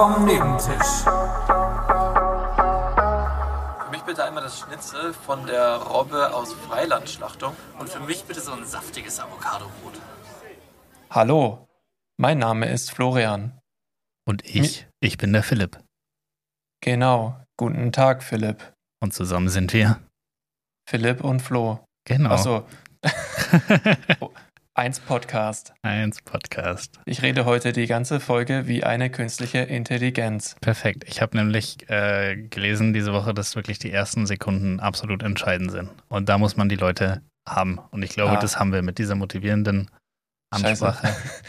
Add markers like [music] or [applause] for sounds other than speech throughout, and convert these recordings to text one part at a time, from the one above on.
vom Nebentisch. Für mich bitte einmal das Schnitzel von der Robbe aus Freilandschlachtung. Und für mich bitte so ein saftiges Avocadobrot. Hallo, mein Name ist Florian. Und ich, Mi ich bin der Philipp. Genau, guten Tag, Philipp. Und zusammen sind wir Philipp und Flo. Genau. Achso. [laughs] Eins Podcast. Eins Podcast. Ich rede heute die ganze Folge wie eine künstliche Intelligenz. Perfekt. Ich habe nämlich äh, gelesen diese Woche, dass wirklich die ersten Sekunden absolut entscheidend sind. Und da muss man die Leute haben. Und ich glaube, ah. das haben wir mit dieser motivierenden Ansprache. Scheiße. [laughs]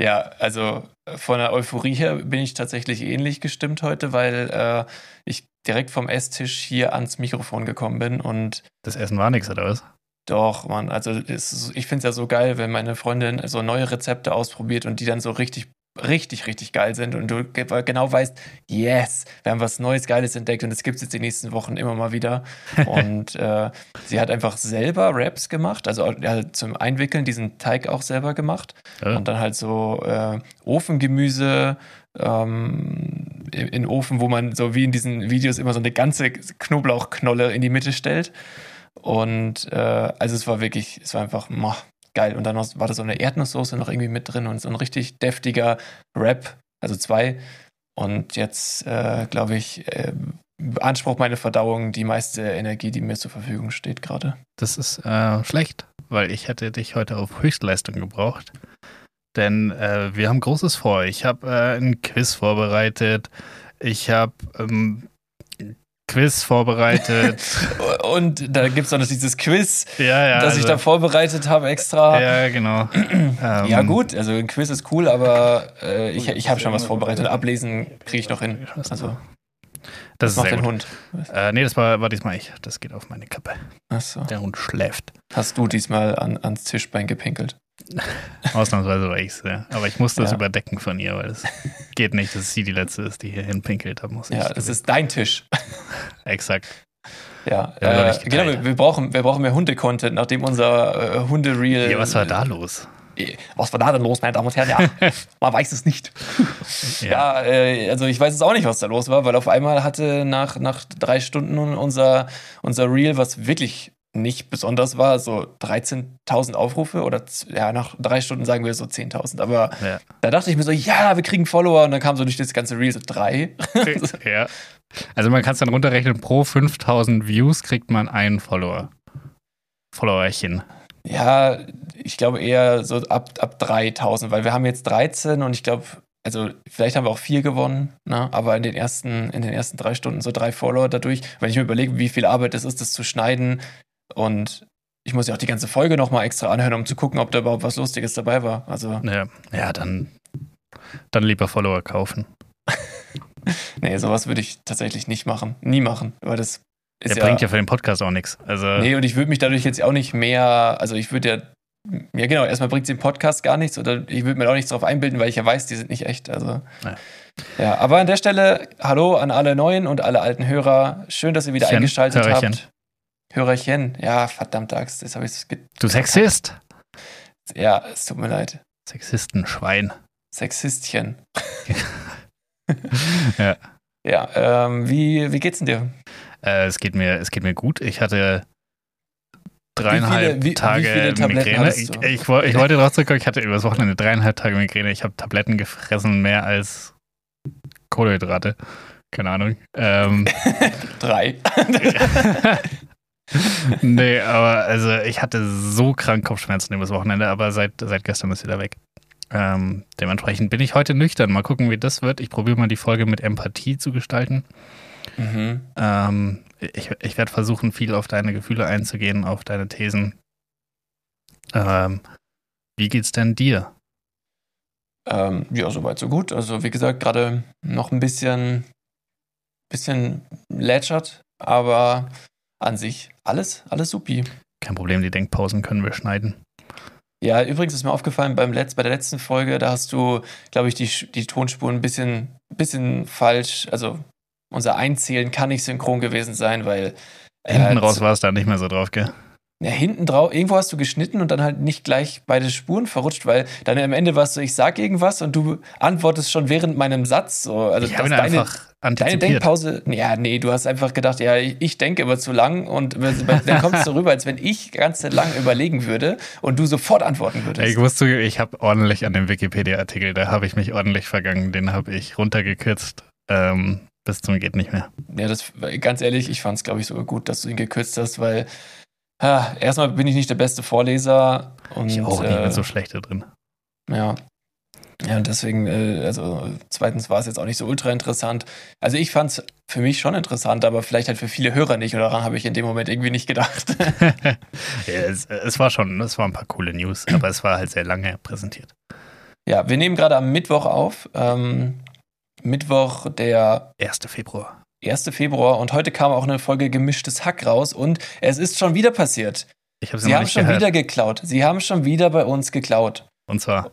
Ja, also äh, von der Euphorie her bin ich tatsächlich ähnlich gestimmt heute, weil äh, ich direkt vom Esstisch hier ans Mikrofon gekommen bin und. Das Essen war nichts, oder was? Doch, Mann, also ist- ich finde es ja so geil, wenn meine Freundin so neue Rezepte ausprobiert und die dann so richtig, richtig, richtig geil sind und du ge- genau weißt, yes, wir haben was Neues, Geiles entdeckt und es gibt es jetzt die nächsten Wochen immer mal wieder. [laughs] Und äh, sie hat einfach selber Wraps gemacht, also ja, zum Einwickeln diesen Teig auch selber gemacht Ja. und dann halt so äh, Ofengemüse ähm, in in Ofen, wo man so wie in diesen Videos immer so eine ganze Knoblauchknolle in die Mitte stellt. Und äh, also es war wirklich, es war einfach moh, geil. Und dann war da so eine Erdnusssoße noch irgendwie mit drin und so ein richtig deftiger Wrap, also zwei. Und jetzt, äh, glaube ich, äh, beansprucht meine Verdauung die meiste Energie, die mir zur Verfügung steht gerade. Das ist äh, schlecht, weil ich hätte dich heute auf Höchstleistung gebraucht. Denn äh, wir haben Großes vor. Ich habe äh, ein Quiz vorbereitet. Ich habe ähm, Quiz vorbereitet. [laughs] Und da gibt es auch noch dieses Quiz, ja, ja. das ich also- da vorbereitet habe extra. Ja, genau. [clears throat] ähm, Ja, gut, also ein Quiz ist cool, aber äh, ich, ich habe schon was vorbereitet. Ablesen kriege ich noch hin. Also, Das ist macht den. Hund. Äh, nee, das war, war diesmal ich. Das geht auf meine Kappe. Achso. Der Hund schläft. Hast du diesmal an, ans Tischbein gepinkelt? Ausnahmsweise war ich's, ja. Aber ich musste das Ja. überdecken von ihr, weil es geht nicht, dass sie die letzte ist, die hier hinpinkelt. Da muss ich. Ja, das ist dein Tisch. Exakt. Ja, Ja, äh, genau, wir, wir, brauchen, wir brauchen mehr Hunde-Content, nachdem unser äh, Hunde-Reel. Ja, was war da los? Äh, Was war da denn los, meine Damen und Herren? Ja, [laughs] man weiß es nicht. Ja, äh, also ich weiß es auch nicht, was da los war, weil auf einmal hatte nach, nach drei Stunden unser, unser Reel, was wirklich nicht besonders war, so 13.000 Aufrufe oder ja, nach drei Stunden sagen wir so 10.000. Aber Ja. da dachte ich mir so, ja, wir kriegen Follower und dann kam so durch das ganze Reel so drei. [laughs] ja. Also man kann es dann runterrechnen, pro 5000 Views kriegt man einen Follower. Followerchen. Ja, ich glaube eher so ab, ab 3000, weil wir haben jetzt 13 und ich glaube, also vielleicht haben wir auch vier gewonnen, ne? aber in den, ersten, in den ersten drei Stunden so drei Follower dadurch. Wenn ich mir überlege, wie viel Arbeit es ist, das zu schneiden und ich muss ja auch die ganze Folge nochmal extra anhören, um zu gucken, ob da überhaupt was Lustiges dabei war. Also, Ja, ja dann, dann lieber Follower kaufen. [laughs] nee, sowas würde ich tatsächlich nicht machen. Nie machen, weil das Der ist ja, bringt ja für den Podcast auch nichts. Also, Nee, und ich würde mich dadurch jetzt auch nicht mehr, also ich würde ja, ja genau, erstmal bringt es den Podcast gar nichts oder ich würde mir auch nichts drauf einbilden, weil ich ja weiß, die sind nicht echt. Also. Ja. Ja, aber an der Stelle, hallo an alle neuen und alle alten Hörer. Schön, dass ihr wieder Chen, eingeschaltet Hörerchen. habt. Hörerchen, ja, verdammte Axt, jetzt habe ich es. du Sexist. Ja, es tut mir leid. Sexistenschwein. Sexistchen. [laughs] Ja. Ja, ähm, wie, wie geht's denn dir? Äh, es, geht mir, es geht mir gut. Ich hatte dreieinhalb Wie viele- wie- wie Tage Tabletten Migräne. Ich, ich, ich wollte drauf zurückkommen, ich hatte übers Wochenende dreieinhalb Tage Migräne. Ich habe Tabletten gefressen, mehr als Kohlenhydrate. Keine Ahnung. Ähm, [laughs] Drei. [laughs] nee, aber also ich hatte so krank Kopfschmerzen übers Wochenende, aber seit, seit gestern ist wieder weg. Ähm, dementsprechend bin ich heute nüchtern. Mal gucken, wie das wird. Ich probiere mal die Folge mit Empathie zu gestalten. mhm. Ähm, ich ich werde versuchen, viel auf deine Gefühle einzugehen, auf deine Thesen. Ähm, wie geht's denn dir? Ähm, ja, soweit, so gut. Also, wie gesagt, gerade noch ein bisschen, bisschen lätschert, aber an sich alles, alles supi. Kein Problem, die Denkpausen können wir schneiden. Ja, übrigens ist mir aufgefallen, beim Letz-, bei der letzten Folge, da hast du, glaube ich, die, die Tonspuren ein bisschen, bisschen falsch, also unser Einzählen kann nicht synchron gewesen sein, weil Hinten äh, raus war es da nicht mehr so drauf, gell? Ja, hinten drauf, irgendwo hast du geschnitten und dann halt nicht gleich beide Spuren verrutscht, weil dann am Ende warst du, ich sag irgendwas und du antwortest schon während meinem Satz. So. Also ich das deine, einfach deine antizipiert. Denkpause, ja, nee, du hast einfach gedacht, ja, ich, ich denke immer zu lang und dann kommt es so [laughs] rüber, als wenn ich ganz lang überlegen würde und du sofort antworten würdest. Ich wusste, ich habe ordentlich an dem Wikipedia-Artikel, da habe ich mich ordentlich vergangen, den habe ich runtergekürzt. Ähm, bis zum geht nicht mehr. Ja, das ganz ehrlich, ich fand es, glaube ich, sogar gut, dass du ihn gekürzt hast, weil ah, erstmal bin ich nicht der beste Vorleser und Ich auch äh, nicht mit so schlechte drin. Ja. Ja, und deswegen, äh, also zweitens war es jetzt auch nicht so ultra interessant. Also ich fand es für mich schon interessant, aber vielleicht halt für viele Hörer nicht. Und daran habe ich in dem Moment irgendwie nicht gedacht. [laughs] ja, es, es war schon, es waren ein paar coole News, aber es war halt sehr lange präsentiert. ja, wir nehmen gerade am Mittwoch auf. Ähm, Mittwoch, der 1. Februar. 1. Februar. Und heute kam auch eine Folge Gemischtes Hack raus. Und es ist schon wieder passiert. Ich habe Sie haben schon wieder geklaut. Sie haben schon wieder bei uns geklaut. Und zwar,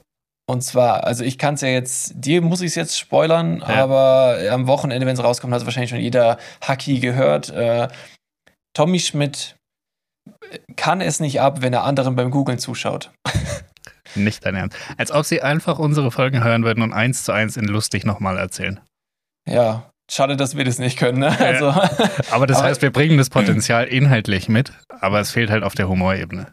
Und zwar, also ich kann es ja jetzt, dir muss ich es jetzt spoilern, Ja. aber am Wochenende, wenn es rauskommt, hat es wahrscheinlich schon jeder Hacki gehört. Äh, Tommy Schmidt kann es nicht ab, wenn er anderen beim Googlen zuschaut. [laughs] nicht dein Ernst. Als ob sie einfach unsere Folgen hören würden und eins zu eins in lustig nochmal erzählen. Ja, schade, dass wir das nicht können. Ne? Also, Aber das Aber- heißt, wir bringen das Potenzial inhaltlich mit, aber es fehlt halt auf der Humorebene.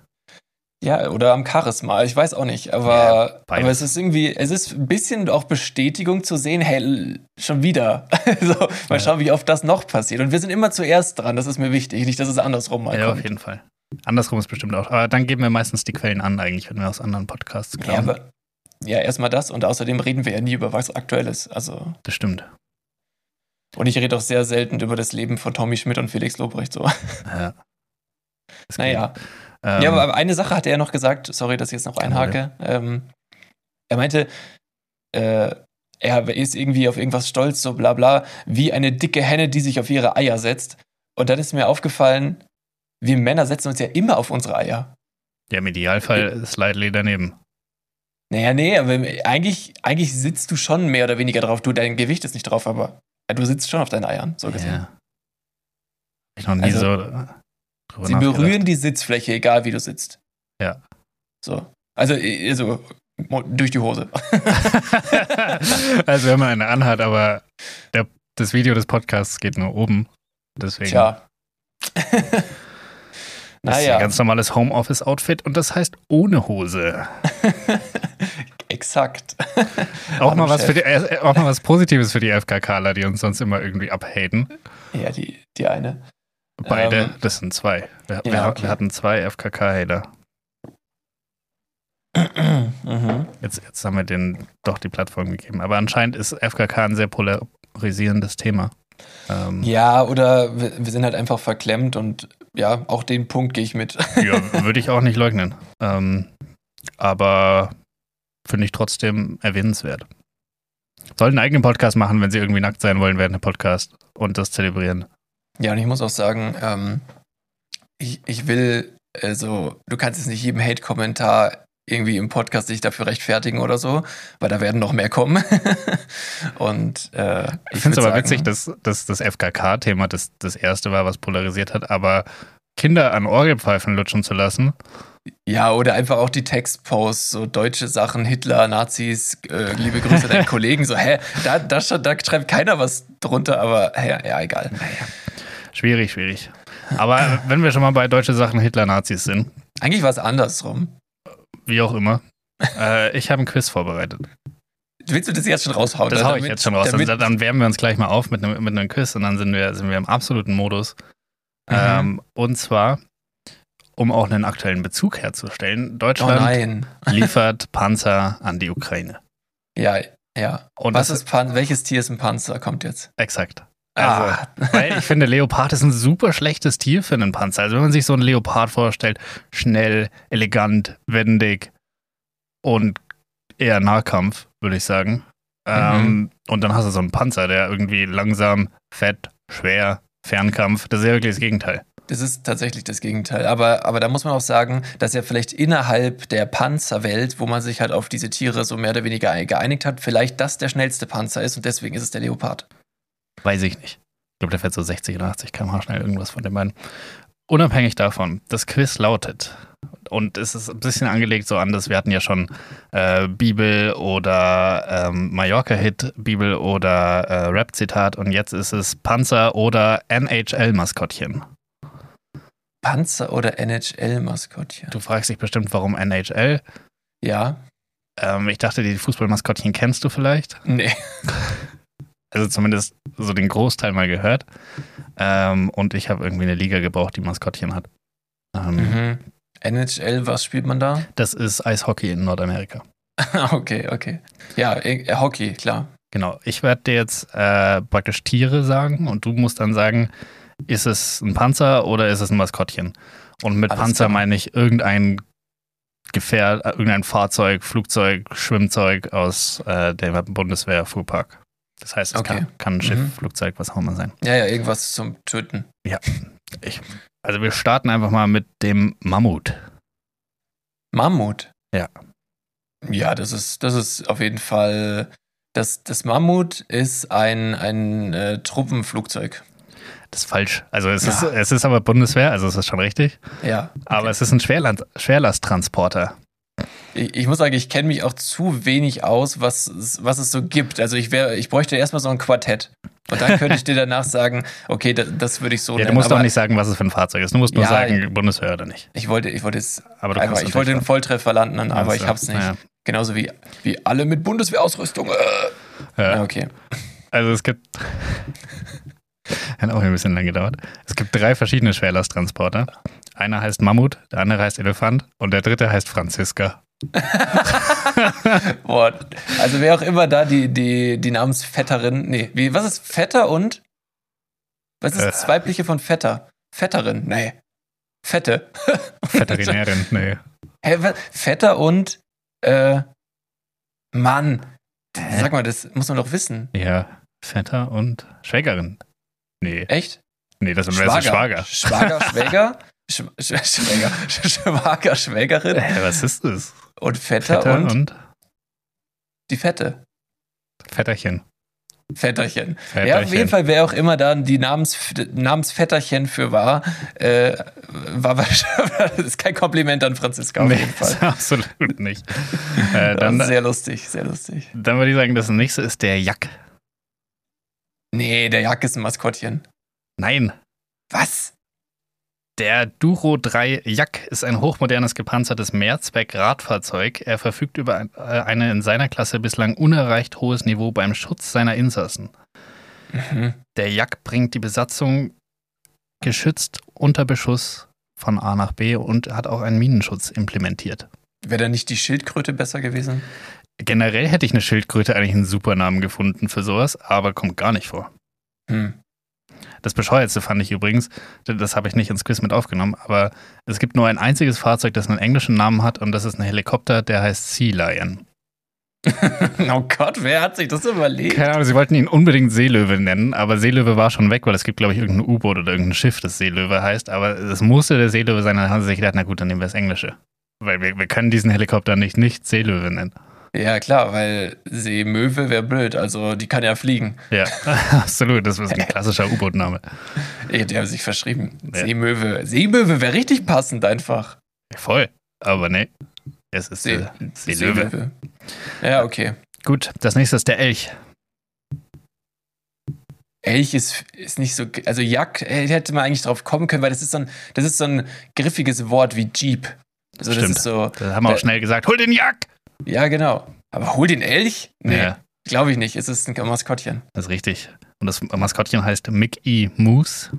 ja, oder am Charisma, ich weiß auch nicht, Ja, aber, beides. aber es ist irgendwie, es ist ein bisschen auch Bestätigung zu sehen, hey, schon wieder. [laughs] so, mal Ja. schauen, wie oft das noch passiert. Und wir sind immer zuerst dran, das ist mir wichtig, nicht, dass es andersrum mal Ja, kommt. auf jeden Fall. Andersrum ist bestimmt auch. Aber dann geben wir meistens die Quellen an, eigentlich, wenn wir aus anderen Podcasts Ja, klauen. aber ja, erstmal das und außerdem reden wir ja nie über was Aktuelles. Also, das stimmt. Und ich rede auch sehr selten über das Leben von Tommy Schmidt und Felix Lobrecht so. Ja. [laughs] Naja. Ähm, ja, aber eine Sache hat er noch gesagt, sorry, dass ich jetzt noch einhake. Ähm, er meinte, äh, er ist irgendwie auf irgendwas stolz, so bla bla, wie eine dicke Henne, die sich auf ihre Eier setzt. Und dann ist mir aufgefallen, wir Männer setzen uns ja immer auf unsere Eier. ja, im Idealfall ist Slightly daneben. Naja, nee, aber eigentlich, eigentlich sitzt du schon mehr oder weniger drauf. Du, dein Gewicht ist nicht drauf, aber ja, du sitzt schon auf deinen Eiern, so gesehen. Ja. Ich noch nie Also, so drüber Sie berühren die Sitzfläche, egal wie du sitzt. Ja. So. Also, äh, also durch die Hose. [laughs] also wenn man eine anhat, aber der, das Video des Podcasts geht nur oben. Deswegen Tja. ist ein naja, ganz normales Homeoffice-Outfit und das heißt ohne Hose. [laughs] exakt. [laughs] Auch mal, was für die, äh, auch mal was Positives für die FKKler, die uns sonst immer irgendwie abhaten. Ja, die, die eine. Beide, Ähm, das sind zwei. Wir, ja, wir, okay. wir hatten zwei FKK-Hater. mhm. Jetzt, jetzt haben wir denen doch die Plattform gegeben. Aber anscheinend ist FKK ein sehr polarisierendes Thema. Ähm, Ja, oder wir, wir sind halt einfach verklemmt und ja, auch den Punkt gehe ich mit. ja, [laughs] würde ich auch nicht leugnen. Ähm, aber finde ich trotzdem erwähnenswert. Sollen einen eigenen Podcast machen, wenn sie irgendwie nackt sein wollen während dem Podcast und das zelebrieren. Ja, und ich muss auch sagen, ähm, ich, ich will, also, du kannst jetzt nicht jedem Hate-Kommentar irgendwie im Podcast sich dafür rechtfertigen oder so, weil da werden noch mehr kommen. [laughs] und äh, Ich finde es aber sagen- witzig, dass, dass das FKK-Thema das, das erste war, was polarisiert hat, aber Kinder an Orgelpfeifen lutschen zu lassen, Ja, oder einfach auch die Textposts, so deutsche Sachen, Hitler, Nazis, äh, liebe Grüße deinen [laughs] Kollegen, so, hä, da, da, da schreibt keiner was drunter, aber hä, ja, egal. schwierig, schwierig. Aber wenn wir schon mal bei deutsche Sachen Hitler-Nazis sind, Eigentlich war es andersrum. wie auch immer, äh, ich habe ein Quiz vorbereitet. Willst du das jetzt schon raushauen? Das Oder hau ich jetzt schon raus. Damit, Dann, dann wärmen wir uns gleich mal auf mit einem, mit einem Quiz und dann sind wir, sind wir im absoluten Modus. Mhm. Ähm, und zwar, um auch einen aktuellen Bezug herzustellen, oh Deutschland nein. [laughs] liefert Panzer an die Ukraine. Ja, ja. Und Was ist Pan welches Tier ist ein Panzer? Kommt jetzt. exakt. Also, Ah. weil ich finde, Leopard ist ein super schlechtes Tier für einen Panzer. Also wenn man sich so einen Leopard vorstellt, schnell, elegant, wendig und eher Nahkampf, würde ich sagen. Ähm, und dann hast du so einen Panzer, der irgendwie langsam, fett, schwer, Fernkampf. Das ist ja wirklich das Gegenteil. Das ist tatsächlich das Gegenteil. Aber, aber da muss man auch sagen, dass ja vielleicht innerhalb der Panzerwelt, wo man sich halt auf diese Tiere so mehr oder weniger geeinigt hat, vielleicht das der schnellste Panzer ist und deswegen ist es der Leopard. Weiß ich nicht. Ich glaube, der fährt so 60 oder 80 km/h schnell, irgendwas von den beiden. unabhängig davon, das Quiz lautet, und es ist ein bisschen angelegt so an, dass wir hatten ja schon äh, Bibel oder ähm, Mallorca-Hit, Bibel oder äh, Rap-Zitat und jetzt ist es Panzer oder NHL-Maskottchen. Panzer oder NHL-Maskottchen? Du fragst dich bestimmt, warum NHL? Ja. Ähm, ich dachte, die Fußballmaskottchen kennst du vielleicht. Nee. [laughs] Also zumindest so den Großteil mal gehört. Ähm, und ich habe irgendwie eine Liga gebraucht, die Maskottchen hat. Ähm, Mhm. NHL, was spielt man da? Das ist Eishockey in Nordamerika. [laughs] okay, okay. Ja, äh, Hockey, klar. Genau. Ich werde dir jetzt äh, praktisch Tiere sagen und du musst dann sagen, ist es ein Panzer oder ist es ein Maskottchen? Und mit Alles Panzer klar. meine ich irgendein Gefährt, äh, irgendein Fahrzeug, Flugzeug, Schwimmzeug aus äh, dem Bundeswehr-Fuhrpark. Das heißt, es Okay. kann, kann ein Schiff, Mhm. Flugzeug, was auch immer sein. Ja, ja, irgendwas zum Töten. Ich, also wir starten einfach mal mit dem Mammut. Mammut. Ja. Ja, das ist, das ist auf jeden Fall. Das, das Mammut ist ein, ein äh, Truppenflugzeug. Das ist falsch. Also es, Ja. ist, es ist aber Bundeswehr, also es ist schon richtig. Ja. Aber es ist ein Schwerland, Schwerlasttransporter. Ich, ich muss sagen, ich kenne mich auch zu wenig aus, was, es- was es so gibt. Also ich wäre, ich bräuchte erstmal so ein Quartett. Und dann könnte ich dir danach sagen, okay, das, das würde ich so Ja, du nennen. musst Aber doch nicht sagen, was es für ein Fahrzeug ist. Du musst nur Ja, sagen, Bundeswehr oder nicht. Ich wollte, ich wollte es Aber du einfach, ich wollte den Volltreffer landen, aber Also, ich hab's nicht. naja. Genauso wie, wie alle mit Bundeswehrausrüstung. Äh. Ja. Ja, okay. Also es gibt. Hat auch ein bisschen lang gedauert. Es gibt drei verschiedene Schwerlasttransporter. Einer heißt Mammut, der andere heißt Elefant und der dritte heißt Franziska. [laughs] Boah, also wer auch immer da die, die, die Namensvetterin, nee, wie, was ist Vetter und? Was ist Äh. das weibliche von Vetter? Vetterin, nee. Fette. [laughs] Veterinärin, nee. Hä, was? Vetter und, äh, Mann. Sag mal, das muss man doch wissen. Ja, Vetter und Schwägerin. Nee, Echt? nee, das ist Schwager. Schwager. Schwager, Schwäger. [laughs] Sch Sch Schwäger. Schwager, Schwägerin. Hä, was ist das? Und Vetter, Vetter und, und die Fette. Vetterchen. Vetterchen. Ja, Vetterchen. auf jeden Fall, wer auch immer da die Namens, Namensvetterchen für war, äh, war wahrscheinlich, [laughs] das ist kein Kompliment an Franziska auf Nee, jeden Fall. [laughs] absolut nicht. Äh, dann, sehr lustig, sehr lustig. dann würde ich sagen, das nächste ist der Jack. Nee, der Jack ist ein Maskottchen. Nein, Was? Der Duro 3 Jack ist ein hochmodernes gepanzertes Mehrzweck-Radfahrzeug. Er verfügt über ein, äh, eine in seiner Klasse bislang unerreicht hohes Niveau beim Schutz seiner Insassen. Mhm. Der Jack bringt die Besatzung geschützt unter Beschuss von A nach B und hat auch einen Minenschutz implementiert. Wäre da nicht die Schildkröte besser gewesen? Generell hätte ich eine Schildkröte eigentlich einen super Namen gefunden für sowas, aber kommt gar nicht vor. Hm. Das Bescheuertste fand ich übrigens, das habe ich nicht ins Quiz mit aufgenommen, aber es gibt nur ein einziges Fahrzeug, das einen englischen Namen hat und das ist ein Helikopter, der heißt Sea Lion. [laughs] oh Gott, wer hat sich das überlegt? Keine Ahnung, sie wollten ihn unbedingt Seelöwe nennen, aber Seelöwe war schon weg, weil es gibt, glaube ich, irgendein U-Boot oder irgendein Schiff, das Seelöwe heißt, aber es musste der Seelöwe sein, dann haben sie sich gedacht, na gut, dann nehmen wir das Englische. Weil wir, wir können diesen Helikopter nicht nicht Seelöwe nennen. Ja, klar, weil Seemöwe wäre blöd, also die kann ja fliegen. Ja, [laughs] absolut, das ist ein klassischer U-Boot-Name. Die haben sich verschrieben. Ja. Seemöwe. Seemöwe wäre richtig passend einfach. Voll, aber nee, es ist See, äh, Seelöwe. Ja, okay. Gut, das nächste ist der Elch. Elch ist, ist nicht so. Also Jack, äh, hätte man eigentlich drauf kommen können, weil das ist so ein, das ist so ein griffiges Wort wie Jeep. Also das Stimmt. ist so. Da haben wir auch schnell gesagt, hol den Jack! Ja, genau. Aber hol den Elch? Nee, Ja. glaube ich nicht. Es ist ein Maskottchen. Das ist richtig. Und das Maskottchen heißt Mickey Moose.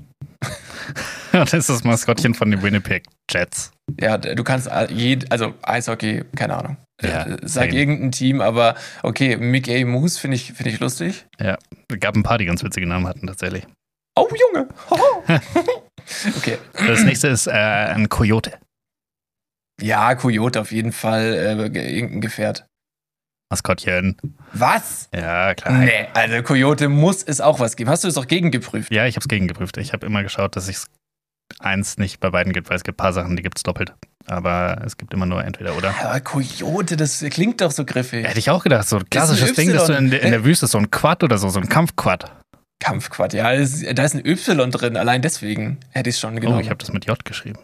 [laughs] Und das ist das Maskottchen von den Winnipeg Jets. Ja, du kannst jed, also Eishockey, keine Ahnung. Ja, Äh, Sag same. irgendein Team, aber okay, Mick A. Moose finde ich, finde ich lustig. Es gab ein paar, die ganz witzige Namen hatten tatsächlich. Oh, Junge! [laughs] [laughs] Okay. Das nächste ist äh, ein Coyote. Ja, Coyote auf jeden Fall, äh, ge- irgendein Gefährt. Maskottchen. Was? Ja, klar. Nee, also Coyote muss es auch was geben. Hast du es auch gegengeprüft? Ja, ich habe es gegengeprüft. Ich habe immer geschaut, dass es eins nicht bei beiden gibt, weil es gibt ein paar Sachen, die gibt es doppelt. Aber es gibt immer nur entweder oder. Aber Coyote, das klingt doch so griffig. Hätte ich auch gedacht, so ein klassisches ein Ding, dass du in der, in der Wüste so ein Quad oder so, so ein Kampfquad. Kampfquad. Ja, da ist ein Y drin, allein deswegen hätte ich es schon Oh, genommen. ich habe das mit J geschrieben.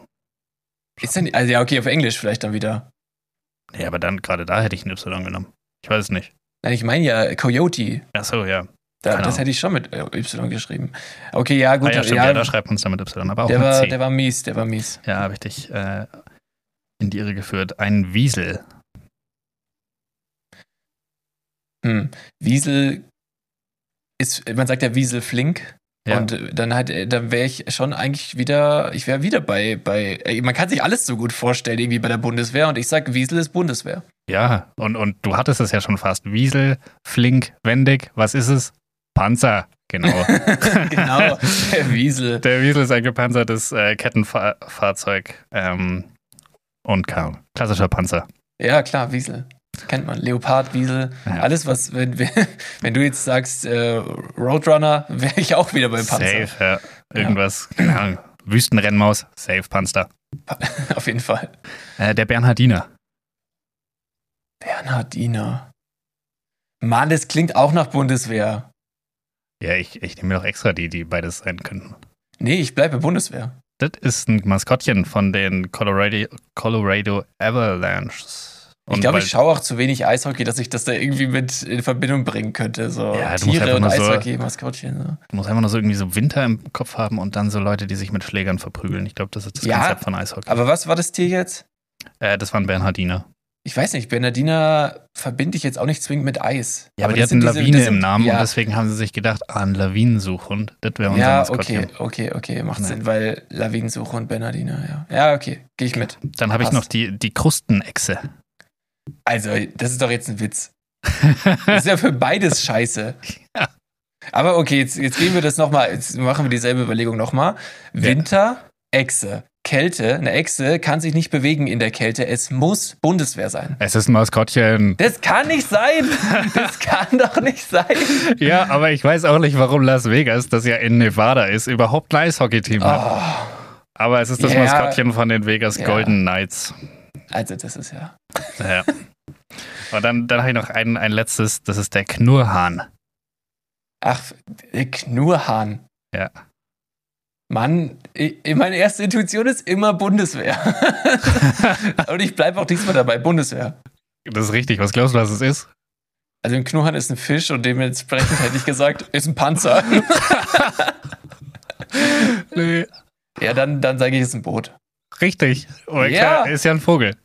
Ist denn, also ja, okay, auf Englisch vielleicht dann wieder. Nee, aber dann gerade da hätte ich ein Y genommen. Ich weiß es nicht. Nein, ich meine ja Coyote. Ach so, ja. Da, Keine das hätte ich schon mit äh, Y geschrieben. Okay, ja, gut. ah, ja, stimmt, ja, da schreibt man es dann mit Y, aber auch der, mit war, C. der war mies, der war mies. ja, habe ich dich äh, in die Irre geführt. Ein Wiesel. Hm. Wiesel ist, man sagt ja Wiesel flink. Ja. Und äh, dann halt, dann wäre ich schon eigentlich wieder, ich wäre wieder bei, bei, äh, man kann sich alles so gut vorstellen, irgendwie bei der Bundeswehr. Und ich sag, Wiesel ist Bundeswehr. Ja, und, und du hattest es ja schon fast. Wiesel, flink, wendig. Was ist es? Panzer. Genau. [laughs] [laughs] genau, der Wiesel. Der Wiesel ist ein gepanzertes äh, Kettenfahrzeug. Ähm, und ka- klassischer Panzer. Ja, klar, Wiesel. Kennt man. Leopard, Wiesel. Ja. Alles, was, wenn, wenn [laughs] du jetzt sagst, äh, Roadrunner, [laughs] wäre ich auch wieder beim Panzer. Safe, ja. Irgendwas, keine Ahnung. Wüstenrennmaus, safe Panzer. [laughs] Auf jeden Fall. Äh, der Bernhardiner. Bernhardiner. Mann, das klingt auch nach Bundeswehr. Ja, ich, ich nehme mir doch extra die, die beides sein könnten. Nee, ich bleibe Bundeswehr. Das ist ein Maskottchen von den Colorado, Colorado Avalanches. Ich Und glaube, weil- ich schaue auch zu wenig Eishockey, dass ich das da irgendwie mit in Verbindung bringen könnte. So Ja, du Tiere und nur so- Eishockey, Maskottchen. So. Du musst einfach nur so irgendwie so Winter im Kopf haben und dann so Leute, die sich mit Schlägern verprügeln. Ich glaube, das ist das Ja, Konzept von Eishockey. Aber was war das Tier jetzt? äh, das waren Bernhardiner. Ich weiß nicht, Bernardiner verbinde ich jetzt auch nicht zwingend mit Eis. Ja, aber, die das hatten sind diese- Lawine sind- im Namen ja, und deswegen haben sie sich gedacht, ah, ein Lawinensuchhund, das wäre unser Ja, Maskottchen. okay, okay, okay, macht Ja. Sinn, weil Lawinensuche und Bernardiner, ja. Ja, okay, gehe ich mit. Dann habe ich noch die, die Krustenechse. Also, das ist doch jetzt ein Witz. [laughs] Das ist ja für beides scheiße. Ja. Aber okay, jetzt, jetzt gehen wir das nochmal, jetzt machen wir dieselbe Überlegung nochmal. Winter, Echse. Kälte, eine Echse kann sich nicht bewegen in der Kälte. Es muss Bundeswehr sein. Es ist ein Maskottchen. Das kann nicht sein. Das kann doch nicht sein. Ja, aber ich weiß auch nicht, warum Las Vegas, das ja in Nevada ist, überhaupt ein Eishockey-Team hat. Oh, Aber es ist das Ja. Maskottchen von den Vegas Ja. Golden Knights. Also, das ist ja. Ja. Und dann, dann habe ich noch ein, ein letztes, das ist der Knurrhahn. Ach, der Knurrhahn. Ja. Mann, ich, meine erste Intuition ist immer Bundeswehr. [laughs] Und ich bleibe auch diesmal dabei, Bundeswehr. Das ist richtig. Was glaubst du, was es ist? Also ein Knurrhahn ist ein Fisch und dementsprechend hätte ich gesagt, ist ein Panzer. [laughs] Nee. Ja, dann, dann sage ich, es ist ein Boot. Richtig. Aber Ja. klar, ist ja ein Vogel.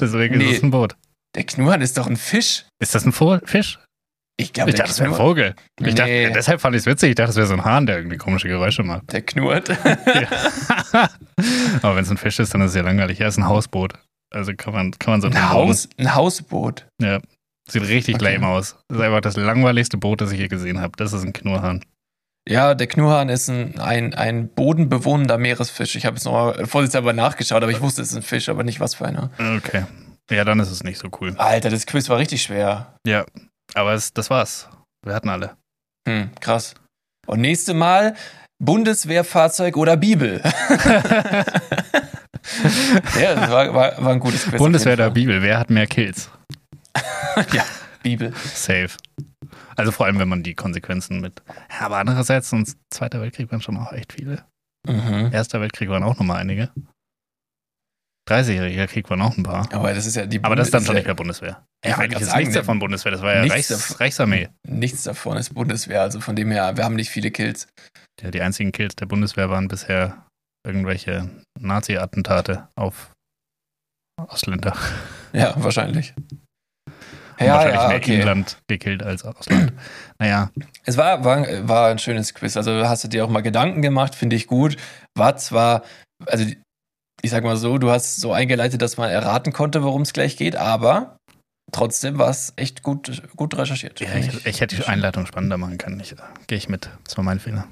Deswegen Nee. ist es ein Boot. Der Knurrhahn ist doch ein Fisch. Ist das ein Vo Fisch? Ich glaube, Ich dachte, das wäre ein. Vogel. Ich Nee. dachte, deshalb fand ich es witzig. Ich dachte, das wäre so ein Hahn, der irgendwie komische Geräusche macht. der knurrt. [laughs] [laughs] Aber wenn es ein Fisch ist, dann ist es ja langweilig. Ja, ist ein Hausboot. Also kann man, kann man so Ein. Haus, ein Hausboot. Ja. Sieht richtig Okay. lame aus. Das ist einfach das langweiligste Boot, das ich je gesehen habe. Das ist ein Knurrhahn. Ja, der Knurrhahn ist ein, ein, ein bodenbewohnender Meeresfisch. Ich habe es nochmal vorsichtshalber nachgeschaut, aber ich wusste, es ist ein Fisch, aber nicht was für einer. Okay. Ja, dann ist es nicht so cool. Alter, das Quiz war richtig schwer. Ja. Aber es, das war's. Wir hatten alle. Hm, krass. Und nächste Mal Bundeswehrfahrzeug oder Bibel. [laughs] ja, das war, war, war ein gutes Quiz. Bundeswehr jeden der Fall. Bibel. Wer hat mehr Kills? [laughs] Ja, Bibel. Safe. Also vor allem, wenn man die Konsequenzen mit. Ja, aber andererseits, sonst Zweiter Weltkrieg waren schon auch echt viele. Mhm. Erster Weltkrieg waren auch nochmal einige. 30-jähriger Krieg waren auch ein paar. Aber das ist ja die Aber das ist dann schon nicht mehr Bundeswehr. Ja, Ja, eigentlich ist sagen, nichts davon Bundeswehr. Das war ja nichts Reichs. Reichsarmee. Nichts davon ist Bundeswehr. Also von dem her, wir haben nicht viele Kills. Ja, die einzigen Kills der Bundeswehr waren bisher irgendwelche Nazi-Attentate auf Ausländer. Ja, wahrscheinlich. Haben Ja, wahrscheinlich ja, mehr okay. Inland gekillt als Ausland. [clears throat] naja, Es war, war, war ein schönes Quiz. Also hast du dir auch mal Gedanken gemacht, finde ich gut. War zwar, also ich sag mal so, du hast so eingeleitet, dass man erraten konnte, worum es gleich geht, aber trotzdem war es echt gut, gut recherchiert. ja, ich, ich hätte die Einleitung spannender machen können. Ich, Gehe ich mit. Das war mein Fehler.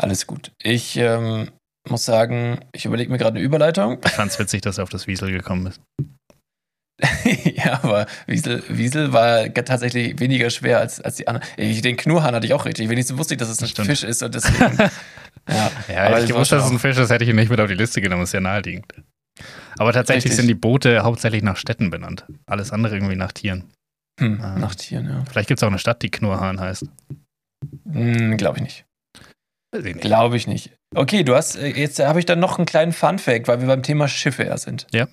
Alles gut. Ich ähm, muss sagen, ich überlege mir gerade eine Überleitung. Ich fand es witzig, dass du auf das Wiesel gekommen bist. [laughs] ja, aber Wiesel, Wiesel war tatsächlich weniger schwer als, als die anderen. Ich, den Knurrhahn hatte ich auch richtig. Wenigstens wusste ich, dass es ein Stimmt. Fisch ist und deswegen. [laughs] ja, Ja, Aber ich wusste, dass es ein Fisch ist, hätte ich ihn nicht mit auf die Liste genommen. ist ja naheliegend. Aber tatsächlich Richtig. sind die Boote hauptsächlich nach Städten benannt. Alles andere irgendwie nach Tieren. hm, Ah. nach Tieren, ja. Vielleicht gibt es auch eine Stadt, die Knurrhahn heißt. Hm, Glaube ich nicht. Weiß ich nicht. Glaube ich nicht. Okay, du hast, äh, jetzt habe ich dann noch einen kleinen Fun-Fact, weil wir beim Thema Schiffe ja sind. Ja.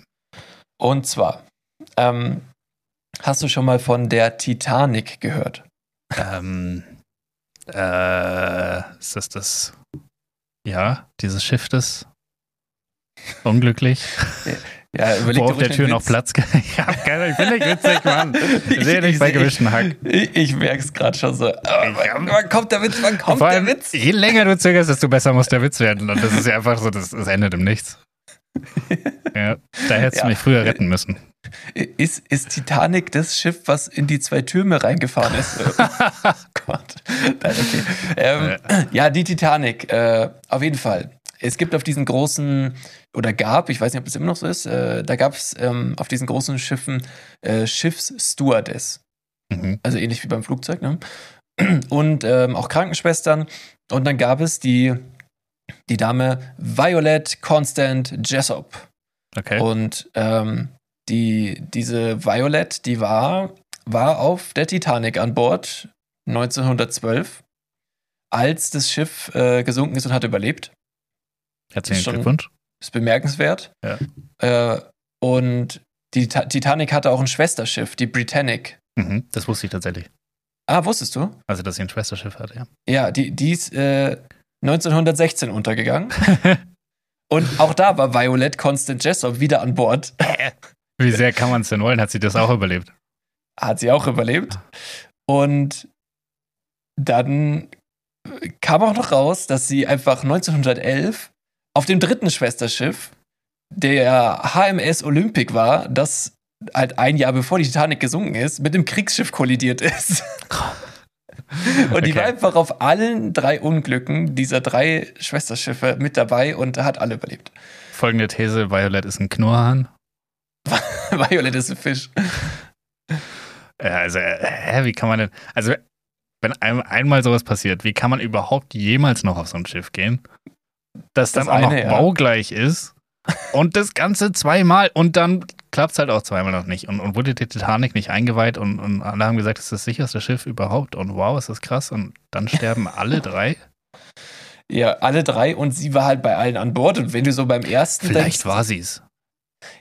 Und zwar, ähm, hast du schon mal von der Titanic gehört? Ähm, äh, ist das das? Ja, dieses Schiff das unglücklich. Ja, überleg Wo auf der Tür noch Witz. Platz. [laughs] ich hab keine, ich bin nicht witzig, Mann. [laughs] Ich sehe nicht bei gewischten Hack. Ich, ich merke es gerade schon so. Aber wann, wann kommt der Witz? Wann kommt Vor der allem, Witz? je länger du zögerst, desto besser muss der Witz werden. Und das ist ja einfach so, das, das endet im Nichts. Ja, da hättest Ja. du mich früher retten müssen. Ist, ist Titanic das Schiff, was in die zwei Türme reingefahren ist? [laughs] oh Gott. Nein, okay. Ähm, ja, die Titanic, äh, auf jeden Fall. Es gibt auf diesen großen, oder gab, ich weiß nicht, ob es immer noch so ist, äh, da gab es ähm, auf diesen großen Schiffen äh, Schiffsstewardess. Mhm. Also ähnlich wie beim Flugzeug, ne? Und ähm, auch Krankenschwestern. Und dann gab es die, die Dame Violet Constant Jessop. Okay. Und ähm, die, diese Violet, die war, war auf der Titanic an Bord 1912, als das Schiff äh, gesunken ist und hat überlebt. Herzlichen schon- Glückwunsch. Ist bemerkenswert. Ja. Äh, und die Ta Titanic hatte auch ein Schwesterschiff, die Britannic. Mhm. Das wusste ich tatsächlich. Ah, wusstest du? Also, dass sie ein Schwesterschiff hatte, ja. Ja, die, die ist äh, 1916 untergegangen. [laughs] und auch da war Violet Constant Jessop wieder an Bord. [laughs] Wie sehr kann man es denn wollen? Hat sie das auch überlebt? hat sie auch überlebt. Und dann kam auch noch raus, dass sie einfach 1911 auf dem dritten Schwesterschiff, der HMS Olympic war, das halt ein Jahr bevor die Titanic gesunken ist, mit dem Kriegsschiff kollidiert ist. Und die Okay. war einfach auf allen drei Unglücken dieser drei Schwesterschiffe mit dabei und hat alle überlebt. Folgende These: Violet ist ein Knurrhahn. [laughs] Violet ist ein Fisch. Also, äh, hä, wie kann man denn. Also, wenn einem einmal sowas passiert, wie kann man überhaupt jemals noch auf so ein Schiff gehen? Das dann Das auch noch eine, ja. baugleich ist und das Ganze zweimal und dann klappt es halt auch zweimal noch nicht. Und, und wurde die Titanic nicht eingeweiht und, und alle haben gesagt, das ist das sicherste Schiff überhaupt und wow, ist das krass. Und dann sterben [laughs] alle drei. Ja, alle drei und sie war halt bei allen an Bord. Und wenn du so beim ersten. Vielleicht denkst- war sie es.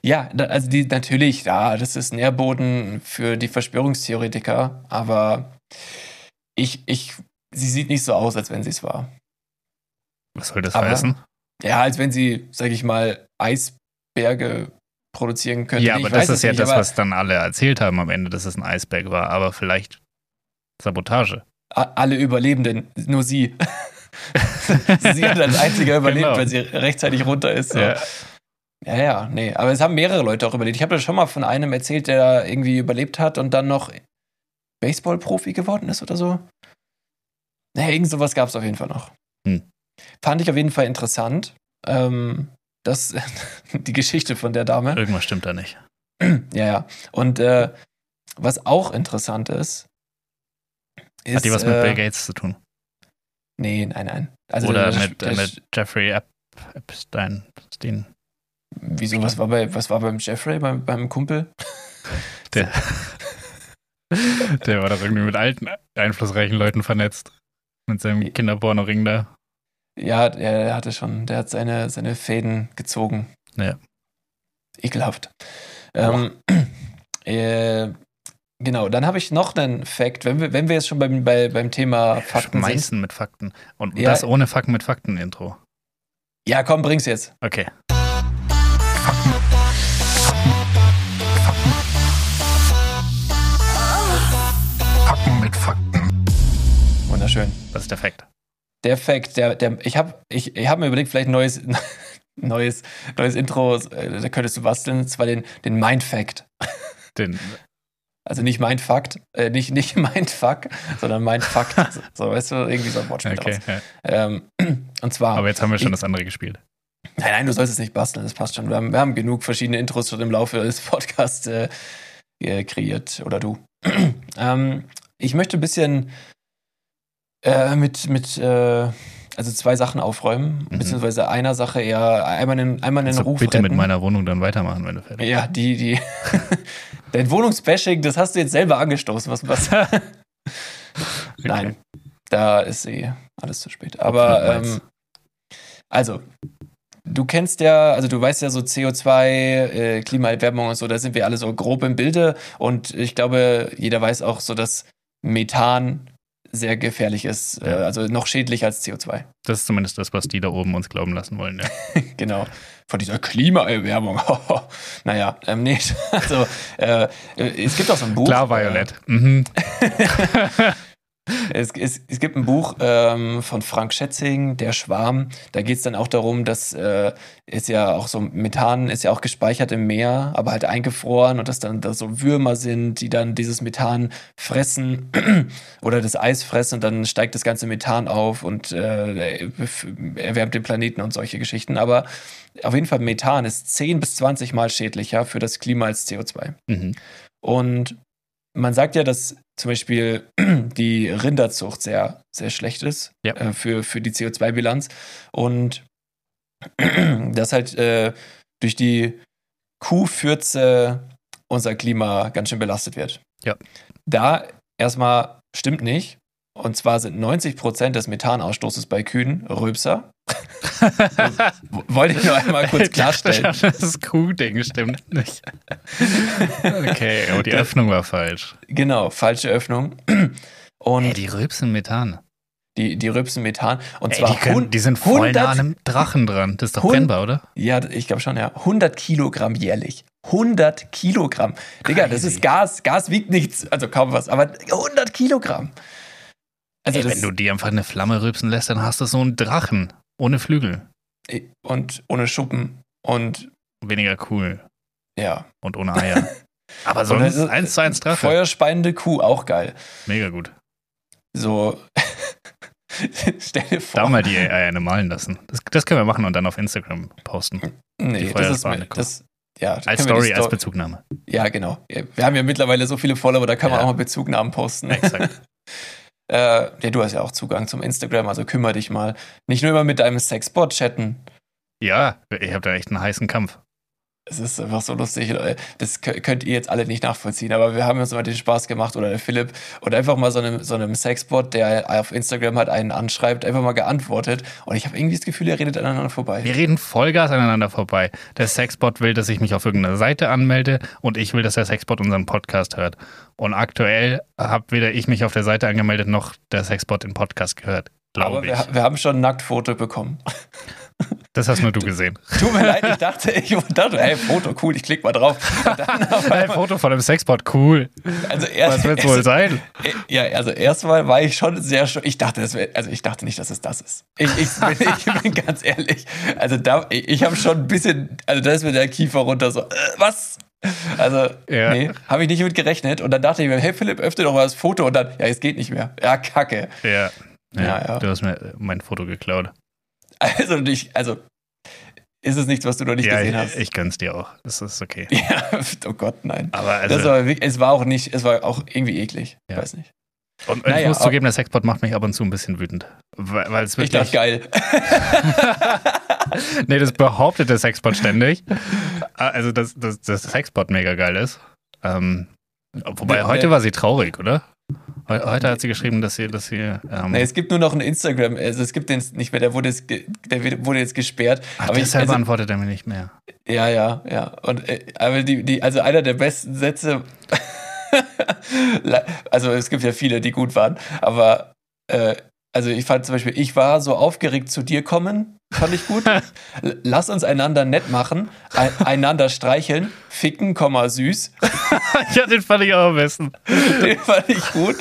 Ja, also die natürlich, ja, das ist Nährboden für die Verschwörungstheoretiker, aber ich, ich, sie sieht nicht so aus, als wenn sie es war. Was soll das Aber- heißen? Ja, als wenn sie, sag ich mal, Eisberge produzieren könnte. Ja, aber das ist ja nicht, das, was dann alle erzählt haben am Ende, dass es ein Eisberg war. Aber vielleicht Sabotage. alle Überlebenden, nur sie. [laughs] sie hat als einziger [laughs] überlebt, Genau. weil sie rechtzeitig runter ist. So. Ja. Ja, ja, nee. Aber es haben mehrere Leute auch überlebt. Ich habe das schon mal von einem erzählt, der irgendwie überlebt hat und dann noch Baseball-Profi geworden ist oder so. Naja, irgend sowas gab es auf jeden Fall noch. Hm. Fand ich auf jeden Fall interessant. Ähm, das, [laughs] die Geschichte von der Dame. Irgendwas stimmt da nicht. [clears throat] Ja, ja. Und äh, was auch interessant ist, ist. Hat die was mit äh, Bill Gates zu tun? Nee, nein, nein. Also Oder der- mit, der- äh, mit Jeffrey Ep Epstein? Epstein. Wieso, was war, bei, was war beim Jeffrey, beim, beim Kumpel? [laughs] Der, [laughs] der war doch irgendwie mit alten, einflussreichen Leuten vernetzt. Mit seinem Kinderporno-Ring da. Ja, der, der hatte schon, der hat seine, seine Fäden gezogen. Ja. Ekelhaft. Ähm, äh, genau, dann habe ich noch einen Fact, wenn wir, wenn wir jetzt schon beim, bei, beim Thema Fakten sind. Schmeißen mit Fakten. Und Ja. das ohne Fakten mit Fakten-Intro. Ja, komm, bring's jetzt. Okay. Packen mit Fakten. Wunderschön. Das ist der Fakt. Der Fact, der, der, ich habe ich, ich hab mir überlegt, vielleicht ein neues, [laughs] neues, neues Intro, äh, da könntest du basteln, und zwar den, den Mind-Fact. Den, Also nicht Mindfuck, äh, nicht, nicht [laughs] Mindfuck, sondern Mindfuck. so, so, weißt du, irgendwie so ein Wortspiel okay. Ja. Ähm, und zwar. Aber jetzt haben wir schon Ich- das andere gespielt. Nein, nein, du sollst es nicht basteln, das passt schon. Wir haben, wir haben genug verschiedene Intros schon im Laufe des Podcasts äh, kreiert. Oder du. [clears throat] ähm, ich möchte ein bisschen äh, mit, mit äh, also zwei Sachen aufräumen, Mhm. beziehungsweise einer Sache eher einmal einen, einmal einen Also Ruf bitte mit retten. meiner Wohnung dann weitermachen, wenn du fertig Ja, die, die. [laughs] Dein Wohnungsbashing, das hast du jetzt selber angestoßen. Was, was? [laughs] Nein. Da ist eh alles zu spät. Aber ähm, also, du kennst ja, also du weißt ja so CO2, äh, Klimaerwärmung und so, da sind wir alle so grob im Bilde. Und ich glaube, jeder weiß auch so, dass Methan sehr gefährlich ist, Ja. äh, also noch schädlicher als CO2. Das ist zumindest das, was die da oben uns glauben lassen wollen. Ja. [laughs] genau. Von dieser Klimaerwärmung. [laughs] naja, ähm, nee, [laughs] also äh, es gibt auch so ein Buch. Klar, Violett. Mhm. Es, es, es gibt ein Buch ähm, von Frank Schätzing, Der Schwarm. Da geht es dann auch darum, dass äh, ist ja auch so Methan ist ja auch gespeichert im Meer, aber halt eingefroren und dass dann da so Würmer sind, die dann dieses Methan fressen [clears throat] oder das Eis fressen und dann steigt das ganze Methan auf und äh, erwärmt den Planeten und solche Geschichten. Aber auf jeden Fall Methan ist 10 bis 20 Mal schädlicher für das Klima als CO2. Mhm. Und man sagt ja, dass zum Beispiel [clears throat] die Rinderzucht sehr, sehr schlecht ist Ja. äh, für, für die CO2-Bilanz. Und [clears throat] dass halt äh, durch die Kuhfürze unser Klima ganz schön belastet wird. Ja. Da erstmal stimmt nicht. Und zwar sind 90 Prozent des Methanausstoßes bei Kühen Rülpser. Das [laughs] wollte ich nur einmal kurz klarstellen. Das Kuhding stimmt nicht. Okay, aber die [laughs] Öffnung war falsch. Genau, falsche Öffnung. [clears throat] Und Ey, die rülpsen Methan. die, die rülpsen Methan. Und Ey, zwar die, können, die sind voll 100 nah an einem Drachen dran. Das ist doch Hund- brennbar, oder? Ja, ich glaube schon, ja. 100 Kilogramm jährlich. 100 Kilogramm. Digga, das Crazy. ist Gas. Gas wiegt nichts, also kaum was, aber 100 Kilogramm. Also Ey, das, wenn du die einfach eine Flamme rülpsen lässt, dann hast du so einen Drachen. Ohne Flügel. und ohne Schuppen und Weniger cool. ja. Und ohne Eier. [laughs] Aber sonst eins zu eins Drache. Feuerspeiende Kuh, auch geil. Mega gut. So, [laughs] stell dir vor. Da mal die Eier malen lassen. Das, das können wir machen und dann auf Instagram posten. nee, die das ist mir, Kuh. das, ja, Als Story, als Sto- Bezugnahme. Ja, genau. Wir haben ja mittlerweile so viele Follower, da kann man Ja. auch mal Bezugnahmen posten. Exakt. [laughs] Äh, ja, du hast ja auch Zugang zum Instagram, also kümmere dich mal. Nicht nur immer mit deinem Sexbot chatten. Ja, ich habe da echt einen heißen Kampf. Es ist einfach so lustig. Leute. Das kö- könnt ihr jetzt alle nicht nachvollziehen, aber wir haben uns mal den Spaß gemacht oder der Philipp und einfach mal so einem, so einem Sexbot, der auf Instagram hat, einen anschreibt, einfach mal geantwortet. Und ich habe irgendwie das Gefühl, er redet aneinander vorbei. Wir reden Vollgas aneinander vorbei. Der Sexbot will, dass ich mich auf irgendeiner Seite anmelde und ich will, dass der Sexbot unseren Podcast hört. Und aktuell habe weder ich mich auf der Seite angemeldet, noch der Sexbot den Podcast gehört. aber Glaube ich. wir, wir haben schon ein Nacktfoto bekommen. [laughs] Das hast nur du gesehen. Tut mir leid, ich dachte, ich dachte, hey, Foto, cool, ich klick mal drauf. [laughs] Einmal, Foto von dem Sexbot, cool. also erst, Was wird es wohl sein? Ja, also erstmal war ich schon sehr schon. Ich dachte, wär, also ich dachte nicht, dass es das ist. Ich, ich, [laughs] bin, ich bin ganz ehrlich. Also da, ich, ich habe schon ein bisschen, also da ist mir der Kiefer runter so, äh, was? Also, Ja. nee, habe ich nicht mit gerechnet. Und dann dachte ich mir, hey Philipp, öffne doch mal das Foto. Und dann, ja, es geht nicht mehr. Ja, kacke. Ja. Ja, Ja, ja. Du hast mir mein Foto geklaut. Also, nicht, also ist es nichts, was du noch nicht ja, gesehen ich, hast. ich gönn's dir auch. Das ist okay. [laughs] ja, oh Gott, nein. Aber also, das war, es war auch nicht, es war auch irgendwie eklig. Ja. Weiß nicht. und ich naja, muss aber- zugeben, der Sexbot macht mich ab und zu ein bisschen wütend. Weil weil es Ich dachte, wirklich. geil. [laughs] nee, das behauptet der Sexbot ständig. Ah, Also, dass, dass das Sexbot mega geil ist. Ähm, wobei, Der- heute der- war sie traurig, oder? Heu- Heute hat sie geschrieben, dass sie, dass sie. Ähm, Nee, es gibt nur noch ein Instagram, also es gibt den nicht mehr, der wurde jetzt, der wurde jetzt gesperrt. ach, aber ich, deshalb also, antwortet er mir nicht mehr. ja, ja, ja. Und äh, aber die, die, also einer der besten Sätze, [laughs] also es gibt ja viele, die gut waren, aber äh, also ich fand zum Beispiel, ich war so aufgeregt zu dir kommen, fand ich gut. [laughs] Lass uns einander nett machen, ein, einander streicheln, ficken, Komma süß. [laughs] ja, den fand ich auch am besten. Den fand ich gut.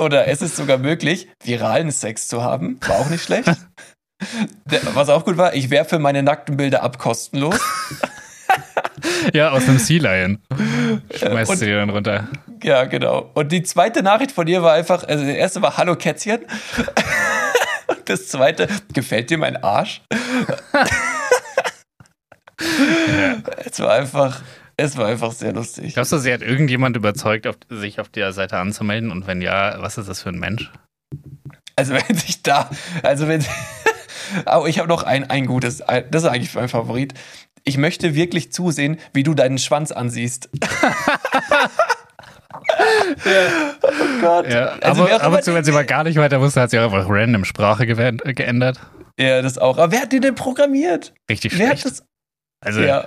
Oder es ist sogar möglich, viralen Sex zu haben. War auch nicht schlecht. Was auch gut war, ich werfe meine nackten Bilder ab kostenlos. [laughs] Ja, aus einem Sea Lion. Schmeißt und- sie dann runter. Ja, genau. Und die zweite Nachricht von dir war einfach, also der erste war Hallo Kätzchen. Und [laughs] das zweite, gefällt dir mein Arsch? [laughs] Es war einfach, es war einfach sehr lustig. Glaubst du, sie hat irgendjemand überzeugt, auf, sich auf der Seite anzumelden? Und wenn ja, was ist das für ein Mensch? Also [laughs] wenn sich da, also wenn, aber ich habe noch ein, ein gutes, ein, das ist eigentlich mein Favorit. Ich möchte wirklich zusehen, wie du deinen Schwanz ansiehst. [laughs] Oh Gott. Ja, Also aber wer auch ab immer und zu, wenn sie mal gar nicht weiter wusste, hat sie auch einfach random Sprache äh, geändert. Ja, das auch. Aber wer hat den denn programmiert? Richtig Wer hat schlecht. das? Also, Ja.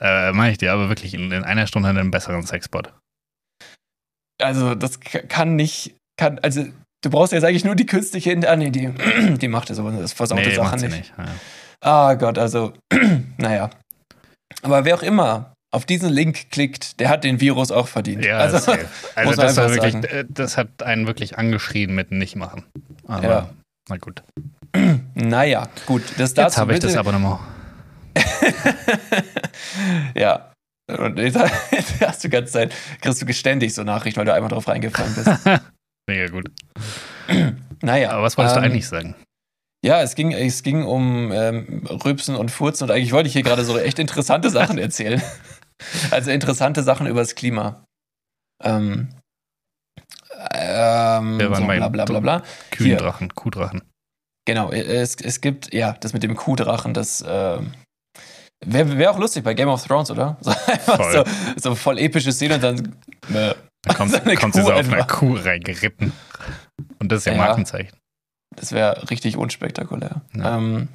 äh, mache ich dir aber wirklich in, in einer Stunde einen besseren Sexbot. Also, das kann nicht. Kann, also, du brauchst jetzt eigentlich nur die künstliche. Ah, nee, die, [clears throat] die macht das, aber das versaute Nee, sie nicht. nicht. Ja. Ah Gott, also, [clears throat] naja. Aber wer auch immer auf diesen Link klickt, der hat den Virus auch verdient. Ja, also, safe. [laughs] also das, war wirklich, sagen. äh, das hat einen wirklich angeschrien mit nicht machen. Aber Ja. na gut. [clears throat] naja, gut. Das Jetzt habe ich das Abonnement. [laughs] ja. Und [laughs] jetzt, hast du die ganze Zeit, kriegst du geständig so Nachricht, weil du einmal drauf reingefallen bist. Mega gut. [clears throat] Naja. Aber was wolltest ähm, du eigentlich sagen? Ja, es ging, es ging um ähm, Rübsen und Furzen und eigentlich wollte ich hier gerade so echt interessante Sachen erzählen. Also interessante Sachen über das Klima. Ähm, ähm, Wir waren so bei bla bla bla bla. Kühendrachen, Kuhdrachen. Genau, es, es gibt, ja, das mit dem Kuhdrachen, das äh, wäre wär auch lustig bei Game of Thrones, oder? [laughs] So, Voll. so, so voll epische Szene und dann. Äh, Da kommt, [laughs] So kommt sie so auf einer. Kuh reingeritten. Und das ist ja, Ja. Markenzeichen. das wäre richtig unspektakulär. Ja. Ähm,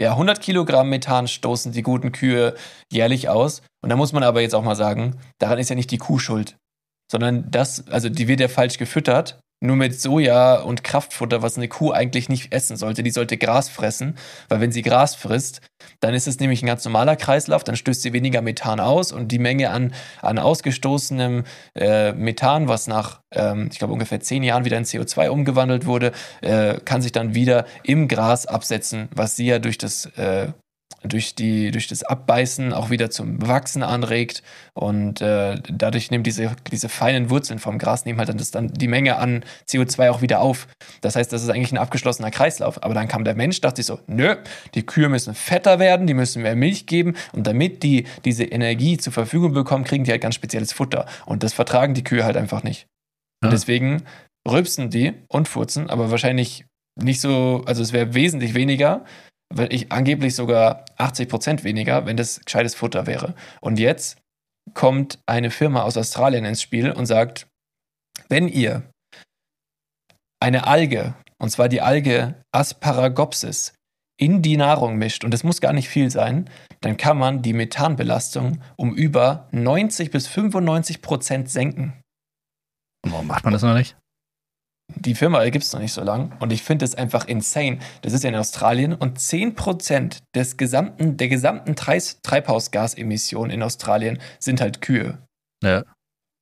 ja, 100 Kilogramm Methan stoßen die guten Kühe jährlich aus. Und da muss man aber jetzt auch mal sagen, daran ist ja nicht die Kuh schuld. Sondern das, also die wird ja falsch gefüttert. Nur mit Soja und Kraftfutter, was eine Kuh eigentlich nicht essen sollte. Die sollte Gras fressen, weil wenn sie Gras frisst, dann ist es nämlich ein ganz normaler Kreislauf, dann stößt sie weniger Methan aus und die Menge an, an ausgestoßenem äh, Methan, was nach, ähm, ich glaube, ungefähr zehn Jahren wieder in CO2 umgewandelt wurde, äh, kann sich dann wieder im Gras absetzen, was sie ja durch das, äh, durch, die, durch das Abbeißen auch wieder zum Wachsen anregt. Und äh, dadurch nehmen diese, diese feinen Wurzeln vom Gras nehmen halt dann, das, dann die Menge an CO2 auch wieder auf. Das heißt, das ist eigentlich ein abgeschlossener Kreislauf. Aber dann kam der Mensch, dachte sich so, nö, die Kühe müssen fetter werden, die müssen mehr Milch geben. Und damit die diese Energie zur Verfügung bekommen, kriegen die halt ganz spezielles Futter. Und das vertragen die Kühe halt einfach nicht. Und Ja. deswegen rülpsen die und furzen, aber wahrscheinlich nicht so, also es wäre wesentlich weniger, ich angeblich sogar 80% weniger, wenn das gescheites Futter wäre. Und jetzt kommt eine Firma aus Australien ins Spiel und sagt, wenn ihr eine Alge, und zwar die Alge Asparagopsis, in die Nahrung mischt, und das muss gar nicht viel sein, dann kann man die Methanbelastung um über 90 bis 95 Prozent senken. Warum macht man das noch nicht? Die Firma gibt es noch nicht so lang und ich finde es einfach insane. Das ist ja in Australien und 10% des gesamten, der gesamten Treibhausgasemissionen in Australien sind halt Kühe. Ja.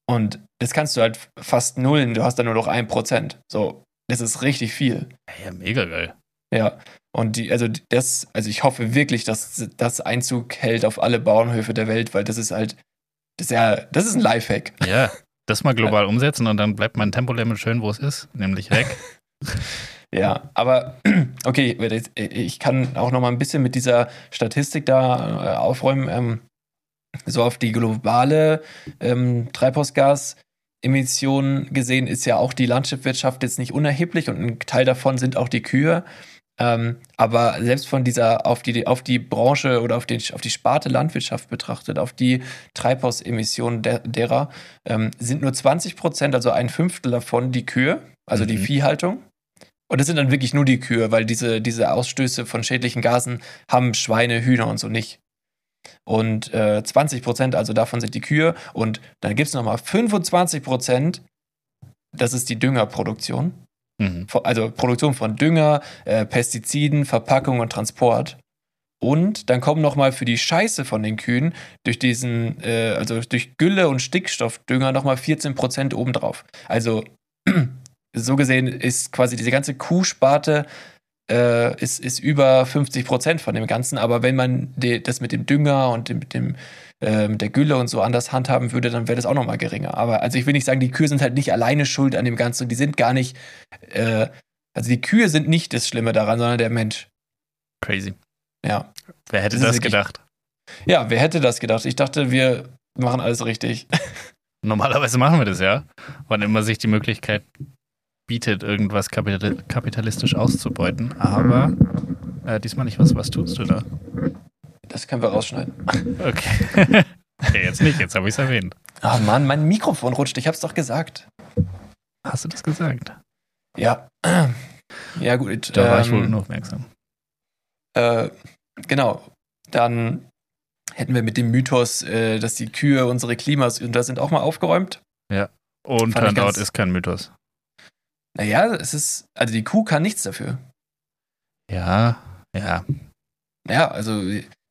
Und das kannst du halt fast nullen, du hast dann nur noch 1%. So, das ist richtig viel. Ja, mega geil. Ja. Und die, also das, also ich hoffe wirklich, dass das Einzug hält auf alle Bauernhöfe der Welt, weil das ist halt, das ist ja, das ist ein Lifehack. Ja, [laughs] das mal global umsetzen und dann bleibt mein Tempolimit schön, wo es ist, nämlich weg. [laughs] Ja, aber [clears throat] okay, ich kann auch noch mal ein bisschen mit dieser Statistik da äh, aufräumen. Ähm, so auf die globale ähm, Treibhausgasemissionen gesehen ist ja auch die Landschaftswirtschaft jetzt nicht unerheblich und ein Teil davon sind auch die Kühe. Ähm, aber selbst von dieser auf die, auf die Branche oder auf, den, auf die Sparte Landwirtschaft betrachtet, auf die Treibhausemissionen der, derer, ähm, sind nur 20 Prozent, also ein Fünftel davon, die Kühe, also die Mhm. Viehhaltung. Und das sind dann wirklich nur die Kühe, weil diese, diese Ausstöße von schädlichen Gasen haben Schweine, Hühner und so nicht. Und äh, 20 Prozent, also davon sind die Kühe. Und dann gibt es nochmal 25 Prozent, das ist die Düngerproduktion. Mhm. Also Produktion von Dünger, äh, Pestiziden, Verpackung und Transport. Und dann kommen nochmal für die Scheiße von den Kühen durch diesen, äh, also durch Gülle und Stickstoffdünger nochmal 14 Prozent obendrauf. Also [clears throat] so gesehen ist quasi diese ganze Kuhsparte äh, ist, ist über 50 Prozent von dem Ganzen. Aber wenn man das mit dem Dünger und dem, mit dem äh, mit der Gülle und so anders handhaben würde, dann wäre das auch nochmal geringer. Aber also ich will nicht sagen, die Kühe sind halt nicht alleine schuld an dem Ganzen. Die sind gar nicht, äh, also die Kühe sind nicht das Schlimme daran, sondern der Mensch. Crazy. Ja. Wer hätte Das das gedacht? Ja, wer hätte das gedacht? Ich dachte, wir machen alles richtig. [laughs] Normalerweise machen wir das ja, wann immer sich die Möglichkeit bietet, irgendwas kapital kapitalistisch auszubeuten. Aber äh, diesmal nicht. Was, was tust du da? Das können wir rausschneiden. Okay. [laughs] okay, jetzt nicht, jetzt habe ich es erwähnt. Ah Mann, mein Mikrofon rutscht, ich hab's doch gesagt. Hast du das gesagt? Ja. [clears throat] Ja, gut. Da war ich wohl ähm, unaufmerksam. Äh, genau. Dann hätten wir mit dem Mythos, äh, dass die Kühe unsere Klimas da sind, auch mal aufgeräumt. Und Fand ich Turnout ist kein Mythos. Naja, es ist, also die Kuh kann nichts dafür. Ja, ja. Ja, also,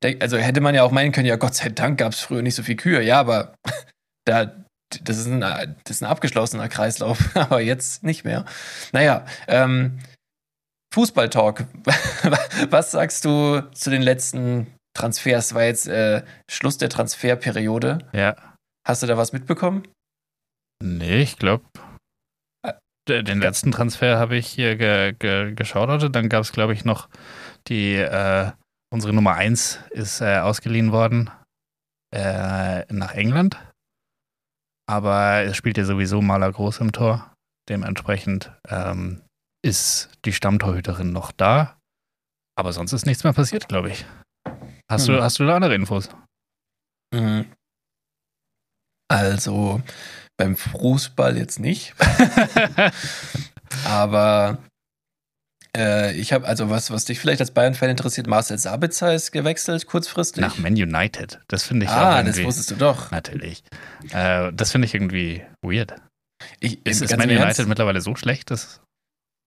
also hätte man ja auch meinen können, ja, Gott sei Dank gab es früher nicht so viel Kühe. Ja, aber [laughs] da, das ist ein, das ist ein abgeschlossener Kreislauf, [laughs] aber jetzt nicht mehr. Naja, ähm, Fußballtalk. [laughs] Was sagst du zu den letzten Transfers? War jetzt äh, Schluss der Transferperiode. Ja. Hast du da was mitbekommen? Nee, ich glaube, den letzten Transfer habe ich hier ge ge geschaut. Dann gab es, glaube ich, noch die, äh, unsere Nummer 1 ist äh, ausgeliehen worden äh, nach England. Aber es spielt ja sowieso Maler Groß im Tor. Dementsprechend ähm, ist die Stammtorhüterin noch da. Aber sonst ist nichts mehr passiert, glaube ich. Hast, Hm. du, hast du da andere Infos? Mhm. Also beim Fußball jetzt nicht, [laughs] aber äh, ich habe also was, was dich vielleicht als Bayern-Fan interessiert. Marcel Sabitzer ist gewechselt kurzfristig. Nach Man United. Das finde ich ah, das wusstest du doch. Natürlich. Äh, das finde ich irgendwie weird. Ich, Ist, ist Man im United Ernst? mittlerweile so schlecht? Dass,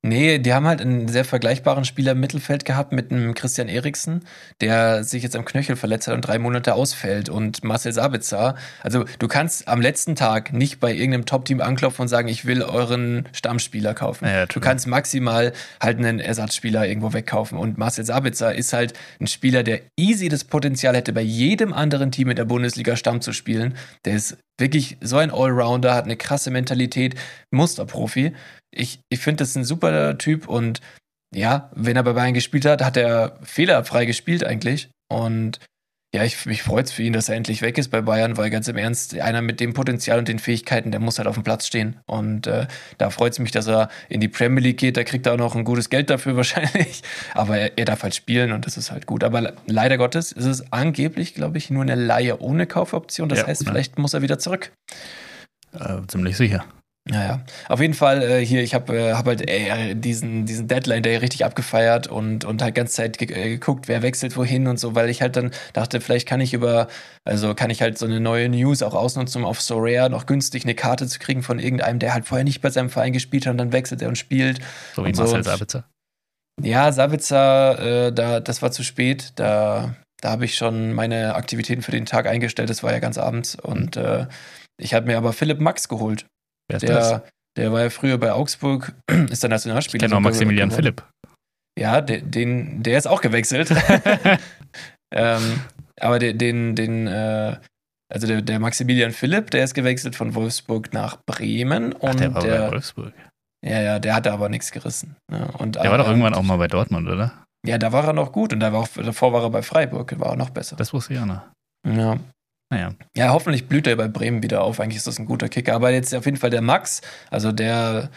Nee, die haben halt einen sehr vergleichbaren Spieler im Mittelfeld gehabt mit einem Christian Eriksen, der sich jetzt am Knöchel verletzt hat und drei Monate ausfällt. Und Marcel Sabitzer, also du kannst am letzten Tag nicht bei irgendeinem Top-Team anklopfen und sagen, ich will euren Stammspieler kaufen. Ja, du kannst maximal halt einen Ersatzspieler irgendwo wegkaufen. Und Marcel Sabitzer ist halt ein Spieler, der easy das Potenzial hätte, bei jedem anderen Team in der Bundesliga Stamm zu spielen. Der ist wirklich so ein Allrounder, hat eine krasse Mentalität, Musterprofi. Ich, ich finde, das ist ein super Typ und ja, wenn er bei Bayern gespielt hat, hat er fehlerfrei gespielt eigentlich. Und ja, ich, mich freut es für ihn, dass er endlich weg ist bei Bayern, weil ganz im Ernst, einer mit dem Potenzial und den Fähigkeiten, der muss halt auf dem Platz stehen. Und äh, da freut es mich, dass er in die Premier League geht. Da kriegt er auch noch ein gutes Geld dafür [laughs] wahrscheinlich. Aber er, er darf halt spielen und das ist halt gut. Aber le- leider Gottes ist es angeblich, glaube ich, nur eine Laie ohne Kaufoption. Das Ja, heißt, ja. vielleicht muss er wieder zurück. äh, ziemlich sicher. Naja, auf jeden Fall äh, hier, ich habe äh, hab halt äh, diesen, diesen Deadline Day richtig abgefeiert und, und halt ganze Zeit ge äh, geguckt, wer wechselt wohin und so, weil ich halt dann dachte, vielleicht kann ich über, also kann ich halt so eine neue News auch ausnutzen, um auf So Rare noch günstig eine Karte zu kriegen von irgendeinem, der halt vorher nicht bei seinem Verein gespielt hat und dann wechselt er und spielt. So wie so Marcel Sabitzer. Ja, Savitzer, äh, da, das war zu spät. Da, da habe ich schon meine Aktivitäten für den Tag eingestellt. Das war ja ganz abends. Und äh, ich habe mir aber Philipp Max geholt. Wer ist das? Der, der war ja früher bei Augsburg, [clears throat] ist der Ich Nationalspieler. kenne auch Maximilian. Philipp. Ja, der, den, der ist auch gewechselt. [laughs] [laughs] ähm, aber den, den, den äh, also der, der Maximilian Philipp, der ist gewechselt von Wolfsburg nach Bremen. Und Ach, der war bei der, Wolfsburg. ja, ja, der hatte aber nichts gerissen. Ne? Und, Der war doch irgendwann auch mal bei Dortmund, oder? Ja, da war er noch gut und da war auch, davor war er bei Freiburg, war er noch besser. Das wusste ich auch noch. Ja. Naja. ja, hoffentlich blüht er bei Bremen wieder auf. Eigentlich ist das ein guter Kicker. Aber jetzt auf jeden Fall der Max, also der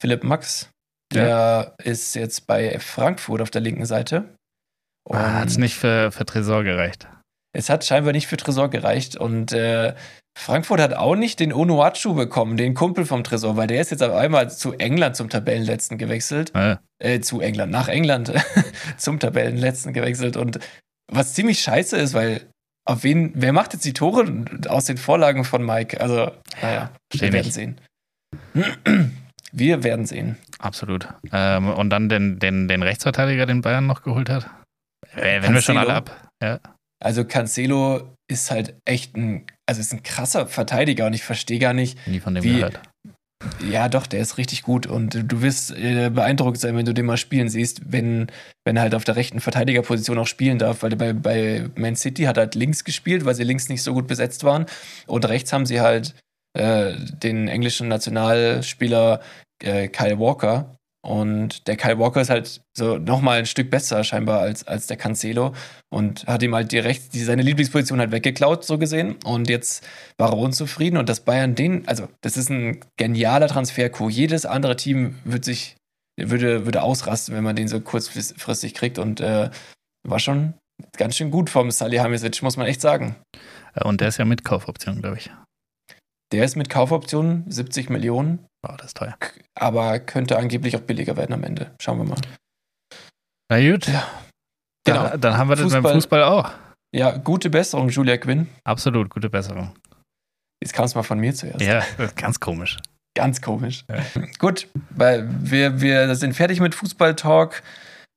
Philipp Max, der ist jetzt bei Frankfurt auf der linken Seite. Ah, Hat es nicht für, für Tresor gereicht. es hat scheinbar nicht für Tresor gereicht. Und äh, Frankfurt hat auch nicht den Onuachu bekommen, den Kumpel vom Tresor, weil der ist jetzt auf einmal zu England zum Tabellenletzten gewechselt. Äh, äh, zu England, nach England [laughs] zum Tabellenletzten gewechselt. Und was ziemlich scheiße ist, weil auf wen, wer macht jetzt die Tore aus den Vorlagen von Mike? Also, naja, wir werden sehen. [clears throat] Wir werden sehen. absolut. Ähm, und dann den, den, den Rechtsverteidiger, den Bayern noch geholt hat. Äh, wenn wir schon Cancelo. alle ab. Ja. Also Cancelo ist halt echt ein, also ist ein krasser Verteidiger und ich verstehe gar nicht, Nie von dem Wie- gehört. Ja, doch, der ist richtig gut. Und du wirst äh, beeindruckt sein, wenn du den mal spielen siehst, wenn, wenn er halt auf der rechten Verteidigerposition auch spielen darf, weil bei, bei Man City hat er halt links gespielt, weil sie links nicht so gut besetzt waren. Und rechts haben sie halt äh, den englischen Nationalspieler äh, Kyle Walker und der Kyle Walker ist halt so nochmal ein Stück besser scheinbar als, als der Cancelo und hat ihm halt die rechts, die, seine Lieblingsposition halt weggeklaut, so gesehen. Und jetzt war er unzufrieden und dass Bayern den, also das ist ein genialer Transfer-Coup. Jedes andere Team würde sich, würde, würde ausrasten, wenn man den so kurzfristig kriegt und äh, war schon ganz schön gut vom Salihamidzic, muss man echt sagen. Äh, Und der ist ja mit Kaufoption, glaube ich. Der ist mit Kaufoptionen 70 Millionen, Wow, das ist teuer. aber könnte angeblich auch billiger werden am Ende. Schauen wir mal. Na gut. Ja. Genau. Dann, dann haben wir das beim Fußball- Fußball auch. Ja, gute Besserung, Julia Quinn. Absolut, gute Besserung. Jetzt kam es mal von mir zuerst. Ja, ganz komisch. Ganz komisch. Ja. Gut, weil wir, wir sind fertig mit Fußball-Talk.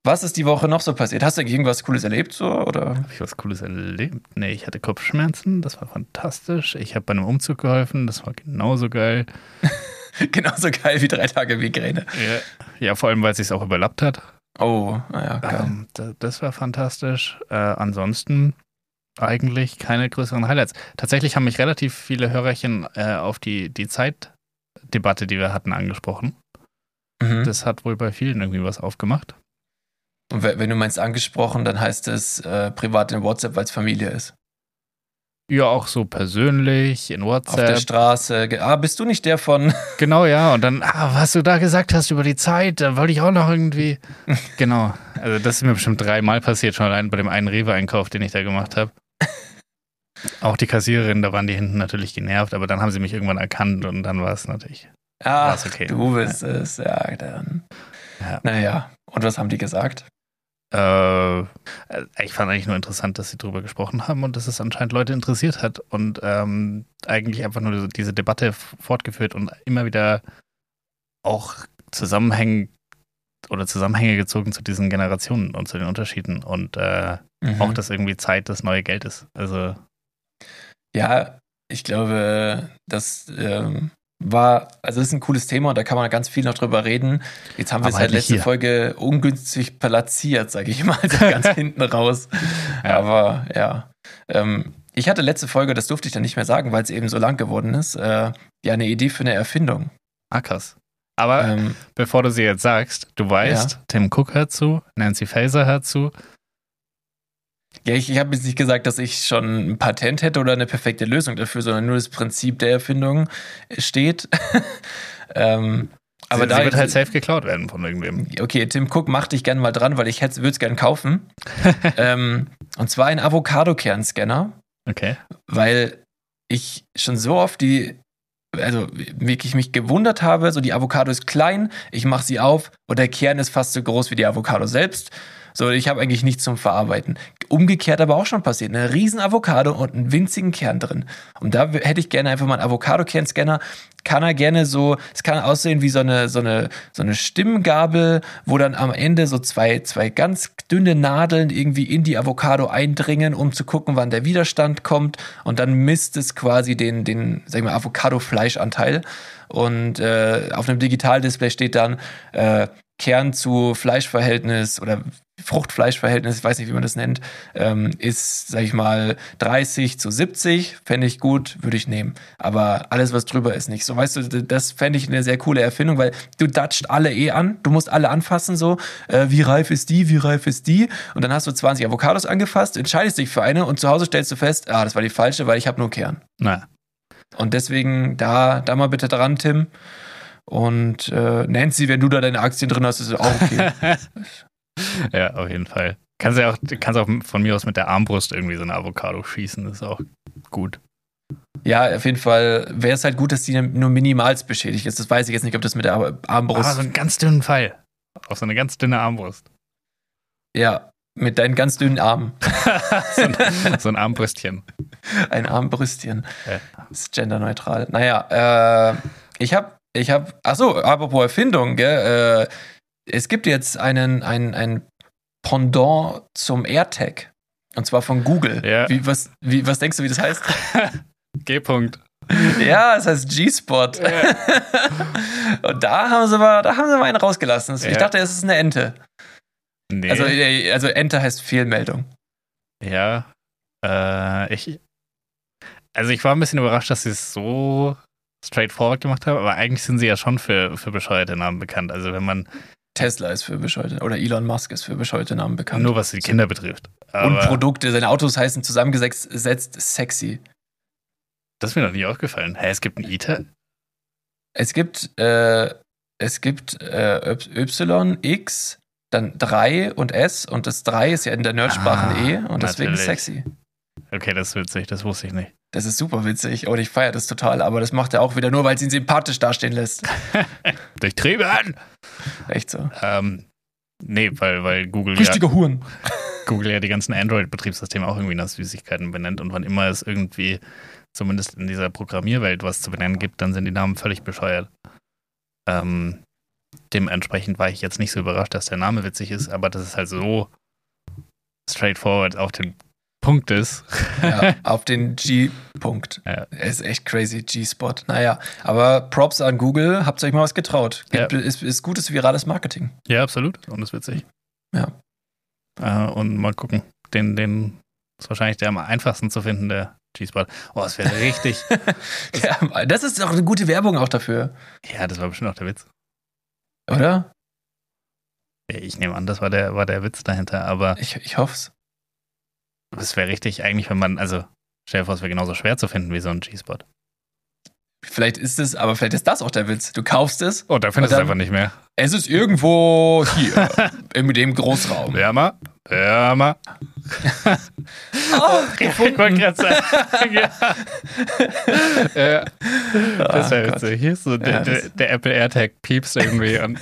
Was ist die Woche noch so passiert? Hast du irgendwas Cooles erlebt so? Oder? Habe ich was Cooles erlebt? Nee, ich hatte Kopfschmerzen, das war fantastisch. Ich habe bei einem Umzug geholfen, das war genauso geil. [laughs] [laughs] Genauso geil wie drei Tage Migräne. Ja, ja vor allem, weil es sich auch überlappt hat. Oh, naja, geil. Ähm, da, das war fantastisch. Äh, ansonsten eigentlich keine größeren Highlights. Tatsächlich haben mich relativ viele Hörerchen äh, auf die, die Zeitdebatte, die wir hatten, angesprochen. Mhm. Das hat wohl bei vielen irgendwie was aufgemacht. Und we- wenn du meinst angesprochen, dann heißt es äh, privat in WhatsApp, weil es Familie ist. Ja, auch so persönlich, in Auf der WhatsApp. Straße. Ah, bist du nicht der von. [laughs] Genau, ja. Und dann, ah, was du da gesagt hast über die Zeit, da wollte ich auch noch irgendwie. [laughs] genau. Also, das ist mir bestimmt dreimal passiert, schon allein bei dem einen Rewe-Einkauf, den ich da gemacht habe. [laughs] Auch die Kassiererin, da waren die hinten natürlich genervt, aber dann haben sie mich irgendwann erkannt und dann war es natürlich. Ah, okay. du bist es. Ja, dann. Ja. Naja. Und was haben die gesagt? Äh, ich fand eigentlich nur interessant, dass sie darüber gesprochen haben und dass es anscheinend Leute interessiert hat und ähm, eigentlich einfach nur diese Debatte fortgeführt und immer wieder auch Zusammenhänge oder Zusammenhänge gezogen zu diesen Generationen und zu den Unterschieden und äh, Mhm. auch, dass irgendwie Zeit das neue Geld ist. Also Ja, ich glaube, das ähm, war, also ist ein cooles Thema und da kann man ganz viel noch drüber reden. Jetzt haben wir Aber es halt letzte hier. Folge ungünstig platziert, sage ich mal, [laughs] ganz [laughs] hinten raus. Ja. Aber ja. Ähm, ich hatte letzte Folge, das durfte ich dann nicht mehr sagen, weil es eben so lang geworden ist, äh, ja, eine Idee für eine Erfindung. ah, krass. Aber Ähm, bevor du sie jetzt sagst, du weißt, Tim Cook hört zu, Nancy Faeser hört zu. Ja, ich, ich habe jetzt nicht gesagt, dass ich schon ein Patent hätte oder eine perfekte Lösung dafür, sondern nur das Prinzip der Erfindung steht. [laughs] ähm, aber sie, da sie wird halt safe geklaut werden von irgendwem. Okay, Tim Cook, mach dich gerne mal dran, weil ich würde es gerne kaufen. [laughs] ähm, und zwar ein Avocado-Kernscanner, Okay. weil ich schon so oft die, also wirklich mich gewundert habe, so die Avocado ist klein, ich mache sie auf und der Kern ist fast so groß wie die Avocado selbst. So, ich habe eigentlich nichts zum Verarbeiten. Umgekehrt aber auch schon passiert. Eine riesen Avocado und einen winzigen Kern drin. Und da hätte ich gerne einfach mal einen Avocado-Kernscanner. Kann er gerne so, es kann aussehen wie so eine, so eine, so eine Stimmgabel, wo dann am Ende so zwei, zwei ganz dünne Nadeln irgendwie in die Avocado eindringen, um zu gucken, wann der Widerstand kommt. Und dann misst es quasi den, den, sag ich mal, Avocado-Fleischanteil. Und äh, auf einem Digitaldisplay steht dann äh, Kern zu Fleischverhältnis oder Fruchtfleischverhältnis, ich weiß nicht, wie man das nennt, ähm, ist, sag ich mal, 30 zu 70. Fände ich gut, würde ich nehmen. Aber alles, was drüber ist, nicht. So, weißt du, das fände ich eine sehr coole Erfindung, weil du datscht alle eh an, du musst alle anfassen, so, äh, wie reif ist die, wie reif ist die? Und dann hast du 20 Avocados angefasst, entscheidest dich für eine und zu Hause stellst du fest, ah, das war die falsche, weil ich habe nur Kern. Na, Und deswegen da, da mal bitte dran, Tim. Und äh, Nancy, wenn du da deine Aktien drin hast, ist es auch okay. [laughs] ja, auf jeden Fall. Kannst ja auch, kannst auch von mir aus mit der Armbrust irgendwie so eine Avocado schießen, das ist auch gut. ja, auf jeden Fall wäre es halt gut, dass die nur minimals beschädigt ist. Das weiß ich jetzt nicht, ob das mit der Ar- Armbrust. Ah, so einen ganz dünnen Pfeil. Auf so eine ganz dünne Armbrust. ja, mit deinen ganz dünnen Armen. [laughs] so, ein, so ein Armbrüstchen. Ein Armbrüstchen. Ja. Ist genderneutral. Naja, äh, ich habe, ich habe, achso, apropos Erfindung, gell, äh, es gibt jetzt einen, ein, ein Pendant zum AirTag. Und zwar von Google. Ja. Wie, was, wie, was denkst du, wie das heißt? [laughs] G-Punkt. ja, es heißt G-Spot. [laughs] Und da haben sie mal, da haben sie mal einen rausgelassen. Ich Ja. dachte, es ist eine Ente. Nee. Also, äh, also Ente heißt Fehlmeldung. ja. Äh, ich. Also ich war ein bisschen überrascht, dass sie es so straightforward gemacht haben, aber eigentlich sind sie ja schon für, für bescheuerte Namen bekannt. Also wenn man Tesla ist für bescheuerte, oder Elon Musk ist für bescheuerte Namen bekannt. nur was die Kinder betrifft. Und Aber Produkte, seine Autos heißen zusammengesetzt sexy. das ist mir noch nie aufgefallen. Hä, es gibt einen ITER? Es gibt, äh, es gibt äh, Y, X, dann 3 und S und das 3 ist ja in der Nerdsprache Ah, ein E und deswegen natürlich. sexy. Okay, das ist witzig, das wusste ich nicht. Das ist super witzig und ich feiere das total, aber das macht er auch wieder nur, weil es ihn sympathisch dastehen lässt. [laughs] Durchtrieben! Echt so. Ähm, nee, weil, weil Google ja, Richtiger Huren. [laughs] Google ja die ganzen Android-Betriebssysteme auch irgendwie nach Süßigkeiten benennt und wann immer es irgendwie, zumindest in dieser Programmierwelt, was zu benennen gibt, dann sind die Namen völlig bescheuert. Ähm, dementsprechend war ich jetzt nicht so überrascht, dass der Name witzig ist, aber das ist halt so straightforward auf den Punkt ist. Ja, [laughs] auf den G-Punkt. Ja. Er ist echt crazy, G-Spot. Naja, aber Props an Google, habt ihr euch mal was getraut. Ja. Ist, ist gutes virales Marketing. Ja, absolut. Und ist witzig. Ja. Äh, und mal gucken. Den, den ist wahrscheinlich der am einfachsten zu finden, der G-Spot. Oh, es wäre richtig. [laughs] ja. Das ist doch eine gute Werbung auch dafür, ja, das war bestimmt auch der Witz. oder? Ich nehme an, das war der, war der Witz dahinter, aber Ich, ich hoffe es. Es wäre richtig eigentlich, wenn man, also stell dir vor, es wäre genauso schwer zu finden wie so ein G-Spot. Vielleicht ist es, aber vielleicht ist das auch der Witz. Du kaufst es, Oh, da findest du es einfach nicht mehr. Es ist irgendwo hier, [laughs] in dem Großraum. Wärmer, wärmer. Oh, [laughs] Ich wollte gerade sagen. [laughs] ja. ja. Das wäre Ah, Gott. witzig. Hier ist so der, Ja, der, das- der Apple AirTag piepst irgendwie und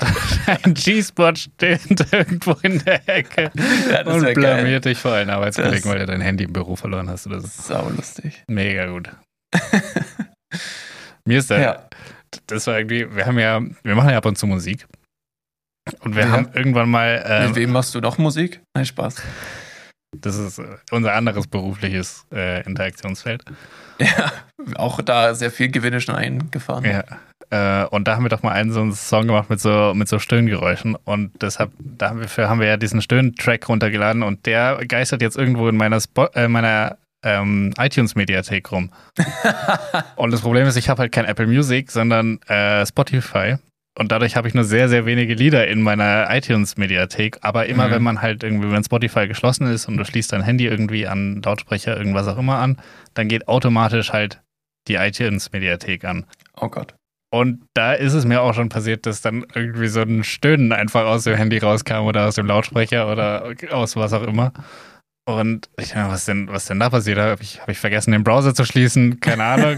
ein G-Spot steht irgendwo in der Ecke Ja, das und wär geil. blamiert dich vor allen Arbeitskollegen, Das- weil du dein Handy im Büro verloren hast oder so. Sau lustig. Mega gut. Mir ist der, Ja. das war irgendwie, wir haben ja, wir machen ja ab und zu Musik. Und wir Ja. haben irgendwann mal, Mit ähm, wem machst du noch Musik? Nein, Spaß. das ist äh, unser anderes berufliches äh, Interaktionsfeld. Ja, auch da sehr viel Gewinne schon eingefahren. Ja. Äh, und da haben wir doch mal einen so einen Song gemacht mit so, mit so Stöhngeräuschen. Und deshalb, dafür haben wir ja diesen Stöhn-Track runtergeladen und der geistert jetzt irgendwo in meiner, Spo äh, meiner ähm, iTunes-Mediathek rum. [laughs] und das Problem ist, ich habe halt kein Apple Music, sondern äh, Spotify. Und dadurch habe ich nur sehr, sehr wenige Lieder in meiner iTunes-Mediathek. Aber immer, Mhm. wenn man halt irgendwie, wenn Spotify geschlossen ist und du schließt dein Handy irgendwie an Lautsprecher, irgendwas auch immer an, dann geht automatisch halt die iTunes-Mediathek an. Oh Gott. Und da ist es mir auch schon passiert, dass dann irgendwie so ein Stöhnen einfach aus dem Handy rauskam oder aus dem Lautsprecher oder aus was auch immer. Und ich dachte, was denn, was denn da passiert? Habe ich, hab ich vergessen, den Browser zu schließen? Keine Ahnung.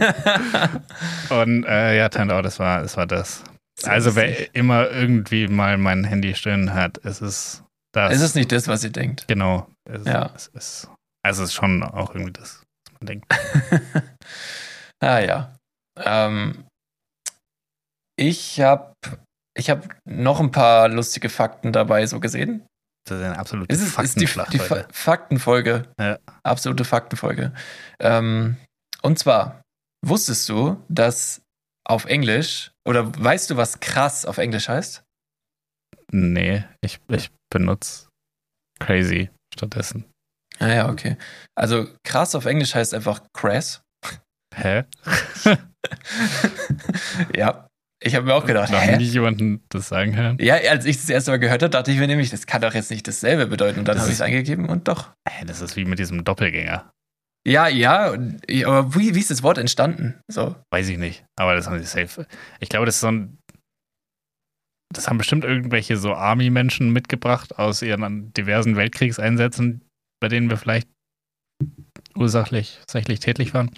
[laughs] Und äh, ja, turned out, das war, das war das. Also wer immer irgendwie mal mein Handy stöhnen hat, es ist das. Es ist nicht das, was ihr denkt. Genau. Es, Ja. es ist, also es ist schon auch irgendwie das, was man denkt. [laughs] ah ja. Ähm, ich habe ich hab noch ein paar lustige Fakten dabei so gesehen. Das ist eine absolute Es ist, ist die, die Faktenfolge. Ja. Absolute Faktenfolge. Ähm, und zwar, wusstest du, dass auf Englisch, oder weißt du, was krass auf Englisch heißt? Nee, ich, ich benutze Crazy stattdessen. Ah ja, okay. Also krass auf Englisch heißt einfach crass. Hä? [laughs] ja. Ich habe mir auch gedacht, Noch hä? nie jemanden das sagen hören. Ja, als ich das erste Mal gehört habe, dachte ich mir nämlich, das kann doch jetzt nicht dasselbe bedeuten. Und dann habe ich es eingegeben und doch. Hä, das ist wie mit diesem Doppelgänger. Ja, ja, aber wie, wie ist das Wort entstanden? So. Weiß ich nicht. Aber das haben sie safe. Ich glaube, das ist so ein. Das haben bestimmt irgendwelche so Army-Menschen mitgebracht aus ihren diversen Weltkriegseinsätzen, bei denen wir vielleicht ursächlich, tatsächlich tätlich waren.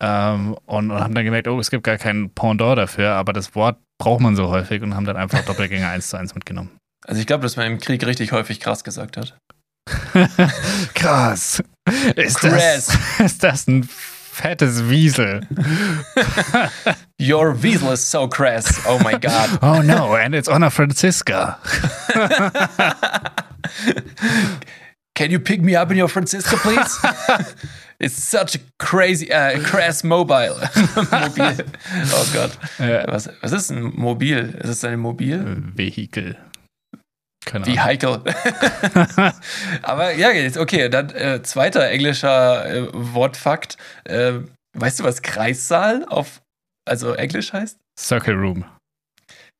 Ähm, und, und haben dann gemerkt, oh, es gibt gar kein Pendant dafür, aber das Wort braucht man so häufig und haben dann einfach Doppelgänger 1 zu 1 mitgenommen. Also ich glaube, dass man im Krieg richtig häufig krass gesagt hat. [laughs] Krass. Ist Krass. Das, [laughs] ist das ein fettes Wiesel? [laughs] Your weasel is so crass. Oh my god. Oh no, and it's Honor Francisca. Can you pick me up in your Francisco, please? It's such a crazy, uh, crass mobile. Mobil. Oh Gott. Ja. Was, was ist ein Mobil? Ist es ein Mobil? Vehikel. Keine Wie Ahnung. heikel. [laughs] Aber ja, jetzt, okay, dann äh, zweiter englischer äh, Wortfakt. Äh, weißt du, was Kreissaal auf, also Englisch heißt? Circle Room.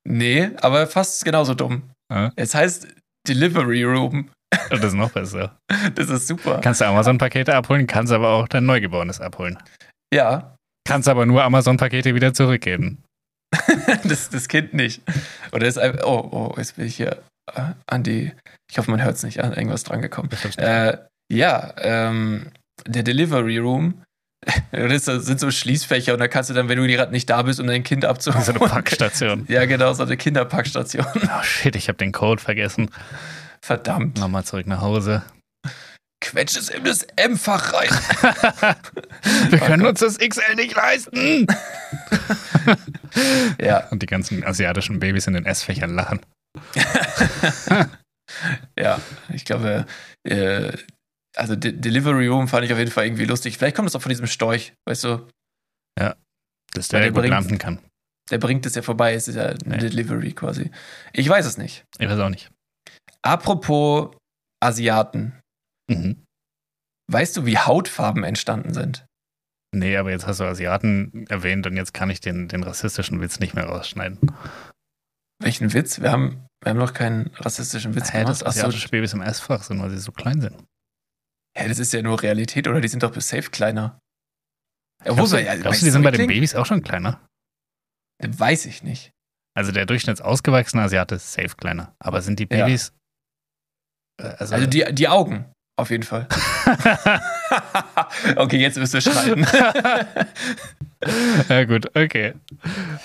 Nee, aber fast genauso dumm. Äh? Es heißt Delivery Room. Das ist noch besser. [laughs] Das ist super. Kannst du Amazon-Pakete abholen, kannst aber auch dein Neugeborenes abholen. Ja, Kannst aber nur Amazon-Pakete wieder zurückgeben. [laughs] das, das Kind nicht. Oder ist einfach, oh, oh, jetzt bin ich hier an die, ich hoffe, man hört es nicht an, irgendwas dran gekommen. Äh, ja, ähm, der Delivery Room [laughs] Das sind so Schließfächer und da kannst du dann, wenn du gerade nicht da bist, um dein Kind abzuholen. So eine Packstation. [laughs] Ja, genau, so eine Kinderpackstation. Oh shit, ich habe den Code vergessen. Verdammt. Nochmal zurück nach Hause. Quetsch es in das M-Fach rein. [laughs] Wir können uns das XL nicht leisten. ja, Und die ganzen asiatischen Babys in den S-Fächern lachen. [laughs] ja. Ich glaube, äh, also De Delivery Room fand ich auf jeden Fall irgendwie lustig. Vielleicht kommt das auch von diesem Storch, weißt du? Dass Weil der der gut landen kann. Der bringt es ja vorbei, es ist ja Nee. Delivery quasi. Ich weiß es nicht. Ich weiß auch nicht. Apropos Asiaten. Mhm. Weißt du, wie Hautfarben entstanden sind? Nee, aber jetzt hast du Asiaten erwähnt und jetzt kann ich den, den rassistischen Witz nicht mehr rausschneiden. Welchen Witz? Wir haben, wir haben noch keinen rassistischen Witz Hä, dass gemacht. Achso, asiatische Babys im S-Fach sind, weil sie so klein sind. hä, das ist ja nur Realität, oder? Die sind doch bis safe kleiner. Ja, Glaubst, du, ja, glaubst du, die sind bei den? Babys auch schon kleiner? Weiß ich nicht. Also der durchschnittsausgewachsene Asiate ist safe kleiner. Aber sind die Ja. Babys. Äh, Also, Also die, die Augen, auf jeden Fall. [laughs] okay, jetzt müssen wir schneiden. [laughs] ja, gut, okay.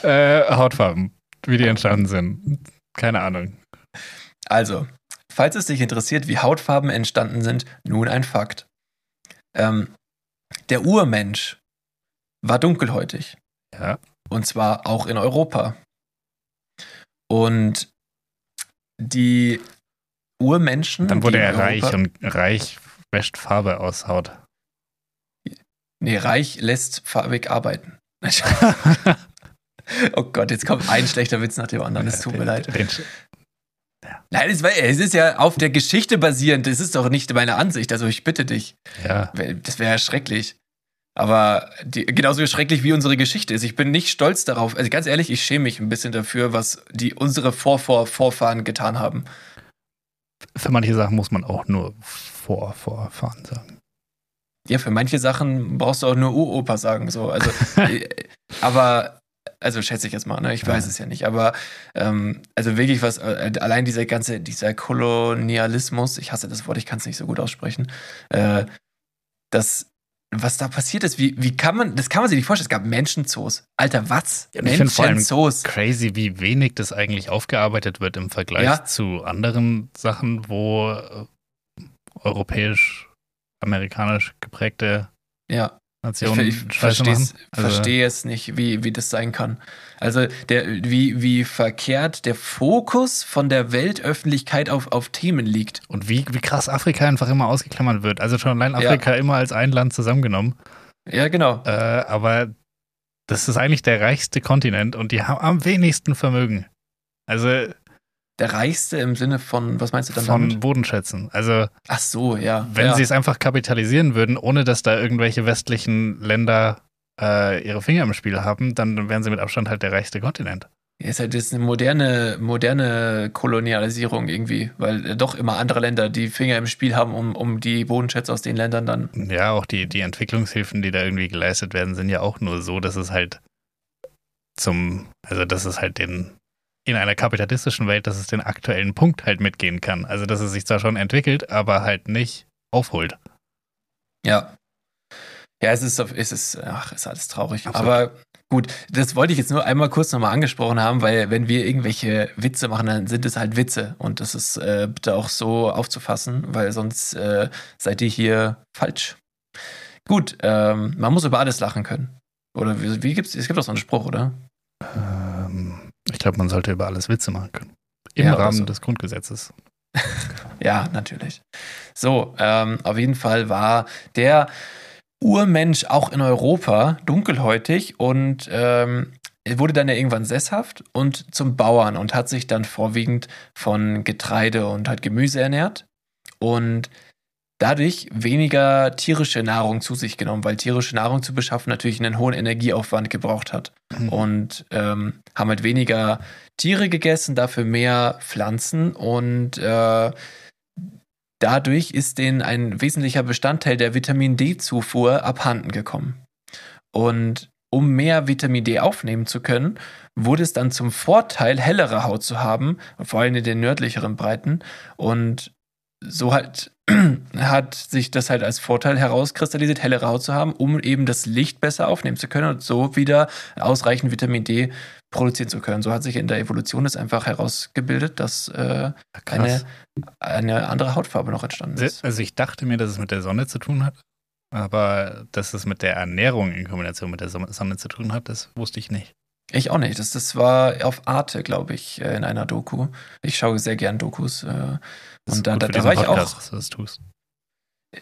Äh, Hautfarben, wie die entstanden sind. Keine Ahnung. Also, falls es dich interessiert, wie Hautfarben entstanden sind, nun ein Fakt. Ähm, der Urmensch war dunkelhäutig. Ja. Und zwar auch in Europa. Und die Urmenschen. Dann wurde er Europa- reich und reich wäscht Farbe aus Haut. Nee, reich lässt farbig arbeiten. [laughs] [laughs] oh Gott, jetzt kommt ein schlechter Witz nach dem anderen. Es tut mir leid. Nein, es, es ist ja auf der Geschichte basierend. Das ist doch nicht meine Ansicht. Also ich bitte dich. ja, Das wäre ja schrecklich. Aber die, genauso schrecklich wie unsere Geschichte ist. Ich bin nicht stolz darauf. Also ganz ehrlich, ich schäme mich ein bisschen dafür, was die unsere Vorvor Vorfahren getan haben. für manche Sachen muss man auch nur vor, vorfahren sagen. Ja, für manche Sachen brauchst du auch nur Uropa sagen. So. Also, [laughs] äh, aber, also schätze ich jetzt mal, ne? ich weiß Ja. es ja nicht. Aber ähm, also wirklich was, äh, allein dieser ganze, dieser Kolonialismus, ich hasse das Wort, ich kann es nicht so gut aussprechen, äh, das, was da passiert ist, wie, wie kann man, das kann man sich nicht vorstellen, es gab Menschenzoos. Alter, was? Ja, Menschenzoos. Crazy, wie wenig das eigentlich aufgearbeitet wird im Vergleich Ja. zu anderen Sachen, wo äh, europäisch, amerikanisch geprägte Ja. Ich, Nationen ich Scheiße verstehe es machen. Also, verstehe es nicht, wie, wie das sein kann. Also der, wie, wie verkehrt der Fokus von der Weltöffentlichkeit auf, auf Themen liegt. Und wie, wie krass Afrika einfach immer ausgeklammert wird. Also schon allein Afrika immer als ein Land zusammengenommen. Ja, genau. Äh, aber das ist eigentlich der reichste Kontinent und die haben am wenigsten Vermögen. Also Der reichste im Sinne von, was meinst du dann von damit? Bodenschätzen. Also Ach so, ja. wenn ja. sie es einfach kapitalisieren würden, ohne dass da irgendwelche westlichen Länder äh, ihre Finger im Spiel haben, dann wären sie mit Abstand halt der reichste Kontinent. ist halt jetzt eine moderne, moderne Kolonialisierung irgendwie, weil äh, doch immer andere Länder die Finger im Spiel haben, um, um die Bodenschätze aus den Ländern dann. Ja, auch die, die Entwicklungshilfen, die da irgendwie geleistet werden, sind ja auch nur so, dass es halt zum, also dass es halt den, in einer kapitalistischen Welt, dass es den aktuellen Punkt halt mitgehen kann. Also dass es sich zwar schon entwickelt, aber halt nicht aufholt. Ja. Ja, es ist, es ist, ach, ist alles traurig. Absolut. Aber gut, das wollte ich jetzt nur einmal kurz nochmal angesprochen haben, weil wenn wir irgendwelche Witze machen, dann sind es halt Witze. Und das ist äh, bitte auch so aufzufassen, weil sonst äh, seid ihr hier falsch. Gut, ähm, man muss über alles lachen können. Oder wie, wie gibt's, es gibt doch so einen Spruch, oder? Ähm, ich glaube, man sollte über alles Witze machen können. Im Ja, Rahmen so. des Grundgesetzes. [laughs] Ja, natürlich. So, ähm, auf jeden Fall war der Urmensch auch in Europa dunkelhäutig und ähm, er wurde dann ja irgendwann sesshaft und zum Bauern und hat sich dann vorwiegend von Getreide und halt Gemüse ernährt und dadurch weniger tierische Nahrung zu sich genommen, weil tierische Nahrung zu beschaffen natürlich einen hohen Energieaufwand gebraucht hat und ähm, haben halt weniger Tiere gegessen, dafür mehr Pflanzen und äh, dadurch ist denen ein wesentlicher Bestandteil der Vitamin D-Zufuhr abhanden gekommen. Und um mehr Vitamin D aufnehmen zu können, wurde es dann zum Vorteil, hellere Haut zu haben, vor allem in den nördlicheren Breiten. Und so halt [clears throat] hat sich das halt als Vorteil herauskristallisiert, hellere Haut zu haben, um eben das Licht besser aufnehmen zu können und so wieder ausreichend Vitamin D produzieren zu können. So hat sich in der Evolution das einfach herausgebildet, dass äh, eine, eine andere Hautfarbe noch entstanden ist. Also ich dachte mir, dass es mit der Sonne zu tun hat, aber dass es mit der Ernährung in Kombination mit der Sonne zu tun hat, das wusste ich nicht. Ich auch nicht. Das, das war auf Arte, glaube ich, äh, in einer Doku. Ich schaue sehr gern Dokus. Äh, und da, da, da war ich auch. Dass du das tust.